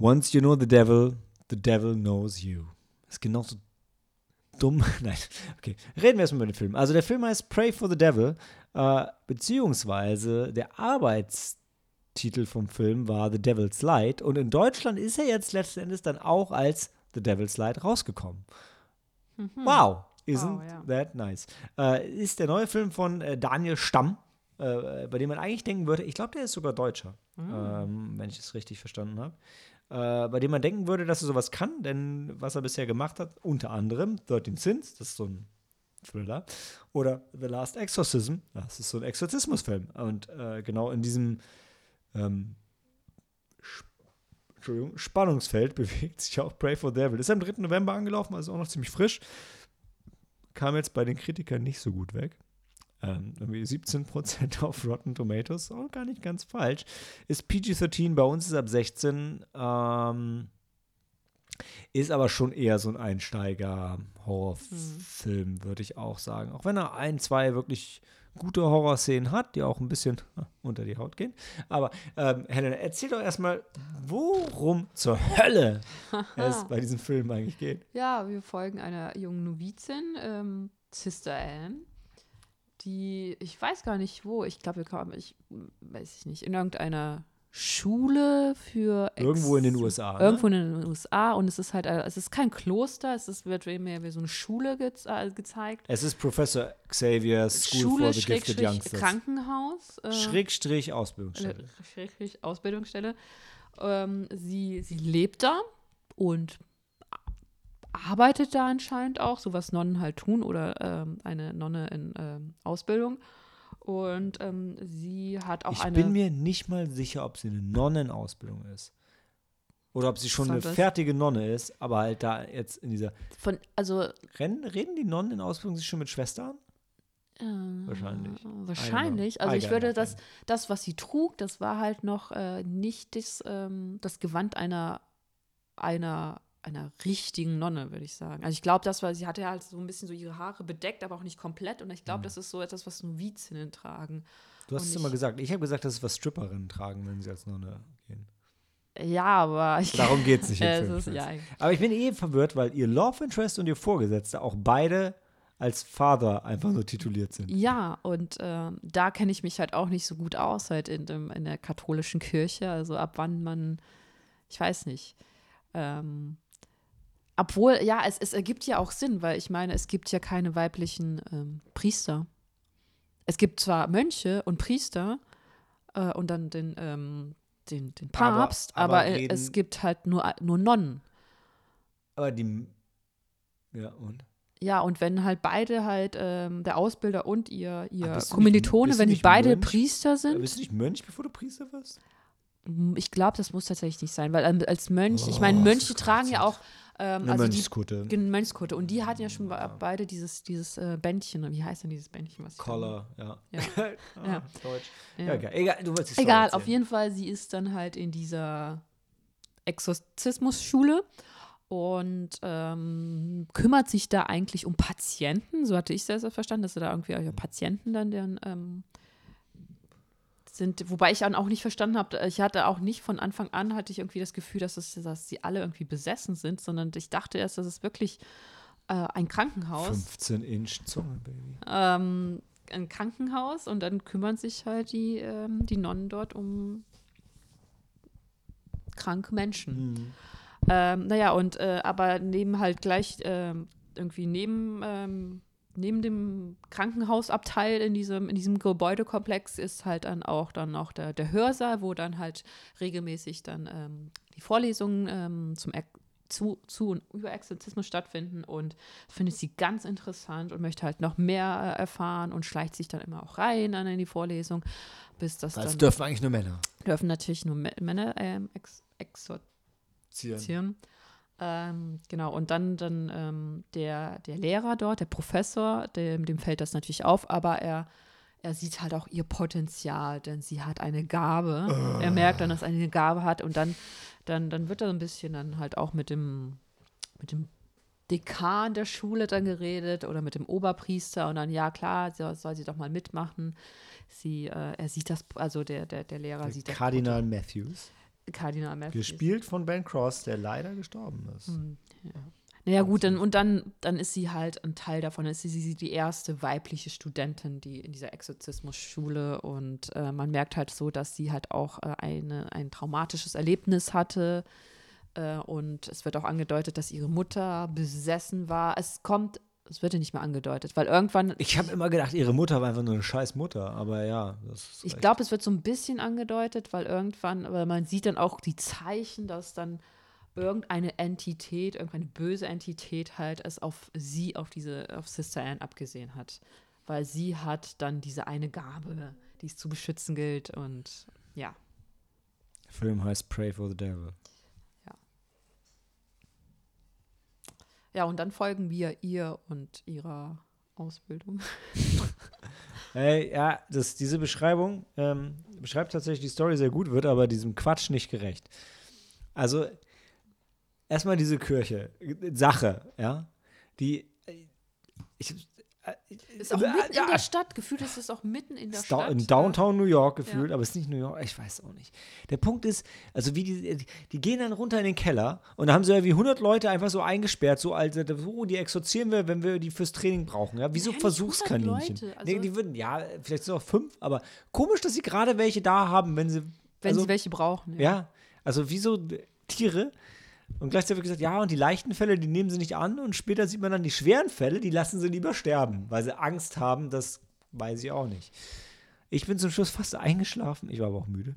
Once you know the devil, the devil knows you. Ist genauso dumm. Nein, okay. Reden wir erstmal über den Film. Also der Film heißt Pray for the Devil, äh, beziehungsweise der Arbeitstitel vom Film war The Devil's Light und in Deutschland ist er jetzt letzten Endes dann auch als The Devil's Light rausgekommen. Wow, isn't Wow, ja. that nice? Äh, ist der neue Film von äh, Daniel Stamm, äh, bei dem man eigentlich denken würde, ich glaube, der ist sogar Deutscher, ähm, wenn ich es richtig verstanden habe. Äh, bei dem man denken würde, dass er sowas kann, denn was er bisher gemacht hat, unter anderem 13 Sins, das ist so ein Thriller, oder The Last Exorcism, das ist so ein Exorzismusfilm. Und äh, genau in diesem ähm, Spannungsfeld bewegt sich auch Pray for Devil. Ist am 3. November angelaufen, also auch noch ziemlich frisch. Kam jetzt bei den Kritikern nicht so gut weg. Ähm, irgendwie 17% auf Rotten Tomatoes, auch gar nicht ganz falsch. Ist PG-13, bei uns ist ab 16. Ähm, ist aber schon eher so ein Einsteiger-Horrorfilm, würde ich auch sagen. Auch wenn er ein, zwei wirklich gute Horrorszenen hat, die auch ein bisschen unter die Haut gehen. Aber ähm, Helena, erzähl doch erstmal, worum zur Hölle es bei diesem Film eigentlich geht. Ja, wir folgen einer jungen Novizin, ähm, Sister Anne, die, ich weiß gar nicht wo, ich glaube, wir kommen, ich weiß ich nicht, in irgendeiner Schule für Ex- Irgendwo in den USA. Ne? Irgendwo in den USA und es ist halt, äh, es ist kein Kloster, es ist, wird mehr wie so eine Schule gez äh, gezeigt. Es ist Professor Xavier's School Schule, for the Gifted Schrägstrich, Youngsters. Krankenhaus. Äh, Schrägstrich Ausbildungsstelle. äh, Schrägstrich Ausbildungsstelle. Ähm, sie, sie lebt da und arbeitet da anscheinend auch, so was Nonnen halt tun oder ähm, eine Nonne in ähm, Ausbildung. Und ähm, sie hat auch Ich eine. bin mir nicht mal sicher, ob sie eine Nonne in Ausbildung ist. Oder ob sie schon eine fertige Nonne ist, aber halt da jetzt in dieser. von, also Rennen, reden die Nonnen in Ausbildung sich schon mit Schwestern? Wahrscheinlich. Äh, Wahrscheinlich. Einmal. Also ich Einmal, würde das, das, was sie trug, das war halt noch äh, nicht das, ähm, das Gewand einer, einer, einer richtigen Nonne, würde ich sagen. Also ich glaube, das war, sie hatte halt so ein bisschen so ihre Haare bedeckt, aber auch nicht komplett. Und ich Mhm. glaube, das ist so etwas, was Novizinnen tragen. Du hast Und es immer ich- gesagt. Ich habe gesagt, das ist was Stripperinnen tragen, wenn sie als Nonne gehen. Ja, aber ich Darum geht es nicht. im Äh, Film, ist, ja. Aber ich bin eh verwirrt, weil ihr Love Interest und ihr Vorgesetzte auch beide als Father einfach nur tituliert sind. Ja, und ähm, da kenne ich mich halt auch nicht so gut aus, halt in, dem, in der katholischen Kirche. Also ab wann man, ich weiß nicht. Ähm, obwohl, ja, es, es ergibt ja auch Sinn, weil ich meine, es gibt ja keine weiblichen ähm, Priester. Es gibt zwar Mönche und Priester äh, und dann den, ähm, den, den Aber- Papst, aber aber, äh, reden- es gibt halt nur, nur Nonnen. Aber die. Ja, und? Ja, und wenn halt beide halt, ähm, der Ausbilder und ihr, ihr nicht- Kommilitone, du wenn die nicht beide Mönch? Priester sind, Bist du nicht Mönch, bevor du Priester wirst? Ich glaube, das muss tatsächlich nicht sein, weil ähm, als Mönch, ich Oh, meine, das Mönche tragen ja auch, ähm, Eine also die Mönchskutte. Gen- Mönchskutte und die hatten ja schon be- beide dieses, dieses äh, Bändchen, wie heißt denn dieses Bändchen? Was Collar, ja. Ja. ah, Ja. Deutsch. Ja. Ja, egal. egal. Du wolltest die Egal, auf jeden Fall, sie ist dann halt in dieser Exorzismusschule und ähm, kümmert sich da eigentlich um Patienten, so hatte ich es ja verstanden, dass sie da irgendwie auch Patienten dann deren, ähm, sind, wobei ich dann auch nicht verstanden habe, ich hatte auch nicht von Anfang an, hatte ich irgendwie das Gefühl, dass, es, dass sie alle irgendwie besessen sind, sondern ich dachte erst, das ist wirklich äh, ein Krankenhaus. 15 Inch Zunge, Baby. ähm, ein Krankenhaus und dann kümmern sich halt die, ähm, die Nonnen dort um kranke Menschen. Mhm. Ähm, naja, und äh, aber neben halt gleich ähm, irgendwie neben, ähm, neben dem Krankenhausabteil in diesem, in diesem Gebäudekomplex ist halt dann auch dann noch der, der Hörsaal, wo dann halt regelmäßig dann ähm, die Vorlesungen ähm, zum Ex zu, zu und über Exorzismus stattfinden und findet sie ganz interessant und möchte halt noch mehr äh, erfahren und schleicht sich dann immer auch rein dann in die Vorlesung, bis das Das dann dürfen eigentlich nur Männer. dürfen natürlich nur Mä- Männer ähm, ex exorzieren. Ähm, genau, und dann, dann ähm, der, der Lehrer dort, der Professor, dem, dem fällt das natürlich auf, aber er, er sieht halt auch ihr Potenzial, denn sie hat eine Gabe. Ah. Er merkt dann, dass er eine Gabe hat und dann, dann, dann wird er ein bisschen dann halt auch mit dem, mit dem Dekan der Schule dann geredet oder mit dem Oberpriester und dann, ja klar, soll, soll sie doch mal mitmachen. Sie, äh, er sieht das, also der, der, der Lehrer sieht das Kardinal Matthews. Kardinal Matthews. Gespielt von Ben Cross, der leider gestorben ist. Naja, gut, dann, und dann, dann ist sie halt ein Teil davon. Dann ist sie, sie die erste weibliche Studentin, die in dieser Exorzismusschule und äh, man merkt halt so, dass sie halt auch äh, eine, ein traumatisches Erlebnis hatte. Äh, und es wird auch angedeutet, dass ihre Mutter besessen war. Es kommt, es wird ja nicht mehr angedeutet, weil irgendwann. Ich habe immer gedacht, ihre Mutter war einfach nur eine scheiß Mutter, aber ja, das ist Ich glaube, es wird so ein bisschen angedeutet, weil irgendwann, aber man sieht dann auch die Zeichen, dass dann irgendeine Entität, irgendeine böse Entität halt es auf sie, auf diese, auf Sister Anne abgesehen hat. Weil sie hat dann diese eine Gabe, die es zu beschützen gilt und ja. Der Film heißt Pray for the Devil. Ja, und dann folgen wir ihr und ihrer Ausbildung. Äh, ja, das, diese Beschreibung ähm, beschreibt tatsächlich die Story sehr gut, wird aber diesem Quatsch nicht gerecht. Also, erstmal diese Kirche, Sache, ja, die. Ich, Ist auch äh, mitten ja, in der Stadt. Gefühlt ist es auch mitten in der Stadt. in Downtown New York gefühlt, Ja. aber es ist nicht New York, ich weiß auch nicht. Der Punkt ist, also wie die, die gehen dann runter in den Keller und da haben sie ja wie 100 Leute einfach so eingesperrt, so als, oh, die exorzieren wir, wenn wir die fürs Training brauchen, ja, wie so Ja, Versuchskaninchen. 100 Leute, nee, also- die würden, ja, vielleicht sind auch fünf, aber komisch, dass sie gerade welche da haben, wenn sie, Wenn also, sie welche brauchen. ja, also wie so Tiere. Und gleichzeitig wird gesagt, ja, und die leichten Fälle, die nehmen sie nicht an. Und später sieht man dann die schweren Fälle, die lassen sie lieber sterben, weil sie Angst haben, das weiß ich auch nicht. Ich bin zum Schluss fast eingeschlafen, ich war aber auch müde.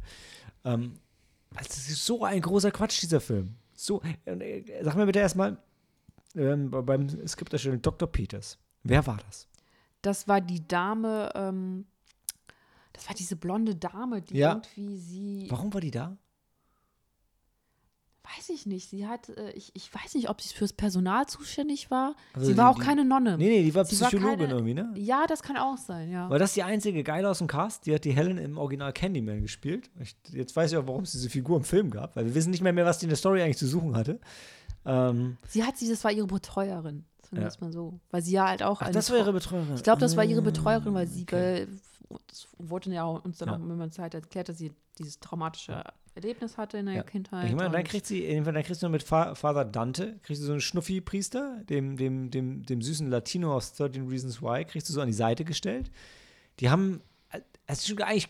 Ähm, weil das ist so ein großer Quatsch, dieser Film. So, äh, sag mir bitte erstmal, ähm, beim, es gibt da schon Dr. Peters. Wer war das? Das war die Dame, ähm, das war diese blonde Dame, die Ja. irgendwie sie. Warum war die da? Weiß ich nicht. Sie hat, äh, ich, ich weiß nicht, ob sie fürs Personal zuständig war. Also sie die- war auch die- keine Nonne. Nee, nee, die war Sie war Psychologin keine- irgendwie, ne? Ja, das kann auch sein, ja. War das die einzige Geile aus dem Cast? Die hat die Helen im Original Candyman gespielt. Ich, jetzt weiß ich auch, warum es diese Figur im Film gab, weil wir wissen nicht mehr, mehr was die in der Story eigentlich zu suchen hatte. Ähm, Sie hat sie, das war ihre Betreuerin. Sagen wir es mal so. Weil sie ja halt auch. ach, das war ihre Betreuerin. Ich glaube, das war ihre Ah, Betreuerin, weil sie, okay. äh, wurde ja uns dann Ja. auch mit der Zeit erklärt, dass sie dieses traumatische Erlebnis hatte in der Ja. Kindheit. Ich meine, dann kriegt sie, dann kriegst du mit Fa Father Dante, kriegst du so einen Schnuffi-Priester, dem, dem, dem, dem süßen Latino aus 13 Reasons Why, kriegst du so an die Seite gestellt. Die haben, äh, es ist schon eigentlich,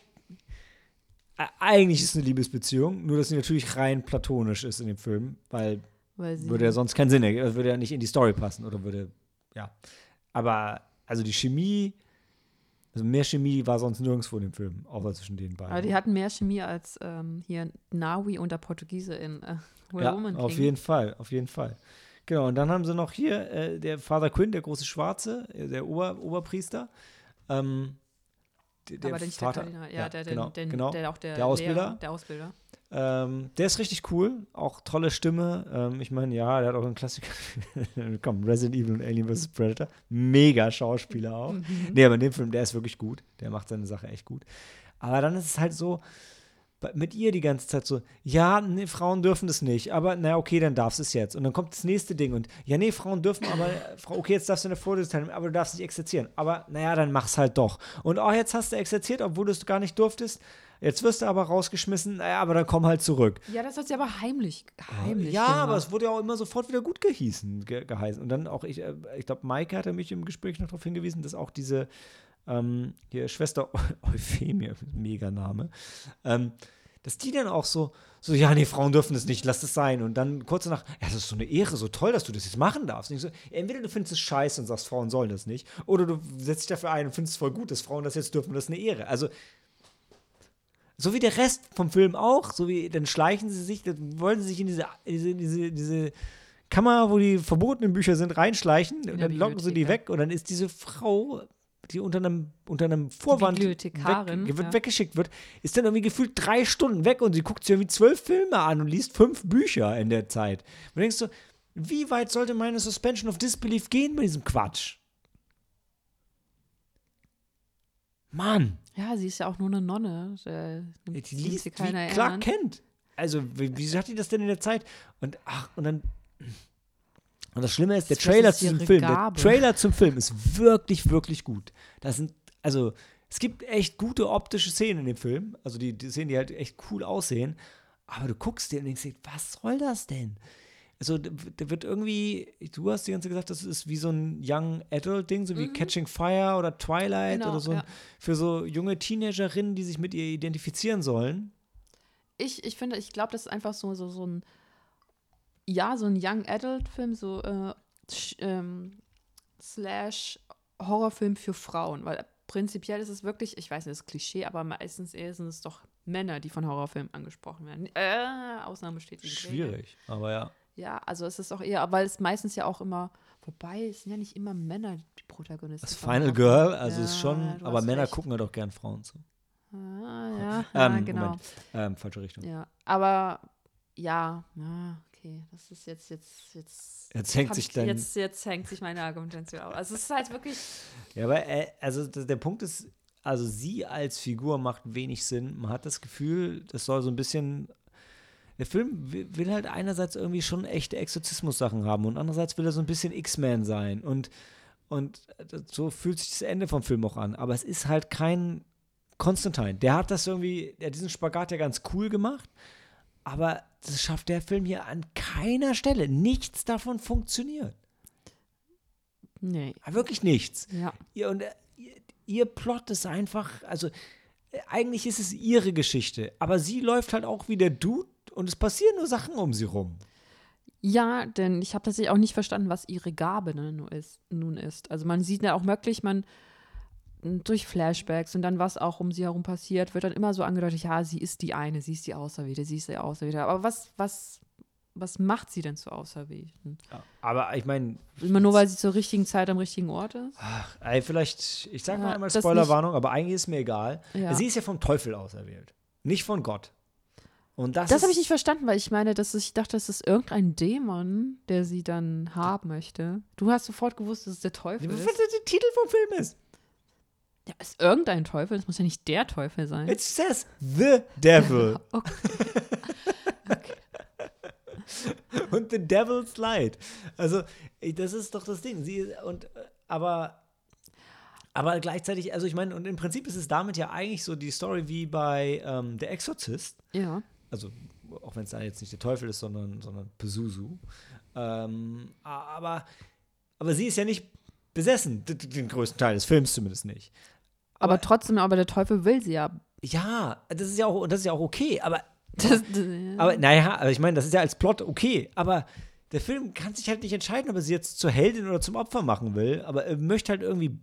äh, eigentlich ist es eine Liebesbeziehung, nur dass sie natürlich rein platonisch ist in dem Film, weil würde ja sonst keinen Sinn ergeben, würde ja nicht in die Story passen oder würde, ja. Aber, also die Chemie, also mehr Chemie war sonst nirgendwo in dem Film, außer zwischen den beiden. aber die hatten mehr Chemie als ähm, hier Nawi und der Portugiese in äh, Where ja, Woman auf King. jeden Fall, auf jeden Fall. Genau, und dann haben sie noch hier äh, der Father Quinn, der große Schwarze, äh, der Ober, Oberpriester. Ähm, der, der aber der nicht Vater, der Kardinal, ja, der, der, genau, der, genau. der auch der, Der Ausbilder. Lehrer, der Ausbilder. Ähm, der ist richtig cool, auch tolle Stimme. Ähm, ich meine, ja, der hat auch einen Klassiker. Komm, Resident Evil und Alien vs. Predator. Mega Schauspieler auch. Mhm. Nee, aber in dem Film, der ist wirklich gut. Der macht seine Sache echt gut. Aber dann ist es halt so, mit ihr die ganze Zeit so, ja, nee, Frauen dürfen das nicht, aber na okay, dann darfst du es jetzt. Und dann kommt das nächste Ding und ja, nee, Frauen dürfen, aber äh, okay, jetzt darfst du eine Vorlesung teilnehmen, aber du darfst nicht exerzieren. Aber naja, dann mach's halt doch. Und oh, jetzt hast du exerziert, obwohl du es gar nicht durftest. Jetzt wirst du aber rausgeschmissen, naja, aber dann komm halt zurück. Ja, das hat sie aber heimlich, heimlich ja, gemacht. aber es wurde ja auch immer sofort wieder gut gehießen, ge geheißen. Und dann auch, ich, äh, ich glaube, Maike hatte mich im Gespräch noch darauf hingewiesen, dass auch diese ähm, hier Schwester Euphemie, mega Name, ähm, dass die dann auch so, so, ja, nee, Frauen dürfen das nicht, lass das sein. Und dann kurz danach, ja, das ist so eine Ehre, so toll, dass du das jetzt machen darfst. Und ich so, entweder du findest es scheiße und sagst, Frauen sollen das nicht, oder du setzt dich dafür ein und findest es voll gut, dass Frauen das jetzt dürfen, das ist eine Ehre. Also, so wie der Rest vom Film auch, so wie, dann schleichen sie sich, dann wollen sie sich in diese, diese, diese, diese Kammer, wo die verbotenen Bücher sind, reinschleichen und dann locken sie die weg und dann ist diese Frau, die unter einem, unter einem Vorwand weg, wird ja. weggeschickt wird, ist dann irgendwie gefühlt drei Stunden weg und sie guckt sich irgendwie zwölf Filme an und liest fünf Bücher in der Zeit. Und du denkst so, Wie weit sollte meine Suspension of Disbelief gehen bei diesem Quatsch? Mann, Ja, sie ist ja auch nur eine Nonne. Äh, die liest sie wie keiner Clark ernst. Kent. Also, wie, wieso hat die das denn in der Zeit? Und ach, und dann. Und das Schlimme ist, der Das Trailer zu diesem Film, Gabe. der Trailer zum Film ist wirklich, wirklich gut. Das sind, also, es gibt echt gute optische Szenen in dem Film. Also die, die Szenen, die halt echt cool aussehen. Aber du guckst dir und denkst, dir, was soll das denn? Also, da wird irgendwie, du hast die ganze Zeit gesagt, das ist wie so ein Young Adult-Ding, so wie Catching Fire oder Twilight Mhm. Genau, oder so. ja. Für so junge Teenagerinnen, die sich mit ihr identifizieren sollen. Ich, ich finde, ich glaube, das ist einfach so, so, so ein, ja, so ein Young Adult-Film, so äh, ähm, slash Horrorfilm für Frauen, weil prinzipiell ist es wirklich, ich weiß nicht, das ist Klischee, aber meistens eher sind es doch Männer, die von Horrorfilmen angesprochen werden. Äh, Ausnahme steht gegen Regel. Schwierig, aber ja. Ja, also es ist auch eher, weil es meistens ja auch immer, wobei es sind ja nicht immer Männer die Protagonisten. Das Final. Girl, also Ja, ist schon, aber Männer recht. gucken ja doch gern Frauen zu. Ah, ja, ja Ähm, genau. Moment. Ähm, falsche Richtung. Ja, aber ja, ja, okay, das ist jetzt, jetzt, jetzt. Jetzt hängt sich ich, dein- Jetzt, jetzt hängt sich meine Argumentation auf. Also es ist halt wirklich. Ja, aber äh, also der Punkt ist, also sie als Figur macht wenig Sinn. Man hat das Gefühl, das soll so ein bisschen. Der Film wi- will halt einerseits irgendwie schon echte Exorzismus-Sachen haben und andererseits will er so ein bisschen X-Men sein. Und, und äh, so fühlt sich das Ende vom Film auch an. Aber es ist halt kein Konstantin. Der hat das irgendwie, der hat diesen Spagat ja ganz cool gemacht. Aber das schafft der Film hier an keiner Stelle. Nichts davon funktioniert. Nee. Wirklich nichts. Ja. Ihr, und, äh, ihr, ihr Plot ist einfach, also äh, eigentlich ist es ihre Geschichte, aber sie läuft halt auch wie der Dude und es passieren nur Sachen um sie rum. Ja, denn ich habe tatsächlich auch nicht verstanden, was ihre Gabe nun, ist, nun ist. Also man sieht ja auch wirklich, man durch Flashbacks und dann, was auch um sie herum passiert, wird dann immer so angedeutet, ja, sie ist die eine, sie ist die Auserwählte, sie ist die Auserwählte. Aber was, was, was macht sie denn zur Auserwählten? Aber ich meine, Immer nur, weil sie zur richtigen Zeit am richtigen Ort ist? ey, vielleicht, ich sag mal Ja, einmal das Spoilerwarnung, aber eigentlich ist mir egal. Ja. Sie ist ja vom Teufel auserwählt, nicht von Gott. Und das, Das habe ich nicht verstanden, weil ich meine, dass ich dachte, das ist irgendein Dämon, der sie dann haben möchte. Du hast sofort gewusst, dass es der Teufel Was ist. der Titel vom Film ist. Ja, ist irgendein Teufel, das muss ja nicht der Teufel sein. It says the devil. Okay. und The Devil's Light. Also, das ist doch das Ding. Sie und aber aber gleichzeitig, also ich meine, und im Prinzip ist es damit ja eigentlich so die Story wie bei ähm, Der Exorzist. Ja. Also, auch wenn es da jetzt nicht der Teufel ist, sondern, sondern Pesusu. Ähm, aber, aber sie ist ja nicht besessen, den größten Teil des Films zumindest nicht. Aber, trotzdem, aber der Teufel will sie ja. Ja, das ist ja auch, das ist ja auch okay, aber Das, Aber naja, aber ich meine, das ist ja als Plot okay, aber der Film kann sich halt nicht entscheiden, ob er sie jetzt zur Heldin oder zum Opfer machen will, aber er möchte halt irgendwie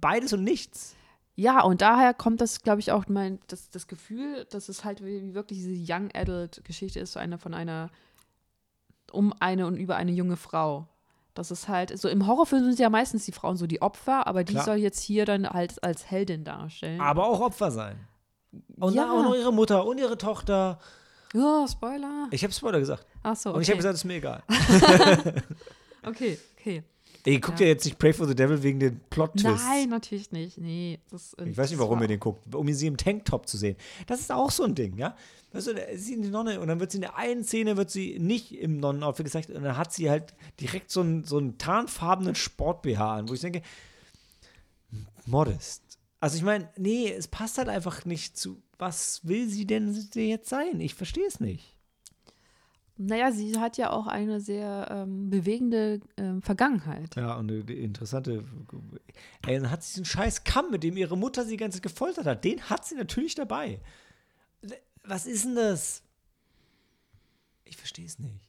beides und nichts. ja, und daher kommt das, glaube ich, auch mein, das, das Gefühl, dass es halt wirklich diese Young Adult Geschichte ist, so eine von einer, um eine und über eine junge Frau. Das ist halt, so im Horrorfilm sind ja meistens die Frauen so die Opfer, aber die Klar. soll jetzt hier dann halt als Heldin darstellen. Aber auch Opfer sein. Und Ja. auch noch ihre Mutter und ihre Tochter. Ja, Spoiler. Ich habe Spoiler gesagt. Ach so, Und ich habe okay. gesagt, es ist mir egal. okay, okay. Ihr guckt Ja. ja jetzt nicht Pray for the Devil wegen den Plot-Twists. Nein, natürlich nicht. Nee, das, Ich weiß nicht, warum ihr den guckt, um sie im Tanktop zu sehen. Das ist auch so ein Ding, ja. Weißt du, da ist sie eine Nonne und dann wird sie in der einen Szene wird sie nicht im Nonnenoutfit gezeigt und dann hat sie halt direkt so einen, so einen tarnfarbenen Sport-BH an, wo ich denke, modest. Also ich meine, nee, es passt halt einfach nicht zu, was will sie denn jetzt sein? Ich verstehe es nicht. Naja, sie hat ja auch eine sehr ähm, bewegende ähm, Vergangenheit. Ja, und eine interessante, ey, dann hat sie diesen scheiß Kamm, mit dem ihre Mutter sie die ganze Zeit gefoltert hat. Den hat sie natürlich dabei. Was ist denn das? Ich verstehe es nicht.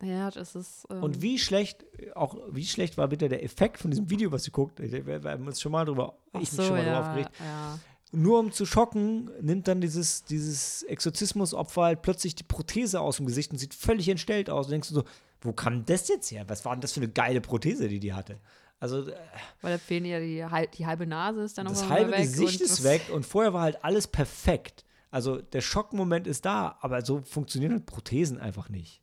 Naja, das ist. Ähm, Und wie schlecht, auch wie schlecht war bitte der Effekt von diesem Video, was sie guckt? Wir, haben uns schon mal drüber, ach ich mich so, schon mal ja, drüber aufgeregt. Ja. Nur um zu schocken, nimmt dann dieses, dieses Exorzismusopfer halt plötzlich die Prothese aus dem Gesicht und sieht völlig entstellt aus. Und denkst du so, wo kam das jetzt her? Was war denn das für eine geile Prothese, die die hatte? Also äh, Weil da fehlen ja die, die halbe Nase ist dann das noch halbe weg. Gesicht ist das- weg und vorher war halt alles perfekt. Also der Schockmoment ist da, aber so funktionieren halt Prothesen einfach nicht.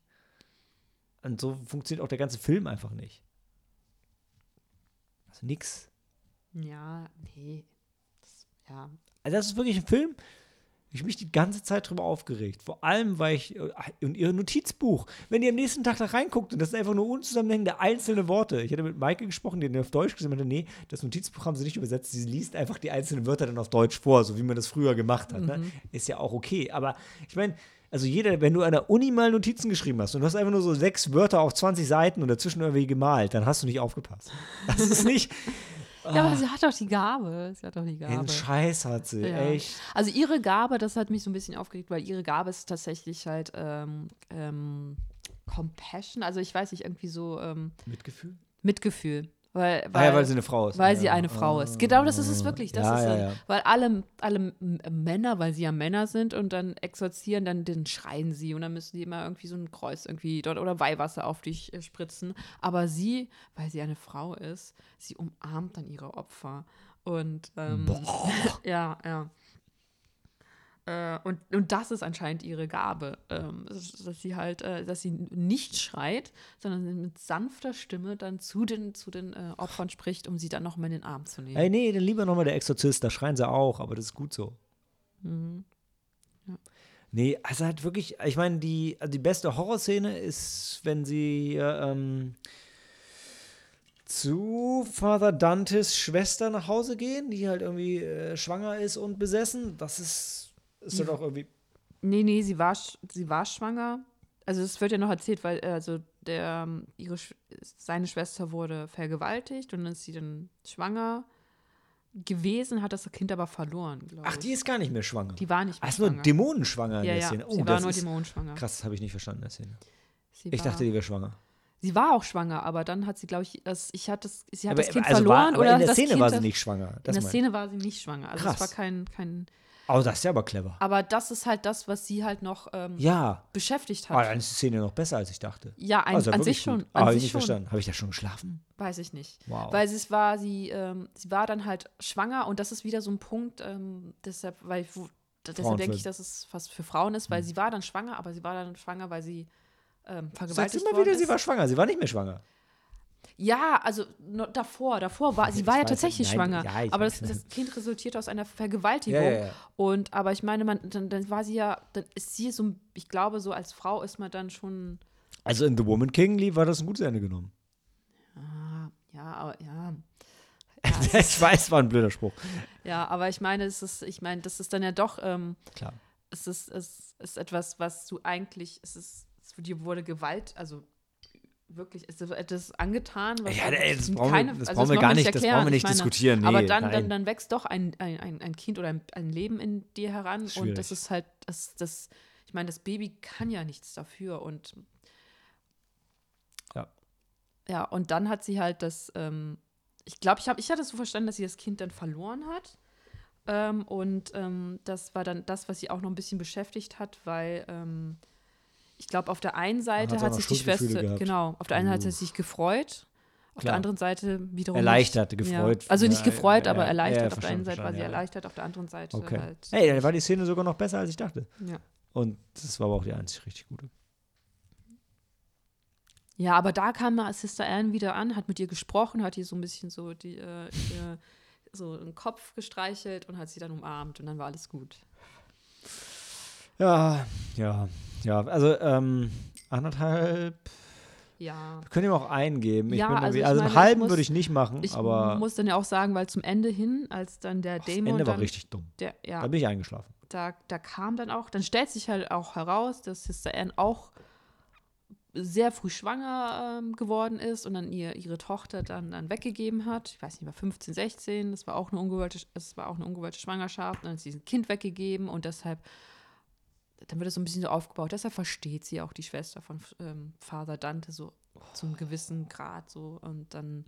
Und so funktioniert auch der ganze Film einfach nicht. Also nix. Ja, nee. Ja. Also das ist wirklich ein Film, ich mich die ganze Zeit drüber aufgeregt. Vor allem, weil ich. Und ihr Notizbuch. Wenn ihr am nächsten Tag da reinguckt und das sind einfach nur unzusammenhängende einzelne Worte. Ich hatte mit Maike gesprochen, die hat auf Deutsch gesagt hat, nee, das Notizbuch haben sie nicht übersetzt. Sie liest einfach die einzelnen Wörter dann auf Deutsch vor, so wie man das früher gemacht hat. Ne? Ist ja auch okay. Aber ich meine, also jeder, wenn du an der Uni mal Notizen geschrieben hast und du hast einfach nur so sechs Wörter auf 20 Seiten und dazwischen irgendwie gemalt, dann hast du nicht aufgepasst. Das ist nicht. Ja, aber sie hat doch die Gabe. Sie hat doch die Gabe. Den Scheiß hat sie, Ja. echt. Also ihre Gabe, das hat mich so ein bisschen aufgeregt, weil ihre Gabe ist tatsächlich halt ähm, ähm, Compassion, also ich weiß nicht, irgendwie so ähm, Mitgefühl? Mitgefühl. Weil, Ah weil, ja, weil sie eine Frau ist. weil ja. sie eine Frau ist. Genau, das ist es wirklich. Das Ja, ist ja. Weil alle, alle Männer, weil sie ja Männer sind und dann exorzieren, dann, dann schreien sie und dann müssen die immer irgendwie so ein Kreuz irgendwie dort oder Weihwasser auf dich äh, spritzen. Aber sie, weil sie eine Frau ist, sie umarmt dann ihre Opfer. Und ähm, ja, ja. Äh, und, und das ist anscheinend ihre Gabe, ähm, dass sie halt, äh, dass sie nicht schreit, sondern mit sanfter Stimme dann zu den, zu den äh, Opfern spricht, um sie dann noch mal in den Arm zu nehmen. Ey, nee, dann lieber nochmal der Exorzist, da schreien sie auch, aber das ist gut so. Mhm. Nee, also halt wirklich, ich meine, die, also die beste Horrorszene ist, wenn sie ähm, zu Father Dantes Schwester nach Hause gehen, die halt irgendwie äh, schwanger ist und besessen. Das ist, ist dann auch irgendwie. Nee, nee, sie war, sie war schwanger. Also es wird ja noch erzählt, weil also der, ähm, ihre, seine Schwester wurde vergewaltigt und dann ist sie dann schwanger gewesen, hat das Kind aber verloren, glaube ich. Ach, die ist gar nicht mehr schwanger. Die war nicht mehr Ach, ist nur schwanger. dämonenschwanger in ja, der ja, Szene. Oh, sie war nur dämonenschwanger. krass, das habe ich nicht verstanden in der Szene. Sie Ich war, dachte, die wäre schwanger. sie war auch schwanger, aber dann hat sie, glaube ich, das, ich hatte das, sie hat Aber, das Kind also verloren war, aber oder in der Szene kind war sie nicht schwanger. In der Szene war sie nicht schwanger. Also es Krass. war kein, kein. Oh, das ist ja aber clever. Aber das ist halt das, was sie halt noch ähm, Ja. beschäftigt hat. dann ist die Szene noch besser, als ich dachte. ja, ein, Also an sich schon. gut. Ah, An habe ich nicht schon. verstanden. Habe ich da schon geschlafen? Weiß ich nicht. Wow. Weil es war, sie, ähm, sie war dann halt schwanger und das ist wieder so ein Punkt, ähm, deshalb, weil wo, deshalb denke ich, dass es fast für Frauen ist, weil sie war dann schwanger, aber sie war dann schwanger, weil sie ähm, vergewaltigt immer worden wieder, ist. sie war schwanger. Sie war nicht mehr schwanger. Ja, also no, davor, davor war sie Ich war ja tatsächlich nein, schwanger, ja, aber das, das Kind resultierte aus einer Vergewaltigung Ja, ja, ja. und aber ich meine, man dann, dann war sie ja, dann ist sie so, ich glaube so als Frau ist man dann schon, Also in The Woman King war das ein gutes Ende genommen. ah, ja, aber ja. ich weiß, war ein blöder Spruch. Ja, aber ich meine, es ist, ich meine, das ist dann ja doch, ähm, Klar. es ist, es ist etwas, was du eigentlich, es ist, es, dir wurde Gewalt, also wirklich, ist etwas angetan, was Ja, also ey, das keine- brauchen wir- das also brauchen wir gar nicht- das brauchen wir nicht Ich meine, diskutieren, aber nee, dann, dann, nein. dann wächst doch ein, ein, ein, Kind oder ein, ein Leben in dir heran und Schwierig. das ist halt, das, das, ich meine, das Baby kann ja nichts dafür und Ja. ja, und dann hat sie halt das, ähm, ich glaube, ich, hab, ich hatte so verstanden, dass sie das Kind dann verloren hat. Ähm, und ähm, das war dann das, was sie auch noch ein bisschen beschäftigt hat, weil ähm, ich glaube, auf der einen Seite hat hat sich die Schwester, gehabt. genau, auf der einen Seite hat Uff. sie sich gefreut, auf Klar. der anderen Seite wiederum Erleichtert, nicht. gefreut. Ja. Also nicht gefreut, ja, aber ja, erleichtert. auf der einen Seite war sie erleichtert, auf der anderen Seite Okay. halt. Hey, dann war die Szene sogar noch besser, als ich dachte. ja. Und das war aber auch die einzig richtig gute. Ja, aber da kam mal Sister Anne wieder an, hat mit ihr gesprochen, hat ihr so ein bisschen so die, äh, ihr, so den Kopf gestreichelt und hat sie dann umarmt und dann war alles gut. Ja, ja, ja. Also, ähm, anderthalb. Ja. Wir können ihm auch eingeben. Ich Ja, bin also also meine, einen halben muss- würde ich nicht machen, Ich aber muss dann ja auch sagen, weil zum Ende hin, als dann der das Dämon Ende war dann, richtig dumm. der, ja, Da bin ich eingeschlafen. da, da kam dann auch, dann stellt sich halt auch heraus, dass Sister Anne auch sehr früh schwanger ähm, geworden ist und dann ihr, ihre Tochter dann, dann weggegeben hat. Ich weiß nicht, war 15, 16, das war auch eine ungewollte, das war auch eine ungewollte Schwangerschaft. Und dann hat sie ein Kind weggegeben und deshalb, dann wird es so ein bisschen so aufgebaut. Deshalb versteht sie auch die Schwester von ähm, Vater Dante so zu einem gewissen Grad so und dann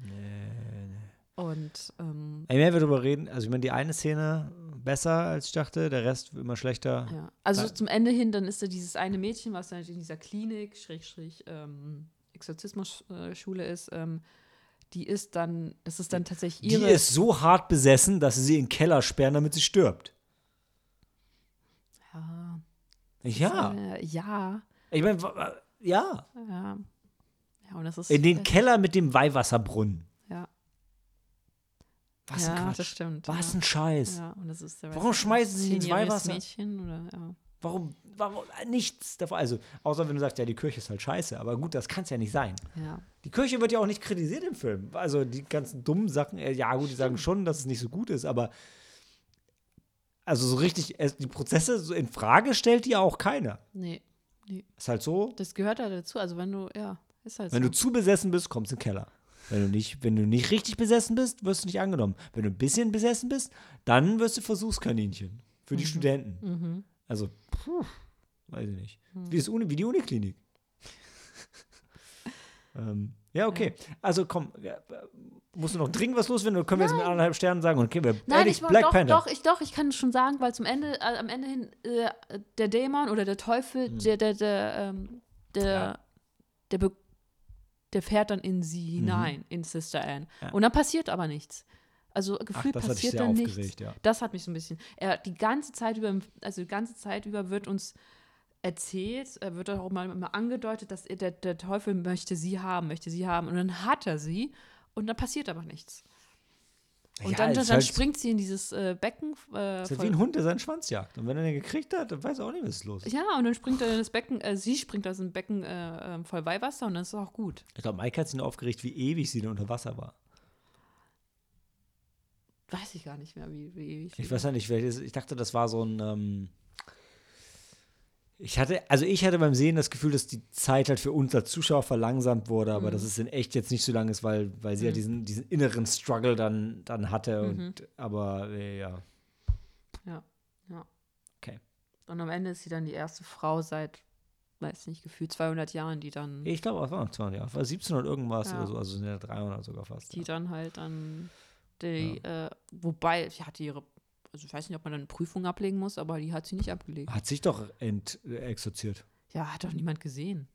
und ähm, Ey, mehr wir darüber reden. Also, ich meine, die eine Szene besser, als ich dachte, der Rest immer schlechter. Ja, also Ja. zum Ende hin, dann ist da dieses eine Mädchen, was dann in dieser Klinik, Schrägstrich, ähm, Exorzismus-Schule ist, ähm, die ist dann, das ist dann tatsächlich Die ihre. ist so hart besessen, dass sie sie in den Keller sperren, damit sie stirbt. ja, Ja. Äh, ja, Ich meine, ja. ja. Ja, und das ist. In den das- Keller mit dem Weihwasserbrunnen. Ja. Was ja, ein das Quatsch. stimmt. Was ja. ein Scheiß. Ja, und das ist der Warum schmeißen sie ins Weihwasser? Mädchen oder, ja. Warum, warum, nichts davon. Also, außer wenn du sagst, ja, die Kirche ist halt scheiße. Aber gut, das kann es ja nicht sein. ja. Die Kirche wird ja auch nicht kritisiert im Film. Also, die ganzen dummen Sachen, äh, ja, gut, die sagen schon, dass es nicht so gut ist, aber. Also, so richtig, die Prozesse so in Frage stellt die ja auch keiner. Nee, Ist halt so, das gehört halt dazu. Also wenn du, ja, ist halt wenn so. du zu besessen bist, kommst du in den Keller. Wenn du, nicht, wenn du nicht richtig besessen bist, wirst du nicht angenommen. Wenn du ein bisschen besessen bist, dann wirst du Versuchskaninchen für die Studenten. mhm. Also, puh, weiß ich nicht. Wie, das Uni, wie die Uniklinik. ähm, ja, okay. Also komm, musst du noch dringend was loswerden oder können wir jetzt mit anderthalb Sternen sagen? Okay, wir Nein, ich Black doch, Panther. doch, ich doch, ich kann schon sagen, weil zum Ende, äh, am Ende hin, äh, der Dämon oder der Teufel, der, der, der, ähm, der, Hm. Ja. der, der fährt dann in sie hinein, in Sister Anne. Mhm. Ja. Und dann passiert aber nichts. Also Ach, gefühlt dich passiert dann nichts. ja. Das hat mich so ein bisschen. Er die ganze Zeit über, also die ganze Zeit über wird uns erzählt, äh, wird auch mal, mal angedeutet, dass er, der, der Teufel möchte sie haben, möchte sie haben. Und dann hat er sie und dann passiert aber nichts. Und Ja, dann, dann, halt- springt sie in dieses äh, Becken. Äh, ist halt wie ein Hund, der seinen Schwanz jagt. Und wenn er den gekriegt hat, dann weiß er auch nicht, was ist los. ja, und dann springt er in das Becken, äh, sie springt aus dem Becken äh, äh, voll Weihwasser und dann ist es auch gut. Ich glaube, Mike hat sich nur aufgeregt, wie ewig sie da unter Wasser war. Weiß ich gar nicht mehr, wie, wie ewig. Ich weiß ja nicht, welches, ich dachte, das war so ein. Ähm, ich hatte, also ich hatte beim Sehen das Gefühl, dass die Zeit halt für uns als Zuschauer verlangsamt wurde, aber dass es in echt jetzt nicht so lang ist, weil, weil sie ja diesen, diesen inneren Struggle dann, dann hatte. Und, aber äh, ja. Ja, ja. Okay. Und am Ende ist sie dann die erste Frau seit, weiß nicht, gefühlt 200 Jahren, die dann, Ich glaube, es war noch 200 Jahre. War 1700 irgendwas Ja. oder so, also sind ja 300 sogar fast. die dann halt dann, die, äh, wobei, sie hatte ihre, also ich weiß nicht, ob man dann eine Prüfung ablegen muss, aber die hat sie nicht abgelegt. Hat sich doch ent, exorziert. Ja, hat doch niemand gesehen.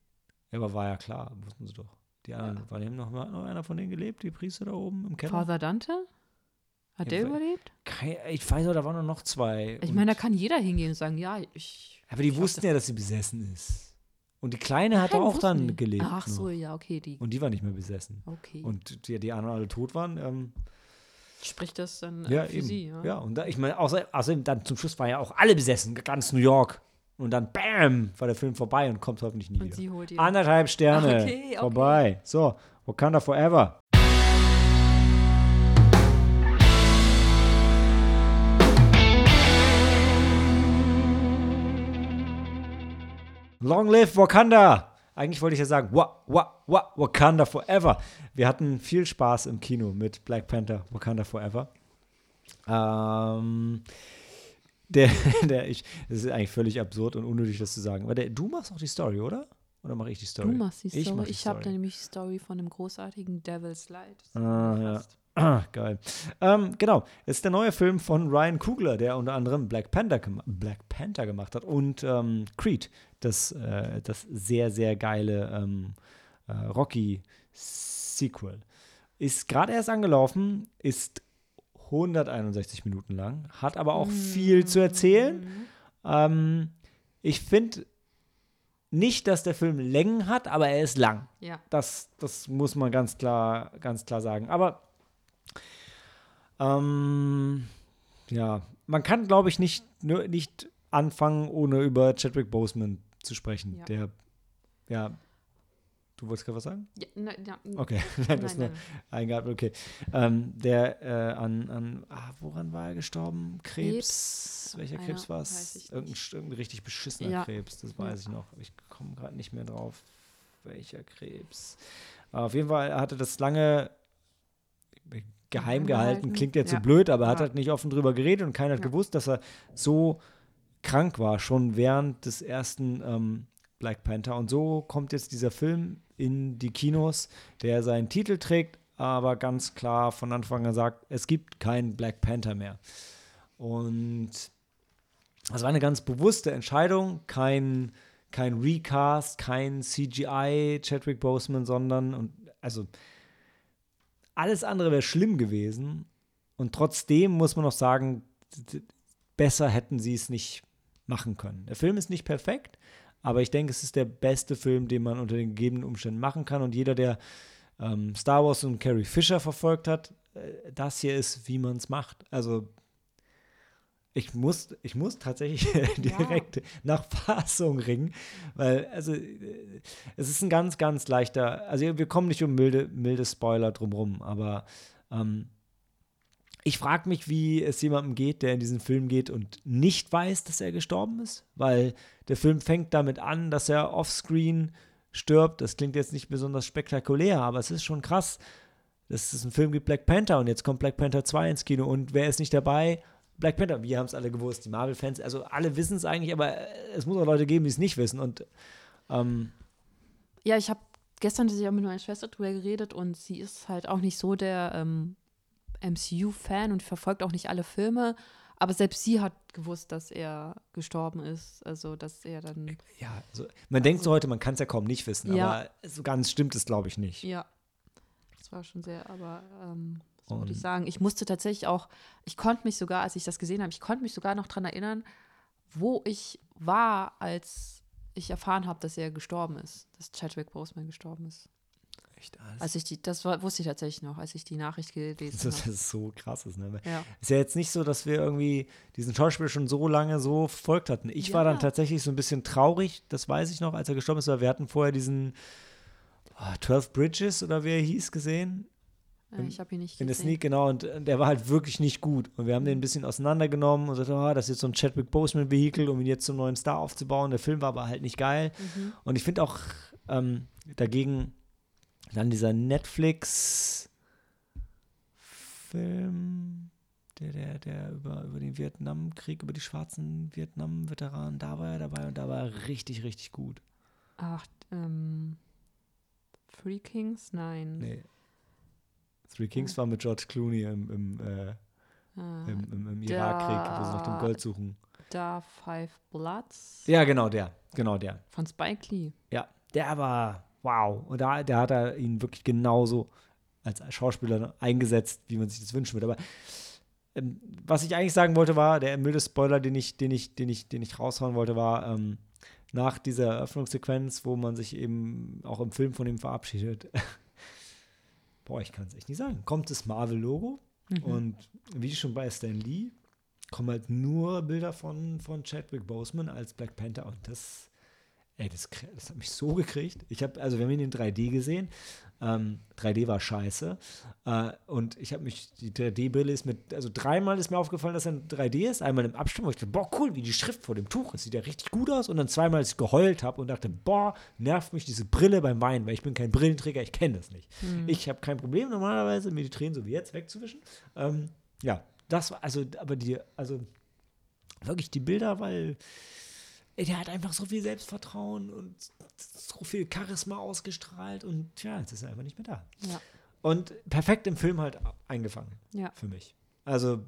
Ja, aber war ja klar, wussten sie doch. Die anderen, war dem noch, mal- noch einer von denen gelebt, die Priester da oben im Keller? Father Dante? Hat der Ja, weil- überlebt? Kein, ich weiß noch, da waren nur noch zwei. Ich meine, da kann jeder hingehen und sagen, ja, ich. Aber die ich glaub, wussten ja, dass sie besessen ist. Und die Kleine hat auch dann die. gelebt. Ach so, noch. ja, okay, die. Und die war nicht mehr besessen. Okay. Und die, die anderen alle tot waren. Ähm, Spricht das dann ja, für eben. sie, ja? ja, und da, ich meine, außer, außerdem dann zum Schluss waren ja auch alle besessen, ganz New York. Und dann, bam, war der Film vorbei und kommt hoffentlich nie Und wieder. sie holt ihn. Anderthalb Sterne. Okay, okay. Vorbei. So, Wakanda Forever. Long live Wakanda! Eigentlich wollte ich ja sagen, wa, wa, wa, Wakanda Forever. Wir hatten viel Spaß im Kino mit Black Panther, Wakanda Forever. Ähm, der, der, ich, das ist eigentlich völlig absurd und unnötig, das zu sagen. Aber der, du machst auch die Story, oder? Oder mache ich die Story? Du machst die Ich Story. die Ich, habe nämlich die Story von dem großartigen Devil's Light. Ah, ja. passt. Ah, geil. Ähm, genau, es ist der neue Film von Ryan Coogler, der unter anderem Black Panther, Black Panther gemacht hat und ähm, Creed, das, äh, das sehr, sehr geile ähm, äh, Rocky-Sequel. Ist gerade erst angelaufen, ist 161 Minuten lang, hat aber auch viel zu erzählen. Ähm, ich finde nicht, dass der Film Längen hat, aber er ist lang. Ja. Das, das muss man ganz klar, ganz klar sagen. Aber ähm, ja, man kann, glaube ich, nicht, nur, nicht anfangen, ohne über Chadwick Boseman zu sprechen. Ja. Der, ja, du wolltest gerade was sagen? Ja, na, ja, Okay, nein, das Nein, nur nein. eingeatmet, okay. Ähm, der äh, an, an ah, woran war er gestorben? Krebs? Krebs. Welcher Krebs war es? Irgendein, irgendein richtig beschissener Ja. Krebs, das weiß ich noch. Ich komme gerade nicht mehr drauf. Welcher Krebs? Aber auf jeden Fall, er hatte das lange geheim gehalten. Klingt jetzt so ja. blöd, aber er hat halt nicht offen drüber geredet und keiner hat gewusst, dass er so krank war, schon während des ersten ähm, Black Panther. Und so kommt jetzt dieser Film in die Kinos, der seinen Titel trägt, aber ganz klar von Anfang an sagt, es gibt keinen Black Panther mehr. Und das war eine ganz bewusste Entscheidung, kein, kein Recast, kein CGI Chadwick Boseman, sondern und also alles andere wäre schlimm gewesen. Und trotzdem muss man noch sagen, besser hätten sie es nicht machen können. Der Film ist nicht perfekt, Aber ich denke, es ist der beste Film, den man unter den gegebenen Umständen machen kann. Und jeder, der ähm, Star Wars und Carrie Fisher verfolgt hat, äh, das hier ist, wie man es macht. Also ich muss, ich muss tatsächlich direkt ja. nach Fassung ringen, weil, also, äh, es ist ein ganz, ganz leichter, also wir kommen nicht um milde, milde Spoiler drumherum, aber ähm, ich frage mich, wie es jemandem geht, der in diesen Film geht und nicht weiß, dass er gestorben ist, weil der Film fängt damit an, dass er offscreen stirbt. Das klingt jetzt nicht besonders spektakulär, aber es ist schon krass, dass es einen Film gibt, Black Panther, und jetzt kommt Black Panther 2 ins Kino und wer ist nicht dabei? Black Panther, wir haben es alle gewusst, die Marvel-Fans, also alle wissen es eigentlich, aber es muss auch Leute geben, die es nicht wissen. Und ähm, ja, ich habe gestern ja mit meiner Schwester drüber geredet und sie ist halt auch nicht so der ähm, MCU-Fan und verfolgt auch nicht alle Filme. Aber selbst sie hat gewusst, dass er gestorben ist. Also, dass er dann. Ja, also, man also, denkt so heute, man kann es ja kaum nicht wissen, ja. aber so ganz stimmt es, glaube ich, nicht. Ja. Das war schon sehr, aber ähm, so würde ich sagen. Ich musste tatsächlich auch, ich konnte mich sogar, als ich das gesehen habe, ich konnte mich sogar noch daran erinnern, wo ich war, als ich erfahren habe, dass er gestorben ist, dass Chadwick Boseman gestorben ist. Echt alles? Als ich die, das war, wusste ich tatsächlich noch, als ich die Nachricht gelesen habe. Das ist so krass. Ist, ne? ja. ist ja jetzt nicht so, dass wir irgendwie diesen Schauspieler schon so lange so verfolgt hatten. Ich ja. war dann tatsächlich so ein bisschen traurig, das weiß ich noch, als er gestorben ist, weil wir hatten vorher diesen oh, 12 Bridges oder wie er hieß gesehen. Äh, ich habe ihn nicht In der Sneak, genau. Und der war halt wirklich nicht gut. Und wir haben den ein bisschen auseinandergenommen und gesagt, oh, das ist jetzt so ein Chadwick Boseman-Vehikel, um ihn jetzt zum neuen Star aufzubauen. Der Film war aber halt nicht geil. Mhm. Und ich finde auch ähm, dagegen dann dieser Netflix-Film, der, der, der über, über den Vietnamkrieg, über die schwarzen Vietnam-Veteranen, da war er dabei und da war er richtig, richtig gut. Ach, ähm, Three Kings? Nein. Nee. Three Kings war mit George Clooney im, im, äh, ah, im, im, im Irakkrieg, wo sie nach dem Gold suchen. Da Five Bloods? Ja, genau der. Genau der. Von Spike Lee. Ja, der war wow. Und da der hat er ihn wirklich genauso als Schauspieler eingesetzt, wie man sich das wünschen würde. Aber ähm, was ich eigentlich sagen wollte, war, der milde Spoiler, den ich, den ich, den ich, den ich raushauen wollte, war, ähm, nach dieser Eröffnungssequenz, wo man sich eben auch im Film von ihm verabschiedet, boah, ich kann es echt nicht sagen, kommt das Marvel-Logo? Mhm. und wie schon bei Stan Lee kommen halt nur Bilder von, von Chadwick Boseman als Black Panther. Und das, ey, das, das hat mich so gekriegt. Ich habe, also wir haben ihn in 3D gesehen ähm, 3D war scheiße. Äh, und ich habe mich, die 3D-Brille ist mit, also dreimal ist mir aufgefallen, dass er in 3D ist. Einmal im Abstand, wo ich dachte, boah, cool, wie die Schrift vor dem Tuch ist. Sieht ja richtig gut aus. Und dann zweimal, als ich geheult habe und dachte, boah, nervt mich diese Brille beim Weinen, weil ich bin kein Brillenträger, ich kenne das nicht. Mhm. Ich habe kein Problem normalerweise, mir die Tränen so wie jetzt wegzuwischen. Ähm, ja, das war, also, aber die, also wirklich die Bilder, weil der hat einfach so viel Selbstvertrauen und so viel Charisma ausgestrahlt und ja, jetzt ist er einfach nicht mehr da. Ja. Und perfekt im Film halt eingefangen. Ja. Für mich. Also,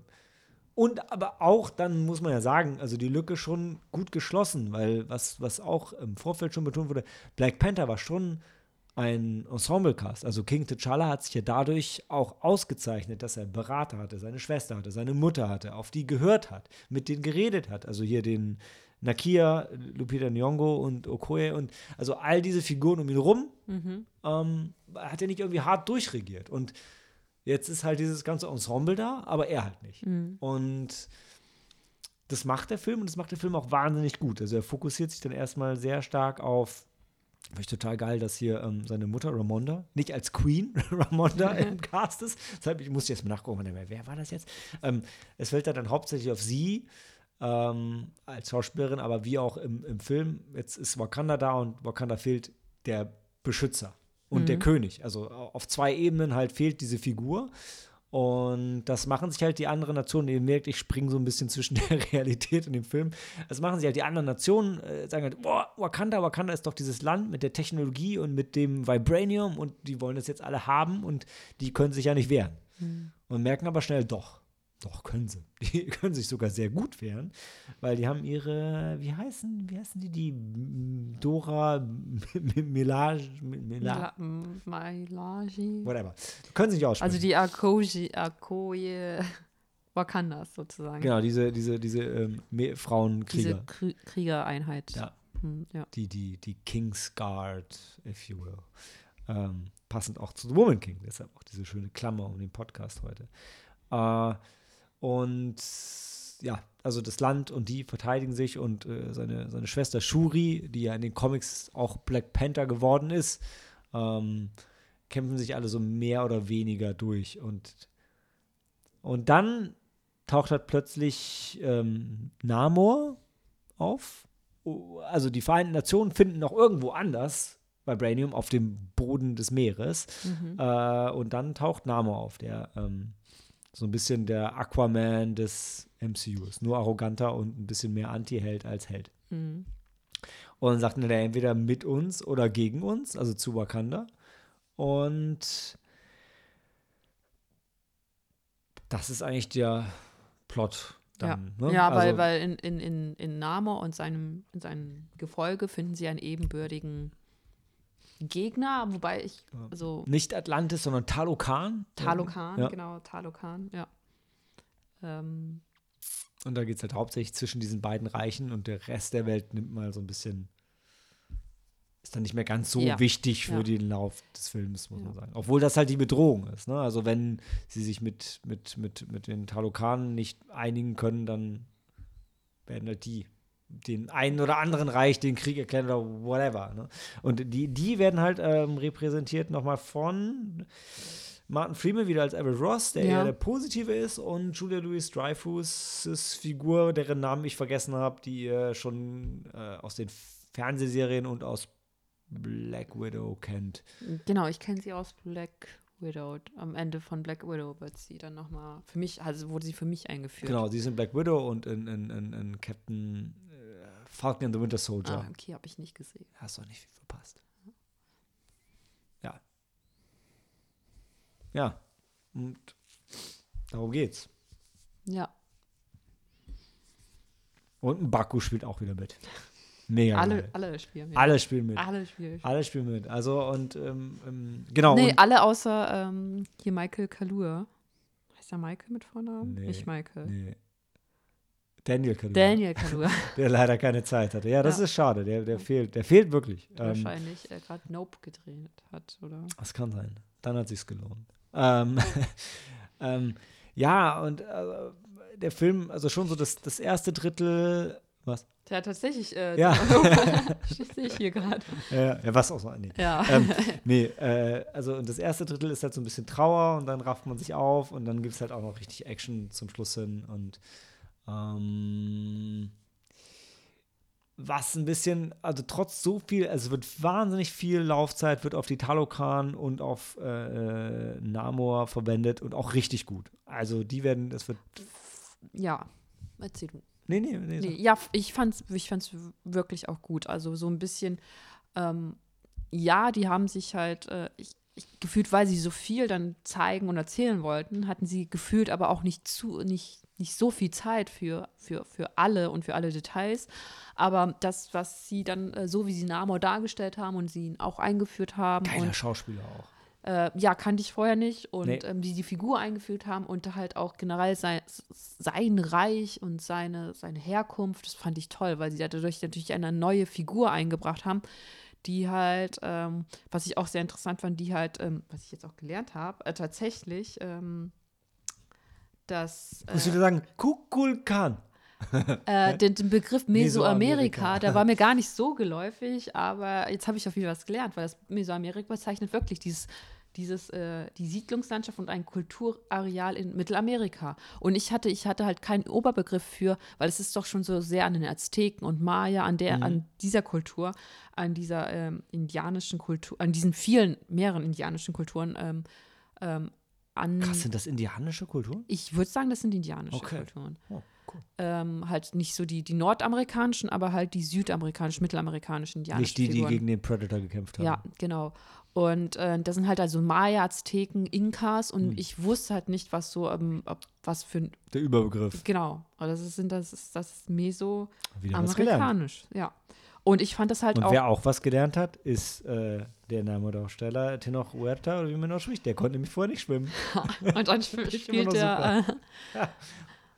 und aber auch, dann muss man ja sagen, also die Lücke schon gut geschlossen, weil was, was auch im Vorfeld schon betont wurde, Black Panther war schon ein Ensemblecast. Also King T'Challa hat sich ja dadurch auch ausgezeichnet, dass er Berater hatte, seine Schwester hatte, seine Mutter hatte, auf die gehört hat, mit denen geredet hat. Also hier den, Nakia, Lupita Nyong'o und Okoye und also all diese Figuren um ihn rum, mhm. ähm, hat er nicht irgendwie hart durchregiert. Und jetzt ist halt dieses ganze Ensemble da, aber er halt nicht. Mhm. Und das macht der Film und das macht der Film auch wahnsinnig gut. Also er fokussiert sich dann erstmal sehr stark auf Finde ich total geil, dass hier ähm, seine Mutter Ramonda, nicht als Queen Ramonda im Cast ist. Deshalb ich muss jetzt mal nachgucken, wer war das jetzt? Ähm, es fällt dann hauptsächlich auf sie ähm, als Schauspielerin, aber wie auch im, im Film, jetzt ist Wakanda da und Wakanda fehlt der Beschützer und mhm. der König. Also auf zwei Ebenen halt fehlt diese Figur. Und das machen sich halt die anderen Nationen, ihr merkt, ich springe so ein bisschen zwischen der Realität und dem Film. Das machen sich halt die anderen Nationen, äh, sagen halt, boah, Wakanda, Wakanda ist doch dieses Land mit der Technologie und mit dem Vibranium und die wollen das jetzt alle haben und die können sich ja nicht wehren. Mhm. Und merken aber schnell, doch, doch, können sie. Die können sich sogar sehr gut wehren, weil die haben ihre, wie heißen, wie heißen die, die Dora Milage, Milage, whatever. Können sie nicht aussprechen. Also die Akoji, Akoye Wakandas sozusagen. Genau, diese, diese, diese ähm, Frauenkrieger. Diese Kriegereinheit. Ja. Hm, ja. Die, die, die King's Guard, if you will. Ähm, passend auch zu The Woman King, deshalb auch diese schöne Klammer um den Podcast heute. Äh, und ja, also das Land und die verteidigen sich und äh, seine, seine Schwester Shuri, die ja in den Comics auch Black Panther geworden ist, ähm, kämpfen sich alle so mehr oder weniger durch. Und, und dann taucht halt plötzlich ähm, Namor auf. Also die Vereinten Nationen finden noch irgendwo anders Vibranium auf dem Boden des Meeres. Mhm. Äh, und dann taucht Namor auf, der ähm, so ein bisschen der Aquaman des MCU ist. Nur arroganter und ein bisschen mehr Anti-Held als Held. Mhm. Und dann sagt er entweder mit uns oder gegen uns, also zu Wakanda. Und das ist eigentlich der Plot. Dann, ja, ne? ja weil, also, weil in, in, in, in Namor und seinem, in seinem Gefolge finden sie einen ebenbürtigen Gegner, wobei ich so Nicht Atlantis, sondern Talokan. Talokan, Ja. genau, Talokan, ja. Ähm, Und da geht es halt hauptsächlich zwischen diesen beiden Reichen und der Rest der Welt nimmt mal so ein bisschen, ist dann nicht mehr ganz so Ja. wichtig für Ja. den Lauf des Films, muss Ja. man sagen. Obwohl das halt die Bedrohung ist. Ne? Also wenn sie sich mit, mit, mit, mit den Talokanen nicht einigen können, dann werden halt die den einen oder anderen Reich den Krieg erklären oder whatever. Ne? Und die, die werden halt ähm, repräsentiert nochmal von Martin Freeman wieder als Everett Ross, der Ja. eher der Positive ist, und Julia Louis Dreyfus' Figur, deren Namen ich vergessen habe, die ihr schon äh, aus den Fernsehserien und aus Black Widow kennt. genau, ich kenne sie aus Black Widow. Am Ende von Black Widow wird sie dann nochmal, für mich, also wurde sie für mich eingeführt. Genau, sie ist in Black Widow und in, in, in, in Captain äh, Falcon and the Winter Soldier. Ah, okay, habe ich nicht gesehen. Hast doch nicht viel verpasst. Ja. Ja. Und darum geht's. Ja, Und ein Baku spielt auch wieder mit. Mega. alle, geil. alle spielen mit. Alle spielen mit. Alle spielen. Alle spielen mit. Also und ähm, ähm, genau. Nee, alle außer ähm, hier Michael Kalur. Heißt der Michael mit Vornamen? Nee, Nicht Michael. nee. Daniel Kaluuya, Daniel Kalur. der leider keine Zeit hatte. Ja, das Ja. ist schade. Der, der fehlt, der fehlt wirklich. der Ähm, wahrscheinlich äh, gerade Nope gedreht hat, oder? Das kann sein. Dann hat sich's gelohnt. Ähm, ähm, ja, und äh, der Film, also schon so das, das erste Drittel, was? Hat tatsächlich, äh, Ja. sehe ich hier gerade. Äh, ja, was auch so. Nee. Ja. ähm, nee, äh, also und das erste Drittel ist halt so ein bisschen Trauer und dann rafft man sich auf und dann gibt es halt auch noch richtig Action zum Schluss hin und ähm, was ein bisschen, also trotz so viel, also es wird wahnsinnig viel Laufzeit, wird auf die Talokan und auf äh, äh, Namor verwendet und auch richtig gut. Also die werden, das wird, ja, erzähl du. nee, nee, nee, Nee, ja, ich fand's, ich fand's wirklich auch gut. Also so ein bisschen, ähm, ja, die haben sich halt, äh, ich, ich, gefühlt, weil sie so viel dann zeigen und erzählen wollten, hatten sie gefühlt aber auch nicht zu, nicht, nicht so viel Zeit für, für, für alle und für alle Details. Aber das, was sie dann, äh, so wie sie Namor dargestellt haben und sie ihn auch eingeführt haben geiler und Schauspieler auch. äh, ja, kannte ich vorher nicht. Und Nee. ähm, die die Figur eingeführt haben und halt auch generell sein, sein Reich und seine, seine Herkunft, das fand ich toll, weil sie dadurch natürlich eine neue Figur eingebracht haben, die halt, ähm, was ich auch sehr interessant fand, die halt, ähm, was ich jetzt auch gelernt habe, äh, tatsächlich, ähm, dass Ich muss äh, wieder sagen, Kukulkan. äh, den, den Begriff Mesoamerika, Mesoamerika. der war mir gar nicht so geläufig, aber jetzt habe ich auf jeden Fall was gelernt, weil das Mesoamerika bezeichnet wirklich dieses, dieses, äh, die Siedlungslandschaft und ein Kulturareal in Mittelamerika. Und ich hatte, ich hatte halt keinen Oberbegriff für, weil es ist doch schon so sehr an den Azteken und Maya, an der, an dieser Kultur, an dieser ähm, indianischen Kultur, an diesen vielen, mehreren indianischen Kulturen ähm, ähm, an. Krass, sind das indianische Kulturen? Ich würde sagen, das sind indianische Okay. Kulturen Oh, cool. ähm, halt nicht so die, die nordamerikanischen, aber halt die südamerikanischen, mittelamerikanischen, indianischen Nicht die, die Figuren. gegen den Predator gekämpft haben. Ja, genau. Und äh, das sind halt also Maya, Azteken, Inkas und Hm. ich wusste halt nicht, was so, ähm, ob, was für ein, Der Überbegriff. genau, das ist, das ist das ist mesoamerikanisch, ja. Und ich fand das halt Und auch, wer auch was gelernt hat, ist äh, der Name-Darsteller Tenoch Huerta, oder wie man auch spricht. Der konnte nämlich vorher nicht schwimmen. und dann sp spielt der äh,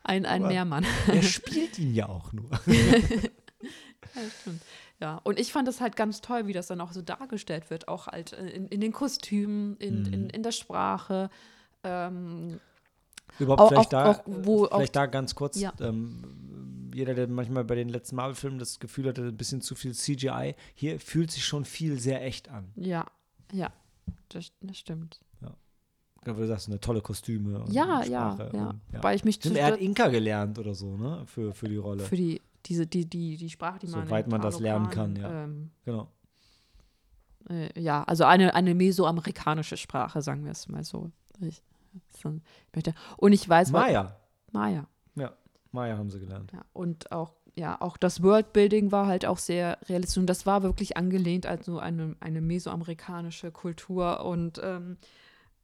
ein, ein Aber- Meermann. Er spielt ihn ja auch nur. Ja, stimmt. Ja, und ich fand das halt ganz toll, wie das dann auch so dargestellt wird, auch halt äh, in, in den Kostümen, in, Mhm. in, in der Sprache. Ähm, Überhaupt Auch- vielleicht, auch- da, auch, wo vielleicht da ganz kurz. Ja. Ähm, jeder, der manchmal bei den letzten Marvel-Filmen das Gefühl hatte, ein bisschen zu viel CGI, hier fühlt sich schon viel sehr echt an. ja, ja, das, das stimmt. Ja, Wie du sagst, eine tolle Kostüme. Und Ja, ja. Und, ja. Weil ich mich er hat Inka gelernt oder so, ne? Für, für die Rolle. für die, diese, die, die, die Sprache, die man. Soweit man das lernen kann, ja. Ähm, genau. äh, ja, also eine, eine mesoamerikanische Sprache, sagen wir es mal so. Ich, und ich weiß, Maya. Maya. Ja, Maya haben sie gelernt. Ja, und auch, ja, auch das Worldbuilding war halt auch sehr realistisch. Und das war wirklich angelehnt an so eine, eine mesoamerikanische Kultur. Und ähm,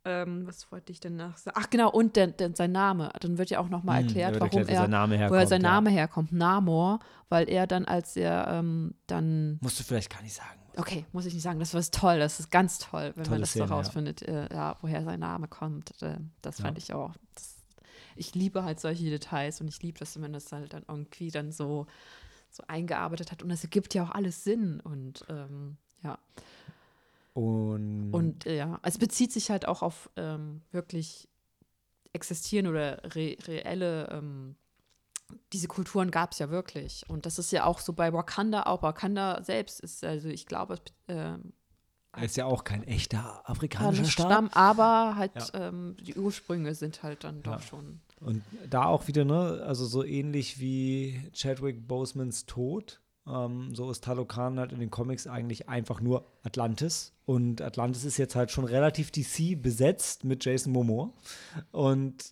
ähm, was wollte ich denn nach sagen? Ach genau, und der, der, sein Name. Dann wird ja auch nochmal Hm, erklärt, wird warum erklärt, er, sein Name herkommt. woher sein ja. Name herkommt. Namor, weil er dann, als er ähm, dann Musst du vielleicht gar nicht sagen. Okay, muss ich nicht sagen. Das war toll. Das ist ganz toll, wenn Tolle man das Szene, so ja. rausfindet, äh, ja, woher sein Name kommt. Äh, das Ja. fand ich auch. Das, ich liebe halt solche Details und ich liebe das, wenn man das halt dann irgendwie dann so, so eingearbeitet hat. Und es ergibt ja auch alles Sinn. Und ähm, ja. Und, Und äh, ja, es bezieht sich halt auch auf ähm, wirklich existieren oder re reelle, ähm, diese Kulturen gab es ja wirklich. Und das ist ja auch so bei Wakanda auch. Wakanda selbst ist, also ich glaube, es, er ist ja auch kein echter afrikanischer Staat. Stamm, aber halt Ja. ähm, die Ursprünge sind halt dann doch Ja. schon. Und da auch wieder, ne, also so ähnlich wie Chadwick Bosemans Tod, ähm, so ist Talokan halt in den Comics eigentlich einfach nur Atlantis. Und Atlantis ist jetzt halt schon relativ DC besetzt mit Jason Momoa. Und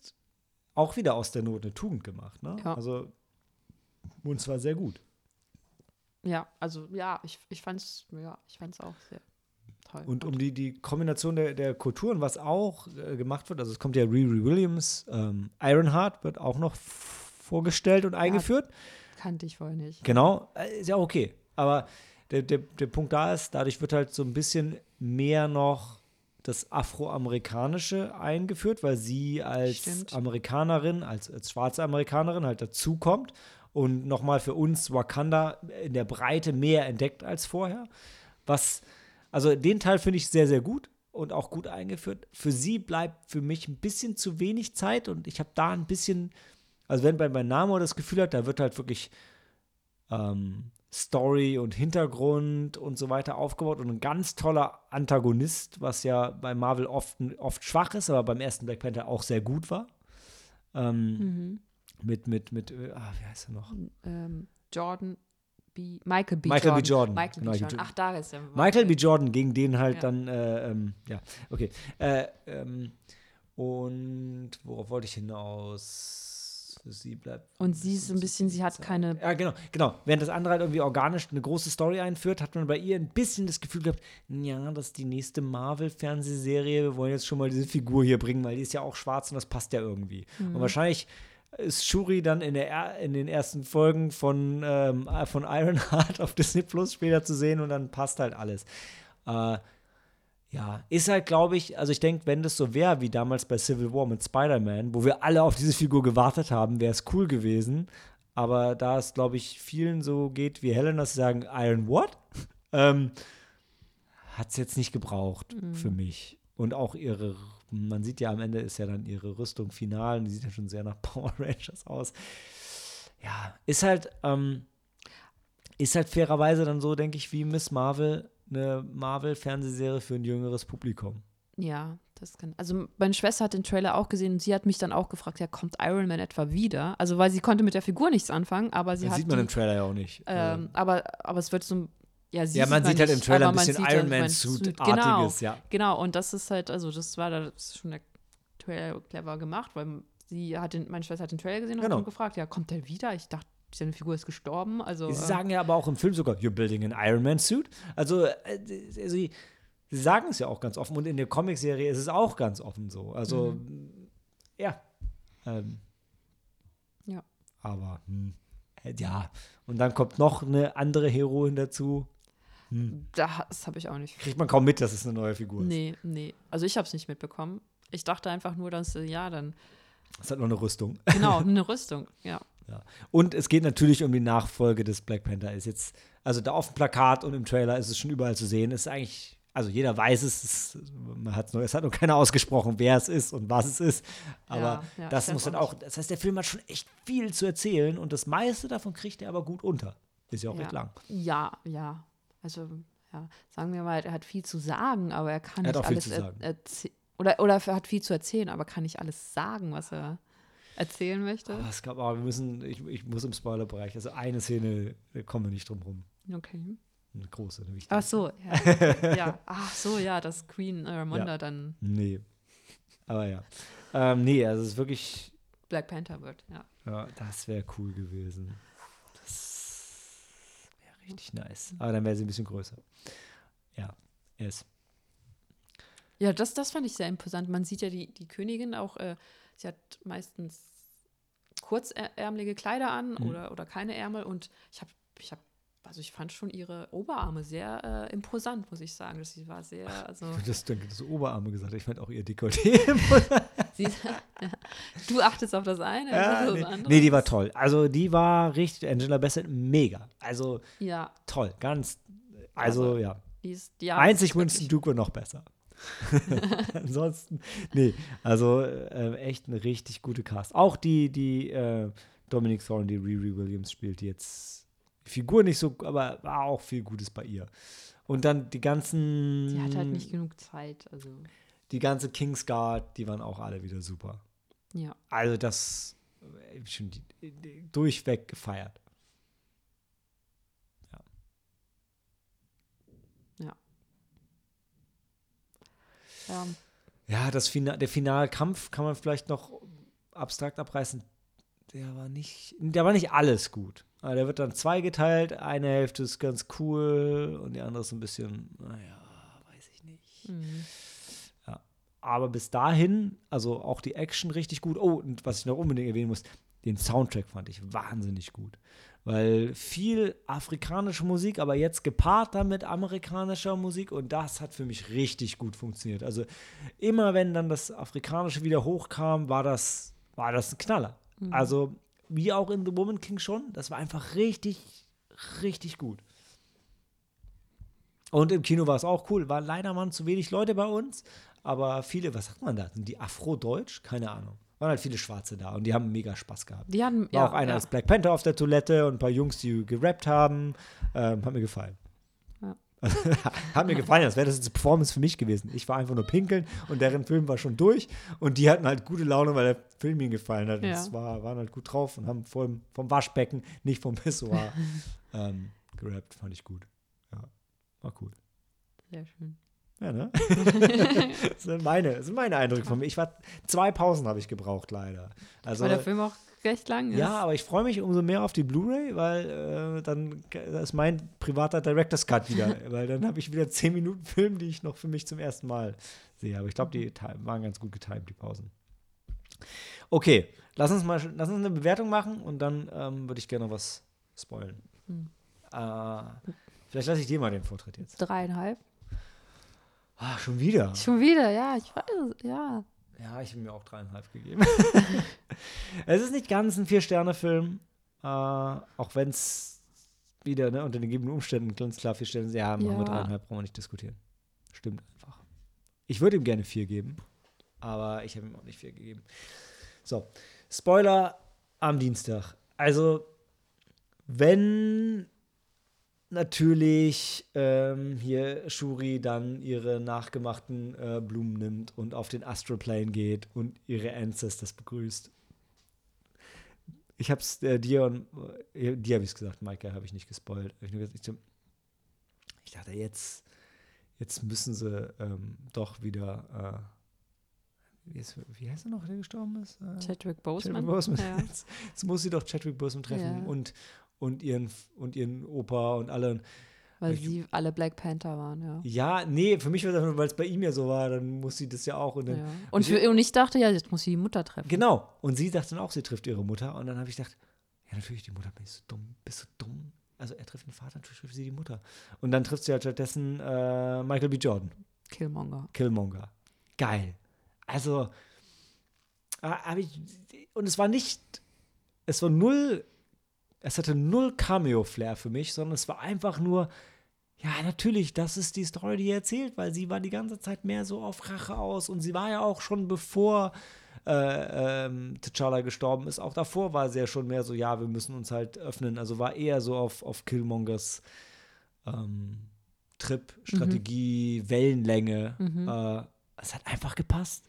auch wieder aus der Not eine Tugend gemacht, ne? Ja. Also, und zwar sehr gut. Ja, also ja, ich, ich fand's, ja, ich fand's auch sehr toll. Und um die, die Kombination der, der Kulturen, was auch äh, gemacht wird, also es kommt ja Riri Williams, ähm, Ironheart wird auch noch vorgestellt und eingeführt. kannte ich vorher nicht. Genau, äh, ist ja okay. Aber der, der, der Punkt da ist, dadurch wird halt so ein bisschen mehr noch das Afroamerikanische eingeführt, weil sie als Stimmt. Amerikanerin, als, als schwarze Amerikanerin halt dazukommt und nochmal für uns Wakanda in der Breite mehr entdeckt als vorher. Was, also den Teil finde ich sehr, sehr gut und auch gut eingeführt. Für sie bleibt für mich ein bisschen zu wenig Zeit und ich habe da ein bisschen, also wenn bei, bei Namor das Gefühl hat, da wird halt wirklich ähm, Story und Hintergrund und so weiter aufgebaut und ein ganz toller Antagonist, was ja bei Marvel oft, oft schwach ist, aber beim ersten Black Panther auch sehr gut war. Ähm, Mhm. Mit, mit, mit, äh, ah, wie heißt er noch? Ähm, Jordan B. Michael B. Michael B. Jordan. Jordan. Michael B. Jordan. Ach, da ist er. Michael B. Jordan, gegen den halt Ja. dann, äh, ähm, ja, okay. Äh, ähm, und worauf wollte ich hinaus? Sie bleibt. Und sie ist ein bisschen, sie hat keine. Ja, genau, genau. Während das andere halt irgendwie organisch eine große Story einführt, hat man bei ihr ein bisschen das Gefühl gehabt, ja, das ist die nächste Marvel-Fernsehserie. Wir wollen jetzt schon mal diese Figur hier bringen, weil die ist ja auch schwarz und das passt ja irgendwie. Und wahrscheinlich ist Shuri dann in, der, er- in den ersten Folgen von, ähm, von Ironheart auf Disney Plus später zu sehen und dann passt halt alles. Äh, ja, ist halt, glaube ich, also ich denke, wenn das so wäre wie damals bei Civil War mit Spider-Man, wo wir alle auf diese Figur gewartet haben, wäre es cool gewesen. Aber da es, glaube ich, vielen so geht wie Helen, dass sie sagen, Iron what? ähm, hat es jetzt nicht gebraucht für mich. Und auch ihre, man sieht ja am Ende ist ja dann ihre Rüstung final und die sieht ja schon sehr nach Power Rangers aus. Ja, ist halt, ähm, ist halt fairerweise dann so, denke ich, wie Miss Marvel, eine Marvel-Fernsehserie für ein jüngeres Publikum. Ja, das kann. Also meine Schwester hat den Trailer auch gesehen und sie hat mich dann auch gefragt, ja, kommt Iron Man etwa wieder? Also weil sie konnte mit der Figur nichts anfangen, aber sie Das hat sieht man die, im Trailer ja auch nicht. ähm, aber, aber es wird so ja, sie ja, man sieht halt im nicht, Trailer ein bisschen halt Iron Man mein Suit. Suit-artiges, ja. Genau, und das ist halt, also das war da schon der Trailer clever gemacht, weil sie hat den, meine Schwester hat den Trailer gesehen und Genau. hat gefragt, ja, kommt der wieder? Ich dachte, seine Figur ist gestorben. Also, Sie äh, sagen ja aber auch im Film sogar, you're building an Iron Man suit. Also, äh, sie, sie sagen es ja auch ganz offen und in der Comicserie ist es auch ganz offen so. Also, ja. Ähm, Ja. Aber, hm, äh, ja. Und dann kommt noch eine andere Heroin dazu. das habe ich auch nicht. Kriegt man kaum mit, dass es eine neue Figur ist. Nee, nee. Also ich habe es nicht mitbekommen. Ich dachte einfach nur, dass, äh, ja, dann, Es hat noch eine Rüstung. genau, eine Rüstung, ja. Ja. Und es geht natürlich um die Nachfolge des Black Panther. Ist jetzt, also da auf dem Plakat und im Trailer ist es schon überall zu sehen. Ist eigentlich, also jeder weiß es, es, man hat's noch, es hat noch keiner ausgesprochen, wer es ist und was es ist. Aber Ja, ja, das muss dann auch das heißt, der Film hat schon echt viel zu erzählen und das meiste davon kriegt er aber gut unter. Ist ja auch recht lang. Ja, ja. Also, ja, sagen wir mal, er hat viel zu sagen, aber er kann Er nicht alles zu er- oder er hat viel zu erzählen, aber kann nicht alles sagen, was er erzählen möchte. Aber es gab aber, wir müssen, ich, ich muss im Spoilerbereich, also eine Szene, kommen wir nicht drum rum. Okay. Eine große, eine wichtige. Ach so, ja. ja. Ach so, ja, dass Queen äh, Ramonda Ja. dann Nee. Aber ja. Ähm, nee, also es ist wirklich, Black Panther wird, ja. ja, das wäre cool gewesen. Das wäre richtig nice. Aber dann wäre sie ein bisschen größer. Ja, es. Ja, das, das fand ich sehr imposant. Man sieht ja die, die Königin auch, äh, sie hat meistens kurzärmelige Kleider an Mhm. oder, oder keine Ärmel und ich habe, ich habe, also ich fand schon ihre Oberarme sehr äh, imposant, muss ich sagen. Sie war sehr, also Das, danke, das Oberarme gesagt. Ich fand auch ihr Dekolleté. sie, ja. du achtest auf das eine, ja, auf nee. das andere. nee, die war toll. Also die war richtig, Angela Bassett, mega. Also Ja, toll, ganz, also Also, ja. ist, ja, Einzig Winston Duke war noch besser. Ansonsten, nee, also äh, echt eine richtig gute Cast. Auch die, die äh, Dominic Thorne, die Riri Williams spielt, die jetzt die Figur nicht so, aber war auch viel Gutes bei ihr. Und dann die ganzen, Sie hat halt nicht genug Zeit, also die ganze Kingsguard, die waren auch alle wieder super. ja. Also das äh, schon die, die, durchweg gefeiert. Ja. Ja, das Fina der Finalkampf kann man vielleicht noch abstrakt abreißen. Der war nicht, der war nicht alles gut. Aber der wird dann zweigeteilt. Eine Hälfte ist ganz cool und die andere ist ein bisschen, naja, weiß ich nicht. Mhm. Aber bis dahin, also auch die Action richtig gut. Oh, und was ich noch unbedingt erwähnen muss, den Soundtrack fand ich wahnsinnig gut. Weil viel afrikanische Musik, aber jetzt gepaart dann mit amerikanischer Musik und das hat für mich richtig gut funktioniert. Also immer wenn dann das Afrikanische wieder hochkam, war das, war das ein Knaller. Also wie auch in The Woman King schon, das war einfach richtig, richtig gut. Und im Kino war es auch cool. War leider waren zu wenig Leute bei uns, aber viele, was sagt man da? Sind die Afro-Deutsch? Keine Ahnung. Waren halt viele Schwarze da und die haben mega Spaß gehabt. Die hatten, War ja, auch einer ja. als Black Panther auf der Toilette und ein paar Jungs, die gerappt haben. Ähm, hat mir gefallen. Ja. hat mir gefallen, als wäre das jetzt eine Performance für mich gewesen. Ich war einfach nur pinkeln und deren Film war schon durch und die hatten halt gute Laune, weil der Film ihnen gefallen hat. Und Ja. war, waren halt gut drauf und haben vor, vom Waschbecken, nicht vom Pissoir, ähm, gerappt. Fand ich gut. Ja, war cool. Sehr schön. Ja, ne? das, sind meine, das sind meine Eindrücke von mir. Ich war, zwei Pausen habe ich gebraucht, leider. Also, Weil der Film auch recht lang ist. ja, aber ich freue mich umso mehr auf die Blu-ray, weil äh, dann ist mein privater Director's Cut wieder. weil dann habe ich wieder zehn Minuten Film, die ich noch für mich zum ersten Mal sehe. Aber ich glaube, die waren ganz gut getimt, die Pausen. Okay, lass uns mal lass uns eine Bewertung machen und dann ähm, würde ich gerne noch was spoilen. Hm. Äh, vielleicht lasse ich dir mal den Vortritt jetzt. Dreieinhalb. Ah, schon wieder. Schon wieder, ja, ich weiß, ja. Ja, ich habe mir auch dreieinhalb gegeben. es ist nicht ganz ein Vier-Sterne-Film, äh, auch wenn es wieder ne, unter den gegebenen Umständen ganz klar vier Sterne sind. Ja, machen wir Ja. dreieinhalb, brauchen wir nicht diskutieren. Stimmt einfach. Ich würde ihm gerne vier geben, aber ich habe ihm auch nicht vier gegeben. So, Spoiler am Dienstag. Also, wenn natürlich ähm, hier Shuri dann ihre nachgemachten äh, Blumen nimmt und auf den Astroplane geht und ihre Ancestors begrüßt. Ich hab's äh, dir und äh, dir habe ich es gesagt, Maike habe ich nicht gespoilt. Ich, gesagt, ich dachte, jetzt, jetzt müssen sie ähm, doch wieder äh, wie, ist, wie heißt er noch, der gestorben ist? Äh, Chadwick Boseman. Chadwick Boseman. Ja. Jetzt, jetzt muss sie doch Chadwick Boseman treffen Ja. und, und, ihren, und ihren Opa und alle. Weil Ich- sie alle Black Panther waren, ja. Ja, nee, für mich war das nur, weil es bei ihm ja so war, dann muss sie das ja auch. Und dann, ja. Und, für, und ich dachte, ja, jetzt muss sie die Mutter treffen. Genau. Und sie dachte dann auch, sie trifft ihre Mutter. Und dann habe ich gedacht, ja, natürlich, die Mutter, bist du dumm, bist du dumm. Also er trifft den Vater, natürlich trifft sie die Mutter. Und dann trifft sie halt stattdessen äh, Michael B. Jordan. Killmonger. Killmonger. Geil. Also, äh, hab ich, und es war nicht es war null, es hatte null Cameo-Flair für mich, sondern es war einfach nur, ja, natürlich, das ist die Story, die er erzählt, weil sie war die ganze Zeit mehr so auf Rache aus und sie war ja auch schon bevor äh, ähm, T'Challa gestorben ist, auch davor war sie ja schon mehr so, ja, wir müssen uns halt öffnen, also war eher so auf, auf Killmongers ähm, Trip, Strategie, Wellenlänge. Mhm. Äh, es hat einfach gepasst.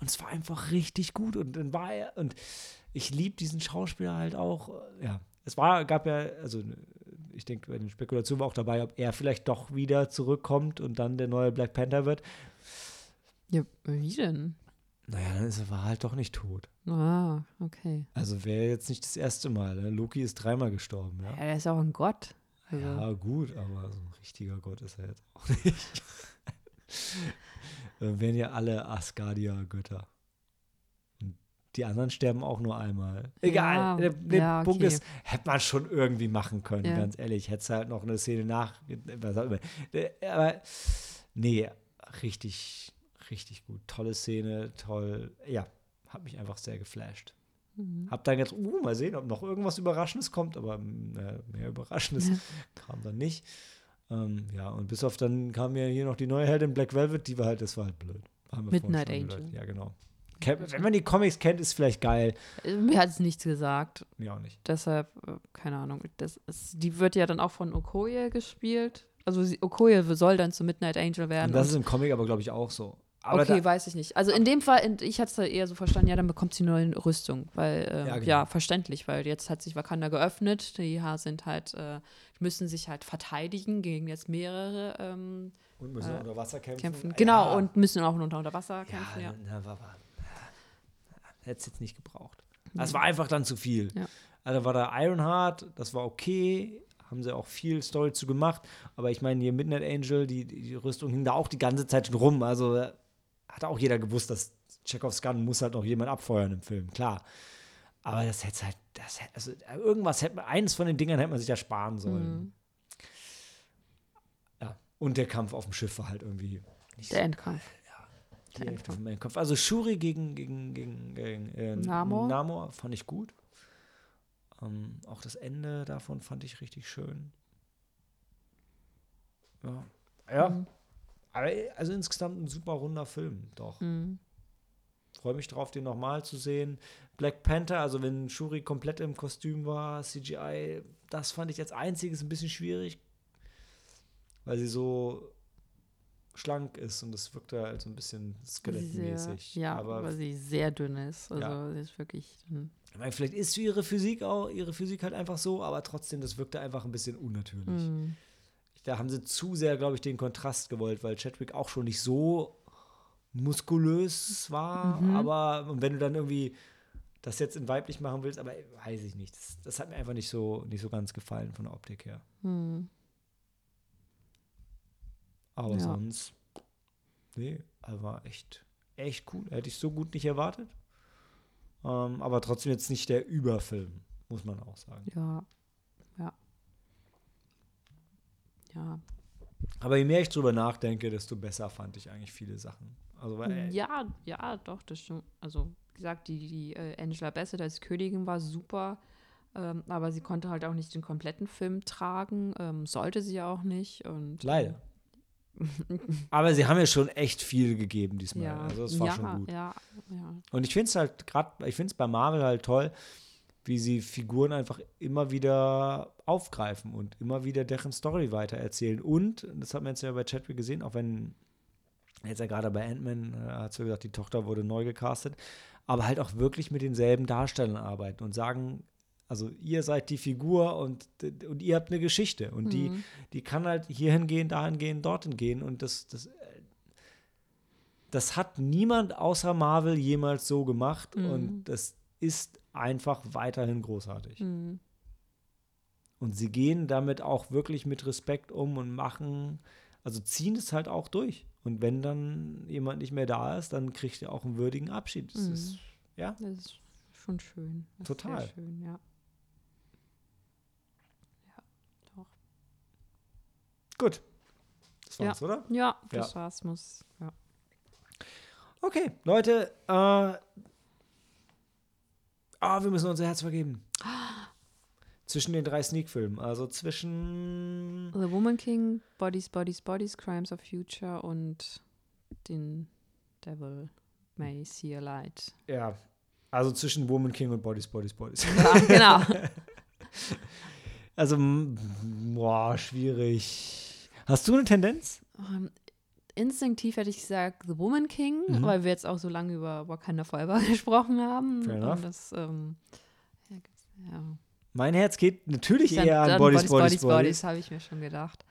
Und es war einfach richtig gut. Und dann war er, und ich liebe diesen Schauspieler halt auch. Ja, es war, gab ja, also ich denke, bei den Spekulationen war auch dabei, ob er vielleicht doch wieder zurückkommt und dann der neue Black Panther wird. Ja, wie denn? Naja, dann ist er halt doch nicht tot. Ah, okay. Also wäre jetzt nicht das erste Mal. Ne? Loki ist dreimal gestorben, ja. Ja, er ist auch ein Gott. Also, Ja, gut, aber so ein richtiger Gott ist er jetzt auch nicht. Dann wären ja alle Asgardier Götter. Und die anderen sterben auch nur einmal. Egal. Ja, der der ja, Punkt okay. ist, hätte man schon irgendwie machen können, Ja. ganz ehrlich. Hätte es halt noch eine Szene nach. Äh, Aber nee, richtig, richtig gut. Tolle Szene, toll. Ja, hat mich einfach sehr geflasht. Mhm. Hab dann jetzt, uh, mal sehen, ob noch irgendwas Überraschendes kommt, aber äh, mehr Überraschendes kam dann nicht. Ähm, ja, und bis auf dann kam ja hier noch die neue Heldin Black Velvet, die war halt, das war halt blöd. Midnight Angel. Ja, genau. Wenn man die Comics kennt, ist vielleicht geil. Äh, Mir hat es nichts gesagt. Mir auch nicht. Deshalb, äh, keine Ahnung. Das ist, die wird ja dann auch von Okoye gespielt. Also sie, Okoye soll dann zu Midnight Angel werden. Und das ist im Comic aber, glaube ich, auch so. Aber okay, weiß ich nicht. Also in dem Fall, ich hatte es eher so verstanden, ja, dann bekommt sie eine neue Rüstung. Weil, ähm, Ja, ja, genau. verständlich, weil jetzt hat sich Wakanda geöffnet. Die Haar sind halt, äh, müssen sich halt verteidigen gegen jetzt mehrere ähm, und müssen äh, unter Wasser kämpfen. kämpfen. Ja, Genau, und müssen auch unter, unter Wasser ja, kämpfen, ja. Na, war, war, hätte es jetzt nicht gebraucht. Das war einfach dann zu viel. Ja. Also war da Ironheart, das war okay, haben sie auch viel Story zu gemacht, aber ich meine, hier Midnight Angel, die, die die Rüstung hing da auch die ganze Zeit schon rum, also äh, hat auch jeder gewusst, dass Chekhovs Gun muss halt noch jemand abfeuern im Film, klar. Aber das hätte halt, das hätte, also irgendwas hätte man, eines von den Dingern hätte man sich ja sparen sollen. Mhm. Ja. Und der Kampf auf dem Schiff war halt irgendwie nicht Der Endkampf. die Hälfte von meinem Kopf. Also Shuri gegen, gegen, gegen, gegen äh, Namor? Namor fand ich gut. Ähm, auch das Ende davon fand ich richtig schön. Ja. Ja. Mhm. Aber, äh, also insgesamt ein super runder Film, doch. Mhm. Freue mich drauf, den nochmal zu sehen. Black Panther, also wenn Shuri komplett im Kostüm war, CGI, das fand ich als einziges ein bisschen schwierig, weil sie so schlank ist und das wirkte halt so ein bisschen skelettmäßig. Sehr, ja, aber weil sie sehr dünn ist. Also Ja. sie ist wirklich dünn. ich meine, vielleicht ist ihre Physik auch, ihre Physik halt einfach so, aber trotzdem, das wirkte einfach ein bisschen unnatürlich. Mhm. Da haben sie zu sehr, glaube ich, den Kontrast gewollt, weil Chadwick auch schon nicht so muskulös war, Mhm. aber wenn du dann irgendwie das jetzt in weiblich machen willst, aber weiß ich nicht. Das, das hat mir einfach nicht so, nicht so ganz gefallen von der Optik her. Mhm. Aber Ja. sonst, nee, also war echt, echt cool. Hätte ich so gut nicht erwartet. Ähm, aber trotzdem jetzt nicht der Überfilm, muss man auch sagen. Ja. Ja. Ja. Aber je mehr ich drüber nachdenke, desto besser fand ich eigentlich viele Sachen. Also, weil, Ja, ja, doch, das stimmt. Also, gesagt, die, die äh, Angela Bassett als Königin war super, ähm, aber sie konnte halt auch nicht den kompletten Film tragen, ähm, sollte sie auch nicht. Und, Leider. Aber sie haben ja schon echt viel gegeben diesmal. Ja, Also das war ja, schon gut. ja, ja. Und ich finde es halt gerade, ich finde es bei Marvel halt toll, wie sie Figuren einfach immer wieder aufgreifen und immer wieder deren Story weitererzählen. Und, das hat man jetzt ja bei Chadwick gesehen, auch wenn jetzt ja gerade bei Ant-Man, äh, hat so gesagt, die Tochter wurde neu gecastet, aber halt auch wirklich mit denselben Darstellern arbeiten und sagen, also ihr seid die Figur und, und ihr habt eine Geschichte und die, Mhm. die kann halt hierhin gehen, dahin gehen, dorthin gehen und das, das, das hat niemand außer Marvel jemals so gemacht Mhm. und das ist einfach weiterhin großartig. Mhm. Und sie gehen damit auch wirklich mit Respekt um und machen, also ziehen es halt auch durch. Und wenn dann jemand nicht mehr da ist, dann kriegt er auch einen würdigen Abschied. Das Mhm. ist, ja, Das ist schon schön. Das Total. Schön, ja. Ja, doch. gut. Das Ja. war's, oder? Ja, das war's, muss. Ja. Okay, Leute, äh, Ah, wir müssen unser Herz vergeben. Zwischen den drei Sneak-Filmen. Also zwischen. The Woman King, Bodies, Bodies, Bodies, Crimes of Future und den Devil May See a Light. Ja. Also zwischen Woman King und Bodies, Bodies, Bodies. Ja, genau. Also, boah, schwierig. Hast du eine Tendenz? Ähm, instinktiv hätte ich gesagt The Woman King, Mhm. weil wir jetzt auch so lange über Wakanda Forever gesprochen haben. Fair enough. Und das, ähm, ja, ja. Mein Herz geht natürlich Dann- eher an dann Bodies, Bodies, Bodies, Bodies. Bodies habe ich mir schon gedacht.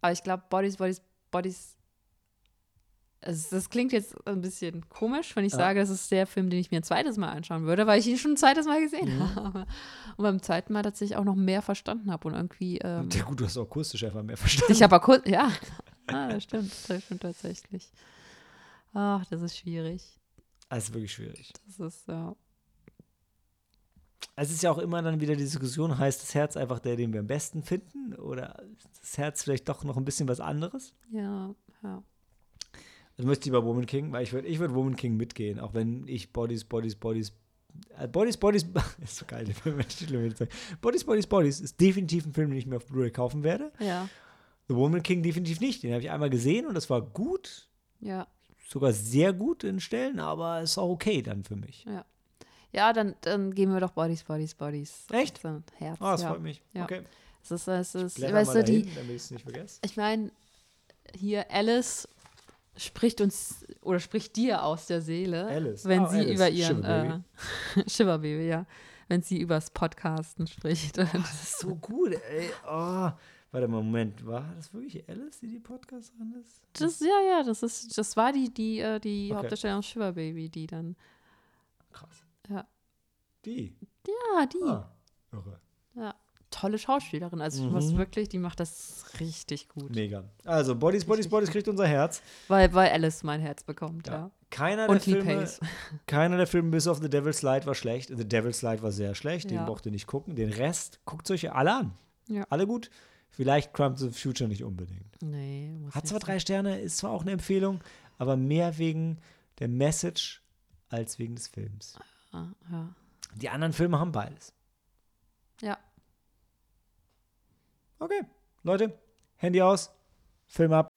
Aber ich glaube, Bodies, Bodies, Bodies. Es, das klingt jetzt ein bisschen komisch, wenn ich Ja. sage, das ist der Film, den ich mir ein zweites Mal anschauen würde, weil ich ihn schon ein zweites Mal gesehen Mhm. habe. Und beim zweiten Mal tatsächlich auch noch mehr verstanden habe und irgendwie. Ähm, Ja, gut, du hast auch akustisch einfach mehr verstanden. ich habe kurz. Ja, ah, das stimmt. Das stimmt tatsächlich. Ach, das ist schwierig. Das ist wirklich schwierig. Das ist, ja. Es ist ja auch immer dann wieder die Diskussion, heißt das Herz einfach der, den wir am besten finden? Oder ist das Herz vielleicht doch noch ein bisschen was anderes? Ja, ja. Also möchte ich bei Woman King, weil ich würde ich würd Woman King mitgehen, auch wenn ich Bodies, Bodies, Bodies, äh, Bodies, Bodies, ist so geil, der Film, wenn ich sage. Bodies, Bodies, Bodies ist definitiv ein Film, den ich mir auf Blu-ray kaufen werde. Ja, The Woman King definitiv nicht. Den habe ich einmal gesehen und das war gut, ja. sogar sehr gut in Stellen, aber ist auch okay dann für mich. Ja, dann, dann gehen wir doch Bodies, Bodies, Bodies. Echt? So, Herz. Ah, das ja. freut mich. Ja. Okay. Es ist, es ist, Blätter weißt mal du, die, dahin, damit ich es nicht vergesse. ich meine, hier Alice spricht uns oder spricht dir aus der Seele, Alice. wenn Ah, sie Alice. über ihren Shiverbaby. äh, Shiverbaby, ja, wenn sie übers Podcasten spricht. Das ist so gut, ey. Oh. Warte mal, Moment. War das wirklich Alice, die die Podcasterin ist? Das, ja, ja, das ist, das war die, die, äh, die Okay. Hauptdarstellerin Shiverbaby, die dann, Krass. Ja. Die? ja, die, Ah, irre. ja, tolle Schauspielerin. Also ich Mhm. muss wirklich, die macht das richtig gut, Mega. Also, Bodies, Bodies, Bodies kriegt unser Herz. weil, weil Alice mein Herz bekommt, ja. Keiner der Und Lee Filme, Pace. keiner der Filme bis auf The Devil's Slide war schlecht. The Devil's Slide war sehr schlecht, den Ja. braucht ihr nicht gucken. Den Rest guckt euch alle an. Ja. Alle gut. Vielleicht Crimes of the Future nicht unbedingt. Nee, muss Hat zwar sein. drei Sterne, ist zwar auch eine Empfehlung, aber mehr wegen der Message als wegen des Films. Ah, ja. Die anderen Filme haben beides. Ja. Okay, Leute, Handy aus, Film ab.